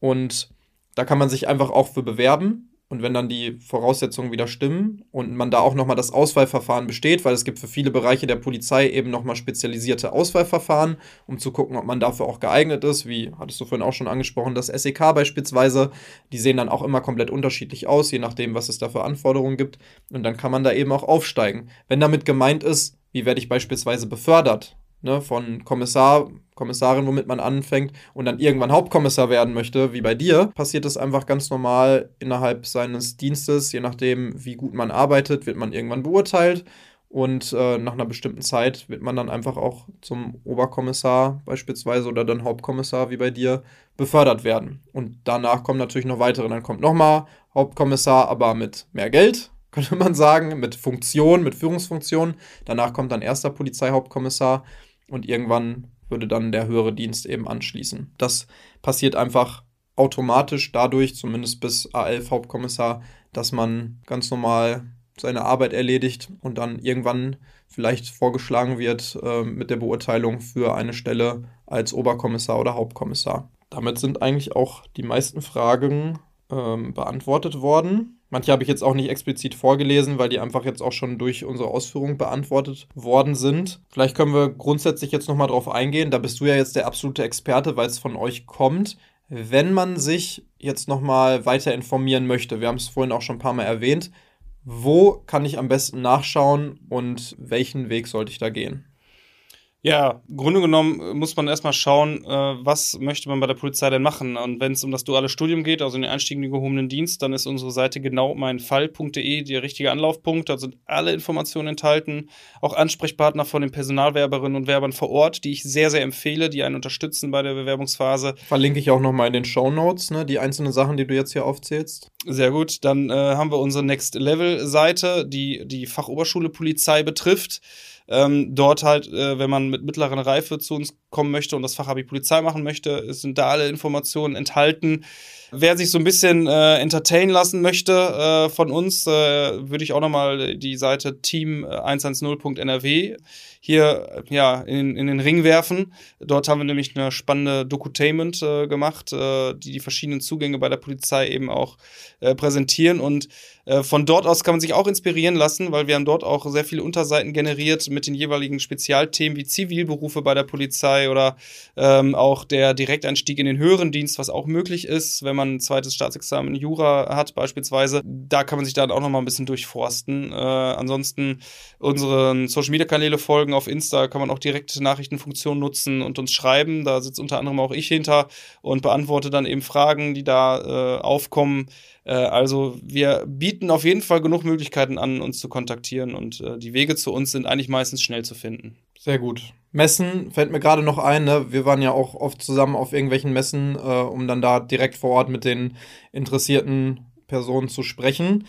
Und da kann man sich einfach auch für bewerben. Und wenn dann die Voraussetzungen wieder stimmen und man da auch nochmal das Auswahlverfahren besteht, weil es gibt für viele Bereiche der Polizei eben nochmal spezialisierte Auswahlverfahren, um zu gucken, ob man dafür auch geeignet ist, wie hattest du vorhin auch schon angesprochen, das SEK beispielsweise, die sehen dann auch immer komplett unterschiedlich aus, je nachdem, was es da für Anforderungen gibt. Und dann kann man da eben auch aufsteigen. Wenn damit gemeint ist, wie werde ich beispielsweise befördert, ne, von Kommissar, Kommissarin, womit man anfängt und dann irgendwann Hauptkommissar werden möchte, wie bei dir, passiert das einfach ganz normal innerhalb seines Dienstes. Je nachdem, wie gut man arbeitet, wird man irgendwann beurteilt und äh, nach einer bestimmten Zeit wird man dann einfach auch zum Oberkommissar beispielsweise oder dann Hauptkommissar wie bei dir befördert werden. Und danach kommen natürlich noch weitere. Dann kommt nochmal Hauptkommissar, aber mit mehr Geld, [LAUGHS] könnte man sagen, mit Funktion, mit Führungsfunktion. Danach kommt dann erster Polizeihauptkommissar und irgendwann würde dann der höhere Dienst eben anschließen. Das passiert einfach automatisch dadurch, zumindest bis A11 Hauptkommissar, dass man ganz normal seine Arbeit erledigt und dann irgendwann vielleicht vorgeschlagen wird äh, mit der Beurteilung für eine Stelle als Oberkommissar oder Hauptkommissar. Damit sind eigentlich auch die meisten Fragen ähm, beantwortet worden. Manche habe ich jetzt auch nicht explizit vorgelesen, weil die einfach jetzt auch schon durch unsere Ausführungen beantwortet worden sind. Vielleicht können wir grundsätzlich jetzt nochmal drauf eingehen. Da bist du ja jetzt der absolute Experte, weil es von euch kommt. Wenn man sich jetzt nochmal weiter informieren möchte, wir haben es vorhin auch schon ein paar Mal erwähnt, wo kann ich am besten nachschauen und welchen Weg sollte ich da gehen? Ja, im Grunde genommen äh, muss man erstmal schauen, äh, was möchte man bei der Polizei denn machen. Und wenn es um das duale Studium geht, also den Einstieg in den gehobenen Dienst, dann ist unsere Seite genau meinfall.de der richtige Anlaufpunkt. Da sind alle Informationen enthalten, auch Ansprechpartner von den Personalwerberinnen und Werbern vor Ort, die ich sehr, sehr empfehle, die einen unterstützen bei der Bewerbungsphase. Verlinke ich auch nochmal in den Show Notes, ne, die einzelnen Sachen, die du jetzt hier aufzählst. Sehr gut. Dann äh, haben wir unsere Next Level Seite, die die Fachoberschule Polizei betrifft. Ähm, dort halt, äh, wenn man mit mittlerer Reife zu uns kommen möchte und das Fachabi Polizei machen möchte, sind da alle Informationen enthalten. Wer sich so ein bisschen äh, entertain lassen möchte äh, von uns, äh, würde ich auch nochmal die Seite team110.nrw hier ja in, in den Ring werfen. Dort haben wir nämlich eine spannende Dokutainment äh, gemacht, äh, die die verschiedenen Zugänge bei der Polizei eben auch äh, präsentieren und Äh, von dort aus kann man sich auch inspirieren lassen, weil wir haben dort auch sehr viele Unterseiten generiert mit den jeweiligen Spezialthemen wie Zivilberufe bei der Polizei oder ähm, auch der Direkteinstieg in den höheren Dienst, was auch möglich ist, wenn man ein zweites Staatsexamen in Jura hat beispielsweise. Da kann man sich dann auch noch mal ein bisschen durchforsten. Äh, ansonsten unseren Social-Media-Kanäle folgen. Auf Insta kann man auch direkte Nachrichtenfunktion nutzen und uns schreiben. Da sitzt unter anderem auch ich hinter und beantworte dann eben Fragen, die da äh, aufkommen. Äh, also wir bieten auf jeden Fall genug Möglichkeiten an, uns zu kontaktieren und äh, die Wege zu uns sind eigentlich meistens schnell zu finden. Sehr gut. Messen fällt mir gerade noch ein. Ne? Wir waren ja auch oft zusammen auf irgendwelchen Messen, äh, um dann da direkt vor Ort mit den interessierten Personen zu sprechen,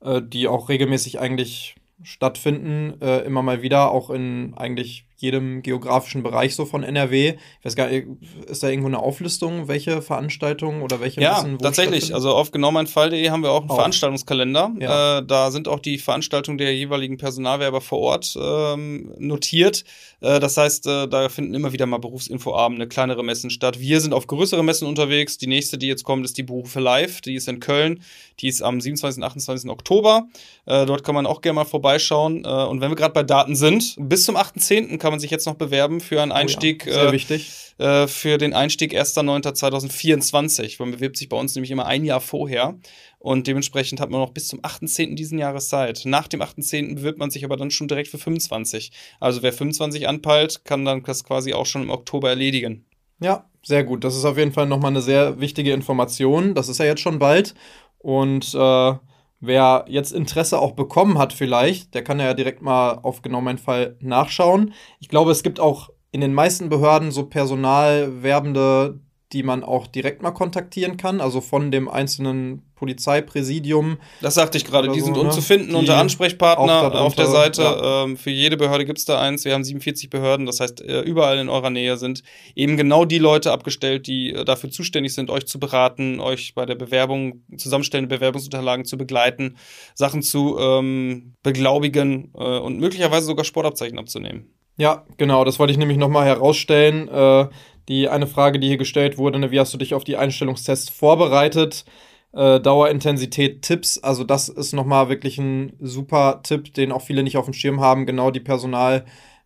äh, die auch regelmäßig eigentlich stattfinden, äh, immer mal wieder, auch in eigentlich jedem geografischen Bereich so von NRW. Ich weiß gar nicht, ist da irgendwo eine Auflistung, welche Veranstaltungen oder welche Ja, tatsächlich. Also auf genomeinfall.de haben wir auch einen auch. Veranstaltungskalender. Ja. Äh, da sind auch die Veranstaltungen der jeweiligen Personalwerber vor Ort ähm, notiert. Äh, das heißt, äh, da finden immer wieder mal Berufsinfoabende, kleinere Messen statt. Wir sind auf größere Messen unterwegs. Die nächste, die jetzt kommt, ist die Berufe Live. Die ist in Köln. Die ist am 27. und 28. Oktober. Äh, dort kann man auch gerne mal vorbeischauen. Äh, und wenn wir gerade bei Daten sind, bis zum 8.10. kann man sich jetzt noch bewerben für einen Einstieg. Oh ja, sehr äh, wichtig. Äh, für den Einstieg 1.9.2024. Man bewirbt sich bei uns nämlich immer ein Jahr vorher. Und dementsprechend hat man noch bis zum 8.10. diesen Jahres Zeit. Nach dem 8.10. bewirbt man sich aber dann schon direkt für 25. Also wer 25 anpeilt, kann dann das quasi auch schon im Oktober erledigen. Ja, sehr gut. Das ist auf jeden Fall nochmal eine sehr wichtige Information. Das ist ja jetzt schon bald. Und äh, wer jetzt Interesse auch bekommen hat, vielleicht, der kann ja direkt mal auf genau meinen Fall nachschauen. Ich glaube, es gibt auch in den meisten Behörden so Personalwerbende, die man auch direkt mal kontaktieren kann, also von dem einzelnen Polizeipräsidium. Das sagte ich gerade, die so, sind ne? umzufinden unter Ansprechpartner auf der Seite. Ja. Ähm, für jede Behörde gibt es da eins. Wir haben 47 Behörden, das heißt, äh, überall in eurer Nähe sind eben genau die Leute abgestellt, die äh, dafür zuständig sind, euch zu beraten, euch bei der Bewerbung, Zusammenstellen der Bewerbungsunterlagen zu begleiten, Sachen zu ähm, beglaubigen äh, und möglicherweise sogar Sportabzeichen abzunehmen. Ja, genau, das wollte ich nämlich nochmal herausstellen. Äh, die eine Frage, die hier gestellt wurde, ne, wie hast du dich auf die Einstellungstests vorbereitet? äh, Dauerintensität Tipps. Also das ist nochmal wirklich ein super Tipp, den auch viele nicht auf dem Schirm haben. Genau die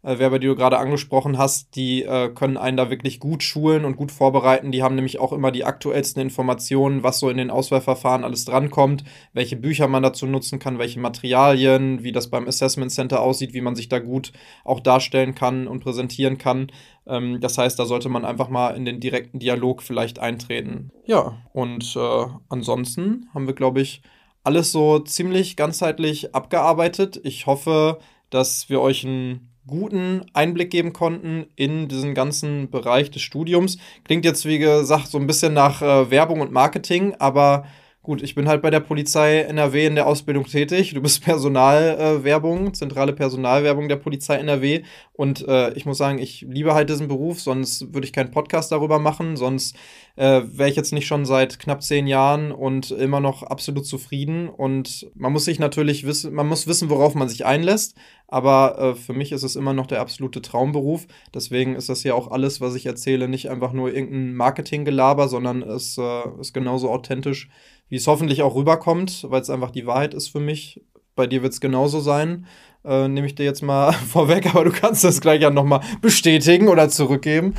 Personalwerber, die du gerade angesprochen hast, die äh, können einen da wirklich gut schulen und gut vorbereiten. Die haben nämlich auch immer die aktuellsten Informationen, was so in den Auswahlverfahren alles drankommt, welche Bücher man dazu nutzen kann, welche Materialien, wie das beim Assessment Center aussieht, wie man sich da gut auch darstellen kann und präsentieren kann. Ähm, das heißt, da sollte man einfach mal in den direkten Dialog vielleicht eintreten. Ja, und äh, ansonsten haben wir, glaube ich, alles so ziemlich ganzheitlich abgearbeitet. Ich hoffe, dass wir euch einen guten Einblick geben konnten in diesen ganzen Bereich des Studiums. Klingt jetzt, wie gesagt, so ein bisschen nach äh, Werbung und Marketing, aber Gut, ich bin halt bei der Polizei NRW in der Ausbildung tätig. Du bist [LAUGHS] Personalwerbung, äh, zentrale Personalwerbung der Polizei NRW. Und äh, ich muss sagen, ich liebe halt diesen Beruf, sonst würde ich keinen Podcast darüber machen. Sonst äh, wäre ich jetzt nicht schon seit knapp zehn Jahren und immer noch absolut zufrieden. Und man muss sich natürlich wissen, man muss wissen, worauf man sich einlässt. Aber äh, für mich ist es immer noch der absolute Traumberuf. Deswegen ist das ja auch alles, was ich erzähle, nicht einfach nur irgendein Marketinggelaber, sondern es äh, ist genauso authentisch wie es hoffentlich auch rüberkommt, weil es einfach die Wahrheit ist für mich. Bei dir wird es genauso sein. Äh, Nehme ich dir jetzt mal [LAUGHS] vorweg, aber du kannst das gleich ja nochmal bestätigen oder zurückgeben.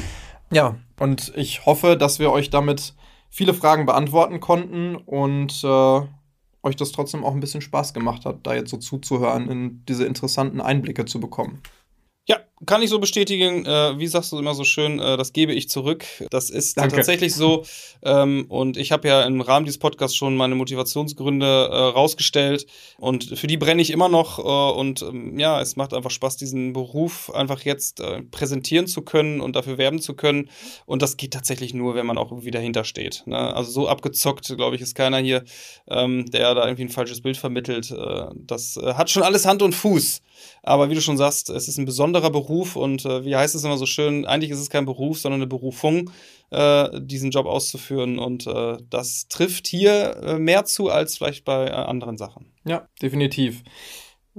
Ja, und ich hoffe, dass wir euch damit viele Fragen beantworten konnten und äh, euch das trotzdem auch ein bisschen Spaß gemacht hat, da jetzt so zuzuhören, in diese interessanten Einblicke zu bekommen. Ja, kann ich so bestätigen. Äh, wie sagst du immer so schön, äh, das gebe ich zurück. Das ist Danke. tatsächlich so. Ähm, und ich habe ja im Rahmen dieses Podcasts schon meine Motivationsgründe äh, rausgestellt. Und für die brenne ich immer noch. Äh, und ähm, ja, es macht einfach Spaß, diesen Beruf einfach jetzt äh, präsentieren zu können und dafür werben zu können. Und das geht tatsächlich nur, wenn man auch irgendwie dahinter steht. Ne? Also so abgezockt, glaube ich, ist keiner hier, ähm, der da irgendwie ein falsches Bild vermittelt. Äh, das hat schon alles Hand und Fuß. Aber wie du schon sagst, es ist ein besonderer Beruf und äh, wie heißt es immer so schön, eigentlich ist es kein Beruf, sondern eine Berufung, äh, diesen Job auszuführen. Und äh, das trifft hier äh, mehr zu als vielleicht bei äh, anderen Sachen. Ja, definitiv.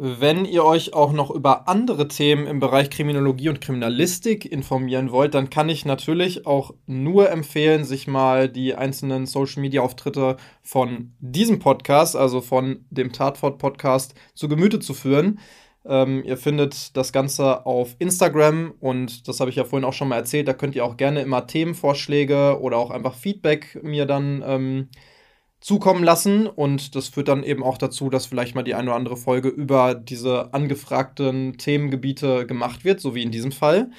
Wenn ihr euch auch noch über andere Themen im Bereich Kriminologie und Kriminalistik informieren wollt, dann kann ich natürlich auch nur empfehlen, sich mal die einzelnen Social-Media-Auftritte von diesem Podcast, also von dem Tatfort-Podcast, zu Gemüte zu führen. Ähm, ihr findet das Ganze auf Instagram und das habe ich ja vorhin auch schon mal erzählt. Da könnt ihr auch gerne immer Themenvorschläge oder auch einfach Feedback mir dann ähm, zukommen lassen. Und das führt dann eben auch dazu, dass vielleicht mal die eine oder andere Folge über diese angefragten Themengebiete gemacht wird, so wie in diesem Fall.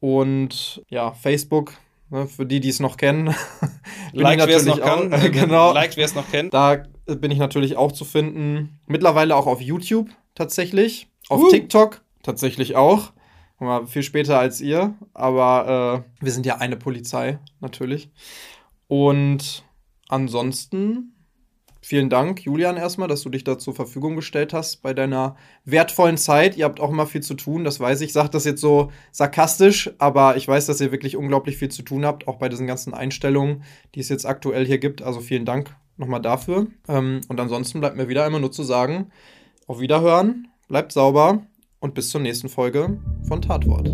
Und ja, Facebook, ne, für die, die es noch kennen. [LAUGHS] like, wer es noch auch, kann. [LAUGHS] Äh, genau. Like, wer es noch kennt. Da bin ich natürlich auch zu finden. Mittlerweile auch auf YouTube tatsächlich. Auf uh. TikTok tatsächlich auch. Viel später als ihr. Aber äh, wir sind ja eine Polizei, natürlich. Und ansonsten vielen Dank, Julian, erstmal, dass du dich da zur Verfügung gestellt hast bei deiner wertvollen Zeit. Ihr habt auch immer viel zu tun, das weiß ich. Ich sage das jetzt so sarkastisch, aber ich weiß, dass ihr wirklich unglaublich viel zu tun habt, auch bei diesen ganzen Einstellungen, die es jetzt aktuell hier gibt. Also vielen Dank nochmal dafür. Ähm, und ansonsten bleibt mir wieder einmal nur zu sagen, auf Wiederhören, bleibt sauber und bis zur nächsten Folge von Tatwort.